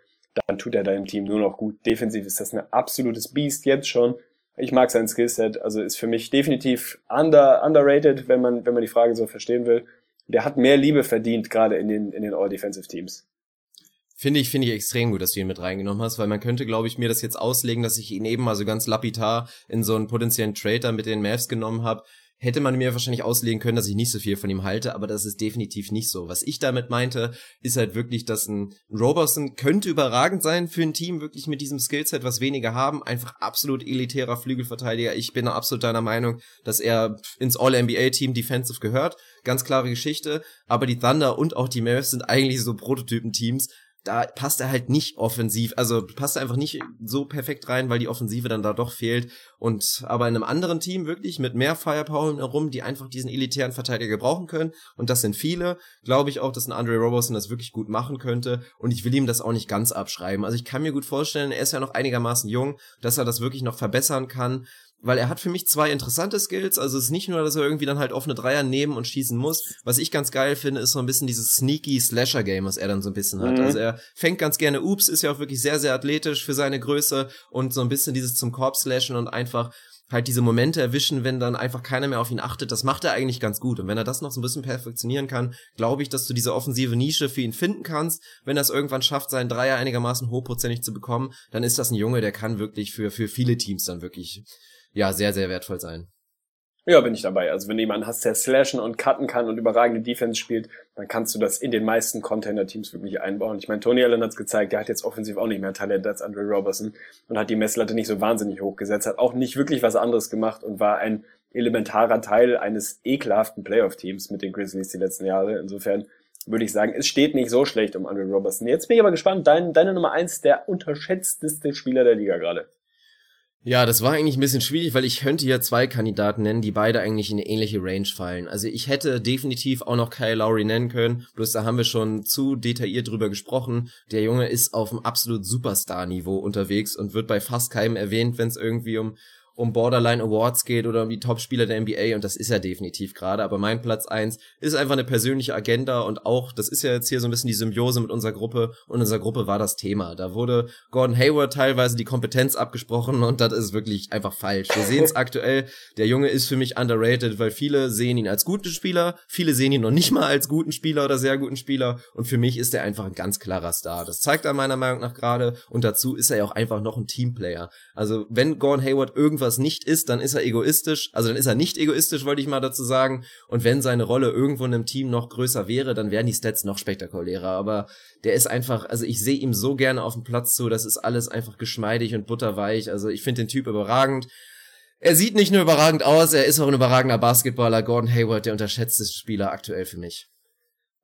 Speaker 1: dann tut er deinem Team nur noch gut. Defensiv ist das ein absolutes Beast jetzt schon. Ich mag sein Skillset, also ist für mich definitiv under, underrated, wenn man, wenn man die Frage so verstehen will. Der hat mehr Liebe verdient, gerade in den, in den All-Defensive Teams.
Speaker 2: Finde ich, finde ich extrem gut, dass du ihn mit reingenommen hast, weil man könnte, glaube ich, mir das jetzt auslegen, dass ich ihn eben mal so ganz lapidar in so einen potenziellen Trader mit den Mavs genommen habe. Hätte man mir wahrscheinlich auslegen können, dass ich nicht so viel von ihm halte, aber das ist definitiv nicht so. Was ich damit meinte, ist halt wirklich, dass ein Robertson könnte überragend sein für ein Team, wirklich mit diesem Skillset, was weniger haben. Einfach absolut elitärer Flügelverteidiger. Ich bin absolut deiner Meinung, dass er ins All-NBA-Team Defensive gehört. Ganz klare Geschichte. Aber die Thunder und auch die Mavs sind eigentlich so Prototypen-Teams, da passt er halt nicht offensiv, also passt er einfach nicht so perfekt rein, weil die Offensive dann da doch fehlt. Und aber in einem anderen Team wirklich mit mehr Firepower herum, die einfach diesen elitären Verteidiger gebrauchen können. Und das sind viele. Glaube ich auch, dass ein Andre Robertson das wirklich gut machen könnte. Und ich will ihm das auch nicht ganz abschreiben. Also ich kann mir gut vorstellen, er ist ja noch einigermaßen jung, dass er das wirklich noch verbessern kann weil er hat für mich zwei interessante Skills. Also es ist nicht nur, dass er irgendwie dann halt offene Dreier nehmen und schießen muss. Was ich ganz geil finde, ist so ein bisschen dieses sneaky Slasher-Game, was er dann so ein bisschen hat. Mhm. Also er fängt ganz gerne Ups, ist ja auch wirklich sehr, sehr athletisch für seine Größe und so ein bisschen dieses zum Korb slashen und einfach halt diese Momente erwischen, wenn dann einfach keiner mehr auf ihn achtet, das macht er eigentlich ganz gut. Und wenn er das noch so ein bisschen perfektionieren kann, glaube ich, dass du diese offensive Nische für ihn finden kannst. Wenn er es irgendwann schafft, seinen Dreier einigermaßen hochprozentig zu bekommen, dann ist das ein Junge, der kann wirklich für, für viele Teams dann wirklich ja sehr, sehr wertvoll sein.
Speaker 1: Ja, bin ich dabei. Also wenn du jemanden hast, der slashen und cutten kann und überragende Defense spielt, dann kannst du das in den meisten Contender-Teams wirklich einbauen. Ich meine, Tony Allen hat's gezeigt, der hat jetzt offensiv auch nicht mehr Talent als Andre Robertson und hat die Messlatte nicht so wahnsinnig hochgesetzt, hat auch nicht wirklich was anderes gemacht und war ein elementarer Teil eines ekelhaften Playoff-Teams mit den Grizzlies die letzten Jahre. Insofern würde ich sagen, es steht nicht so schlecht um Andre Robertson. Jetzt bin ich aber gespannt, dein, deine Nummer eins, der unterschätzteste Spieler der Liga gerade.
Speaker 2: Ja, das war eigentlich ein bisschen schwierig, weil ich könnte ja zwei Kandidaten nennen, die beide eigentlich in eine ähnliche Range fallen. Also ich hätte definitiv auch noch Kyle Lowry nennen können, bloß da haben wir schon zu detailliert drüber gesprochen. Der Junge ist auf einem absolut Superstar-Niveau unterwegs und wird bei fast keinem erwähnt, wenn es irgendwie um um Borderline Awards geht oder um die Top-Spieler der NBA und das ist er definitiv gerade. Aber mein Platz eins ist einfach eine persönliche Agenda und auch, das ist ja jetzt hier so ein bisschen die Symbiose mit unserer Gruppe und unserer Gruppe war das Thema. Da wurde Gordon Hayward teilweise die Kompetenz abgesprochen und das ist wirklich einfach falsch. Wir sehen es *laughs* aktuell, der Junge ist für mich underrated, weil viele sehen ihn als guten Spieler, viele sehen ihn noch nicht mal als guten Spieler oder sehr guten Spieler und für mich ist er einfach ein ganz klarer Star. Das zeigt er meiner Meinung nach gerade und dazu ist er ja auch einfach noch ein Teamplayer. Also wenn Gordon Hayward irgendwann irgendwas nicht ist, dann ist er egoistisch. Also dann ist er nicht egoistisch, wollte ich mal dazu sagen. Und wenn seine Rolle irgendwo in einem Team noch größer wäre, dann wären die Stats noch spektakulärer. Aber der ist einfach, also ich sehe ihm so gerne auf dem Platz zu. Das ist alles einfach geschmeidig und butterweich. Also ich finde den Typ überragend. Er sieht nicht nur überragend aus, er ist auch ein überragender Basketballer. Gordon Hayward, der unterschätzte Spieler aktuell für mich.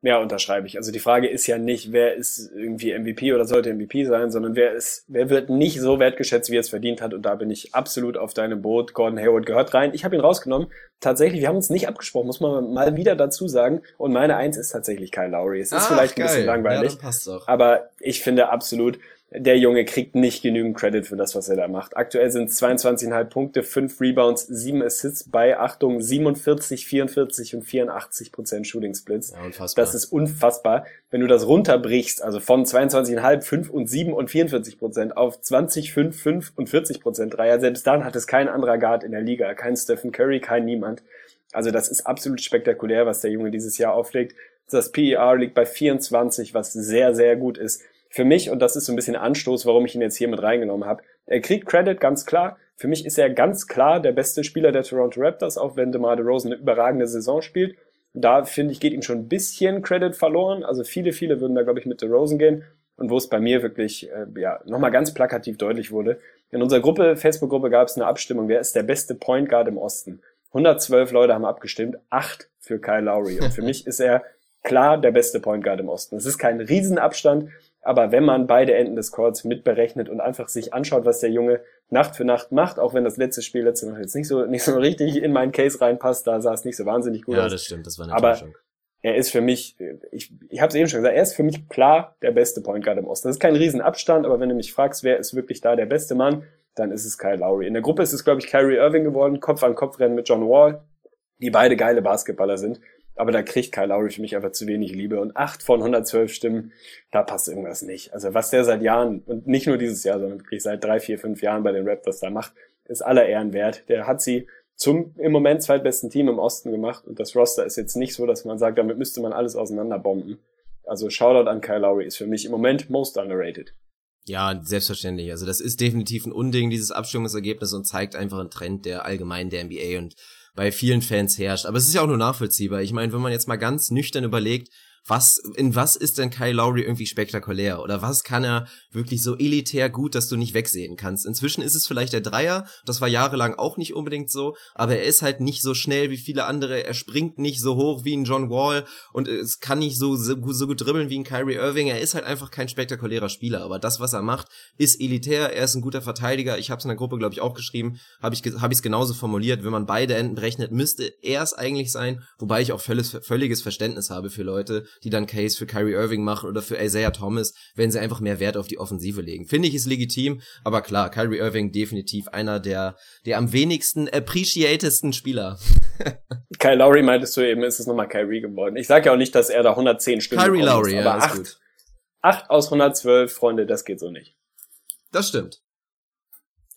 Speaker 1: Ja, unterschreibe ich. Also die Frage ist ja nicht, wer ist irgendwie MVP oder sollte MVP sein, sondern wer ist, wer wird nicht so wertgeschätzt, wie er es verdient hat. Und da bin ich absolut auf deinem Boot. Gordon Hayward gehört rein. Ich habe ihn rausgenommen. Tatsächlich, wir haben uns nicht abgesprochen, muss man mal wieder dazu sagen. Und meine Eins ist tatsächlich Kyle Lowry. Es ist ah, vielleicht geil. ein bisschen langweilig. Ja, passt doch. Aber ich finde absolut, der Junge kriegt nicht genügend Credit für das, was er da macht. Aktuell sind es 22,5 Punkte, 5 Rebounds, 7 Assists bei, Achtung, 47, 44 und 84 Prozent Shooting Splits. Ja, unfassbar. Das ist unfassbar. Wenn du das runterbrichst, also von 22,5, 5 und 7 und 44 Prozent auf 20, 5, 5 und 40 Prozent Dreier, selbst dann hat es kein anderer Guard in der Liga, kein Stephen Curry, kein niemand. Also das ist absolut spektakulär, was der Junge dieses Jahr auflegt. Das PER liegt bei 24, was sehr, sehr gut ist für mich, und das ist so ein bisschen Anstoß, warum ich ihn jetzt hier mit reingenommen habe, er kriegt Credit, ganz klar. Für mich ist er ganz klar der beste Spieler der Toronto Raptors, auch wenn DeMar DeRozan eine überragende Saison spielt. Da, finde ich, geht ihm schon ein bisschen Credit verloren. Also viele, viele würden da, glaube ich, mit DeRozan gehen. Und wo es bei mir wirklich, äh, ja, nochmal ganz plakativ deutlich wurde. In unserer Gruppe, Facebook-Gruppe, gab es eine Abstimmung, wer ist der beste Point Guard im Osten? 112 Leute haben abgestimmt, acht für Kyle Lowry. Und für *laughs* mich ist er klar der beste Point Guard im Osten. Es ist kein Riesenabstand, aber wenn man beide Enden des Courts mitberechnet und einfach sich anschaut, was der Junge Nacht für Nacht macht, auch wenn das letzte Spiel letzte Nacht jetzt nicht so, nicht so *laughs* richtig in meinen Case reinpasst, da sah es nicht so wahnsinnig gut
Speaker 2: ja,
Speaker 1: aus.
Speaker 2: Ja, das stimmt, das war
Speaker 1: eine Aber er ist für mich, ich, ich habe es eben schon gesagt, er ist für mich klar der beste Point Guard im Osten. Das ist kein Riesenabstand, aber wenn du mich fragst, wer ist wirklich da der beste Mann, dann ist es Kyle Lowry. In der Gruppe ist es, glaube ich, Kyrie Irving geworden, Kopf an Kopf rennen mit John Wall, die beide geile Basketballer sind. Aber da kriegt Kyle Lowry für mich einfach zu wenig Liebe. Und acht von 112 Stimmen, da passt irgendwas nicht. Also was der seit Jahren, und nicht nur dieses Jahr, sondern wirklich seit drei, vier, fünf Jahren bei den Raptors da macht, ist aller Ehren wert. Der hat sie zum im Moment zweitbesten Team im Osten gemacht. Und das Roster ist jetzt nicht so, dass man sagt, damit müsste man alles auseinanderbomben. Also Shoutout an Kyle Lowry ist für mich im Moment most underrated.
Speaker 2: Ja, selbstverständlich. Also das ist definitiv ein Unding, dieses Abstimmungsergebnis und zeigt einfach einen Trend der allgemein der NBA und bei vielen Fans herrscht. Aber es ist ja auch nur nachvollziehbar. Ich meine, wenn man jetzt mal ganz nüchtern überlegt, was, in was ist denn Kyle Lowry irgendwie spektakulär? Oder was kann er wirklich so elitär gut, dass du nicht wegsehen kannst? Inzwischen ist es vielleicht der Dreier, das war jahrelang auch nicht unbedingt so, aber er ist halt nicht so schnell wie viele andere, er springt nicht so hoch wie ein John Wall. Und es kann nicht so, so, so gut dribbeln wie ein Kyrie Irving, er ist halt einfach kein spektakulärer Spieler, aber das, was er macht, ist elitär, er ist ein guter Verteidiger, ich habe es in der Gruppe, glaube ich, auch geschrieben, habe ich es hab genauso formuliert, wenn man beide Enden berechnet, müsste er es eigentlich sein, wobei ich auch völlig, völliges Verständnis habe für Leute, die dann Case für Kyrie Irving machen oder für Isaiah Thomas, wenn sie einfach mehr Wert auf die Offensive legen. Finde ich ist legitim, aber klar, Kyrie Irving definitiv einer der, der am wenigsten appreciatedsten Spieler. *laughs*
Speaker 1: Kyle Lowry meintest du eben, ist es nochmal Kyrie geworden. Ich sage ja auch nicht, dass er da 110 Stimmen
Speaker 2: Kyrie Lowry,
Speaker 1: ist, aber
Speaker 2: ja,
Speaker 1: 8, 8 aus 112, Freunde, das geht so nicht.
Speaker 2: Das stimmt.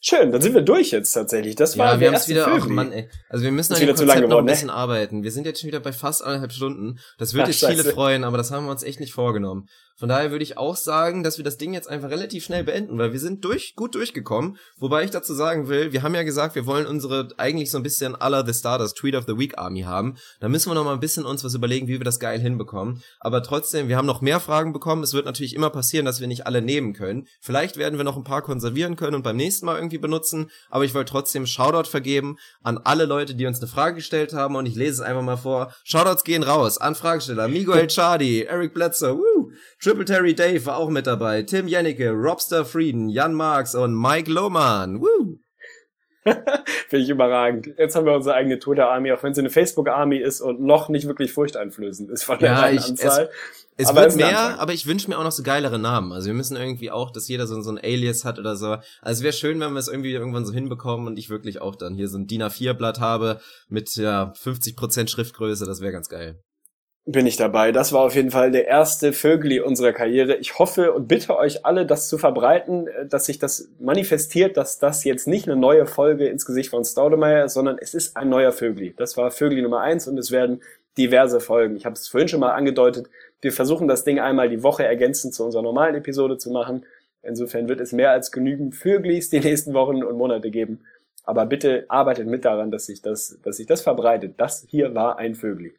Speaker 1: Schön, dann sind wir durch jetzt tatsächlich. Das war
Speaker 2: ja, wir haben es wieder auch, Mann, ey. Also wir müssen an dem Konzept noch ein bisschen ne? arbeiten. Wir sind jetzt schon wieder bei fast anderthalb Stunden. Das würde jetzt viele freuen, aber das haben wir uns echt nicht vorgenommen. Von daher würde ich auch sagen, dass wir das Ding jetzt einfach relativ schnell beenden, weil wir sind durch, gut durchgekommen. Wobei ich dazu sagen will, wir haben ja gesagt, wir wollen unsere eigentlich so ein bisschen aller The Stardust Tweet of the Week Army haben. Da müssen wir noch mal ein bisschen uns was überlegen, wie wir das geil hinbekommen. Aber trotzdem, wir haben noch mehr Fragen bekommen. Es wird natürlich immer passieren, dass wir nicht alle nehmen können. Vielleicht werden wir noch ein paar konservieren können und beim nächsten Mal irgendwie benutzen. Aber ich wollte trotzdem Shoutout vergeben an alle Leute, die uns eine Frage gestellt haben und ich lese es einfach mal vor. Shoutouts gehen raus an Fragesteller Miguel Chardi, Eric Bledsoe, woo, Terry Dave war auch mit dabei. Tim Jennecke, Robster Frieden, Jan Marx und Mike Lohmann. Woo! *laughs*
Speaker 1: Finde ich überragend. Jetzt haben wir unsere eigene Twitter-Army, auch wenn sie eine Facebook-Army ist und noch nicht wirklich furchteinflößend ist von der ja, ich, Anzahl.
Speaker 2: Es, es aber wird mehr, aber ich wünsche mir auch noch so geilere Namen. Also wir müssen irgendwie auch, dass jeder so, so ein Alias hat oder so. Also es wäre schön, wenn wir es irgendwie irgendwann so hinbekommen und ich wirklich auch dann hier so ein DIN A4-Blatt habe mit ja 50% Schriftgröße. Das wäre ganz geil
Speaker 1: bin ich dabei. Das war auf jeden Fall der erste Vögeli unserer Karriere. Ich hoffe und bitte euch alle, das zu verbreiten, äh, dass sich das manifestiert, dass das jetzt nicht eine neue Folge ins Gesicht von Staudemeyer ist, sondern es ist ein neuer Vögeli. Das war Vögeli Nummer eins und es werden diverse Folgen. Ich habe es vorhin schon mal angedeutet. Wir versuchen das Ding einmal die Woche ergänzend zu unserer normalen Episode zu machen. Insofern wird es mehr als genügend Vöglis die nächsten Wochen und Monate geben. Aber bitte arbeitet mit daran, dass sich das, dass sich das verbreitet. Das hier war ein Vögel.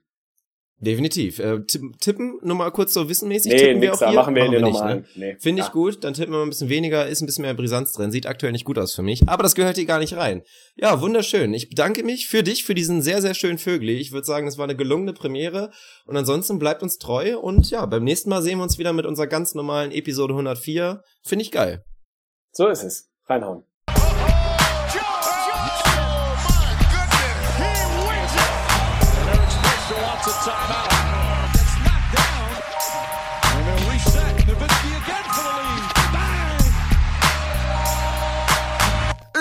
Speaker 2: Definitiv. Äh, tippen, nur mal kurz so wissenmäßig,
Speaker 1: nee,
Speaker 2: tippen
Speaker 1: wir auch
Speaker 2: hier?
Speaker 1: machen wir in den
Speaker 2: nicht. Ne?
Speaker 1: Nee.
Speaker 2: Finde ich
Speaker 1: Ah.
Speaker 2: gut, dann tippen wir mal ein bisschen weniger, ist ein bisschen mehr Brisanz drin, sieht aktuell nicht gut aus für mich, aber das gehört hier gar nicht rein. Ja, wunderschön. Ich bedanke mich für dich, für diesen sehr, sehr schönen Vögli. Ich würde sagen, das war eine gelungene Premiere und ansonsten bleibt uns treu und ja, beim nächsten Mal sehen wir uns wieder mit unserer ganz normalen Episode 104. Finde ich geil.
Speaker 1: So ist es. Reinhauen.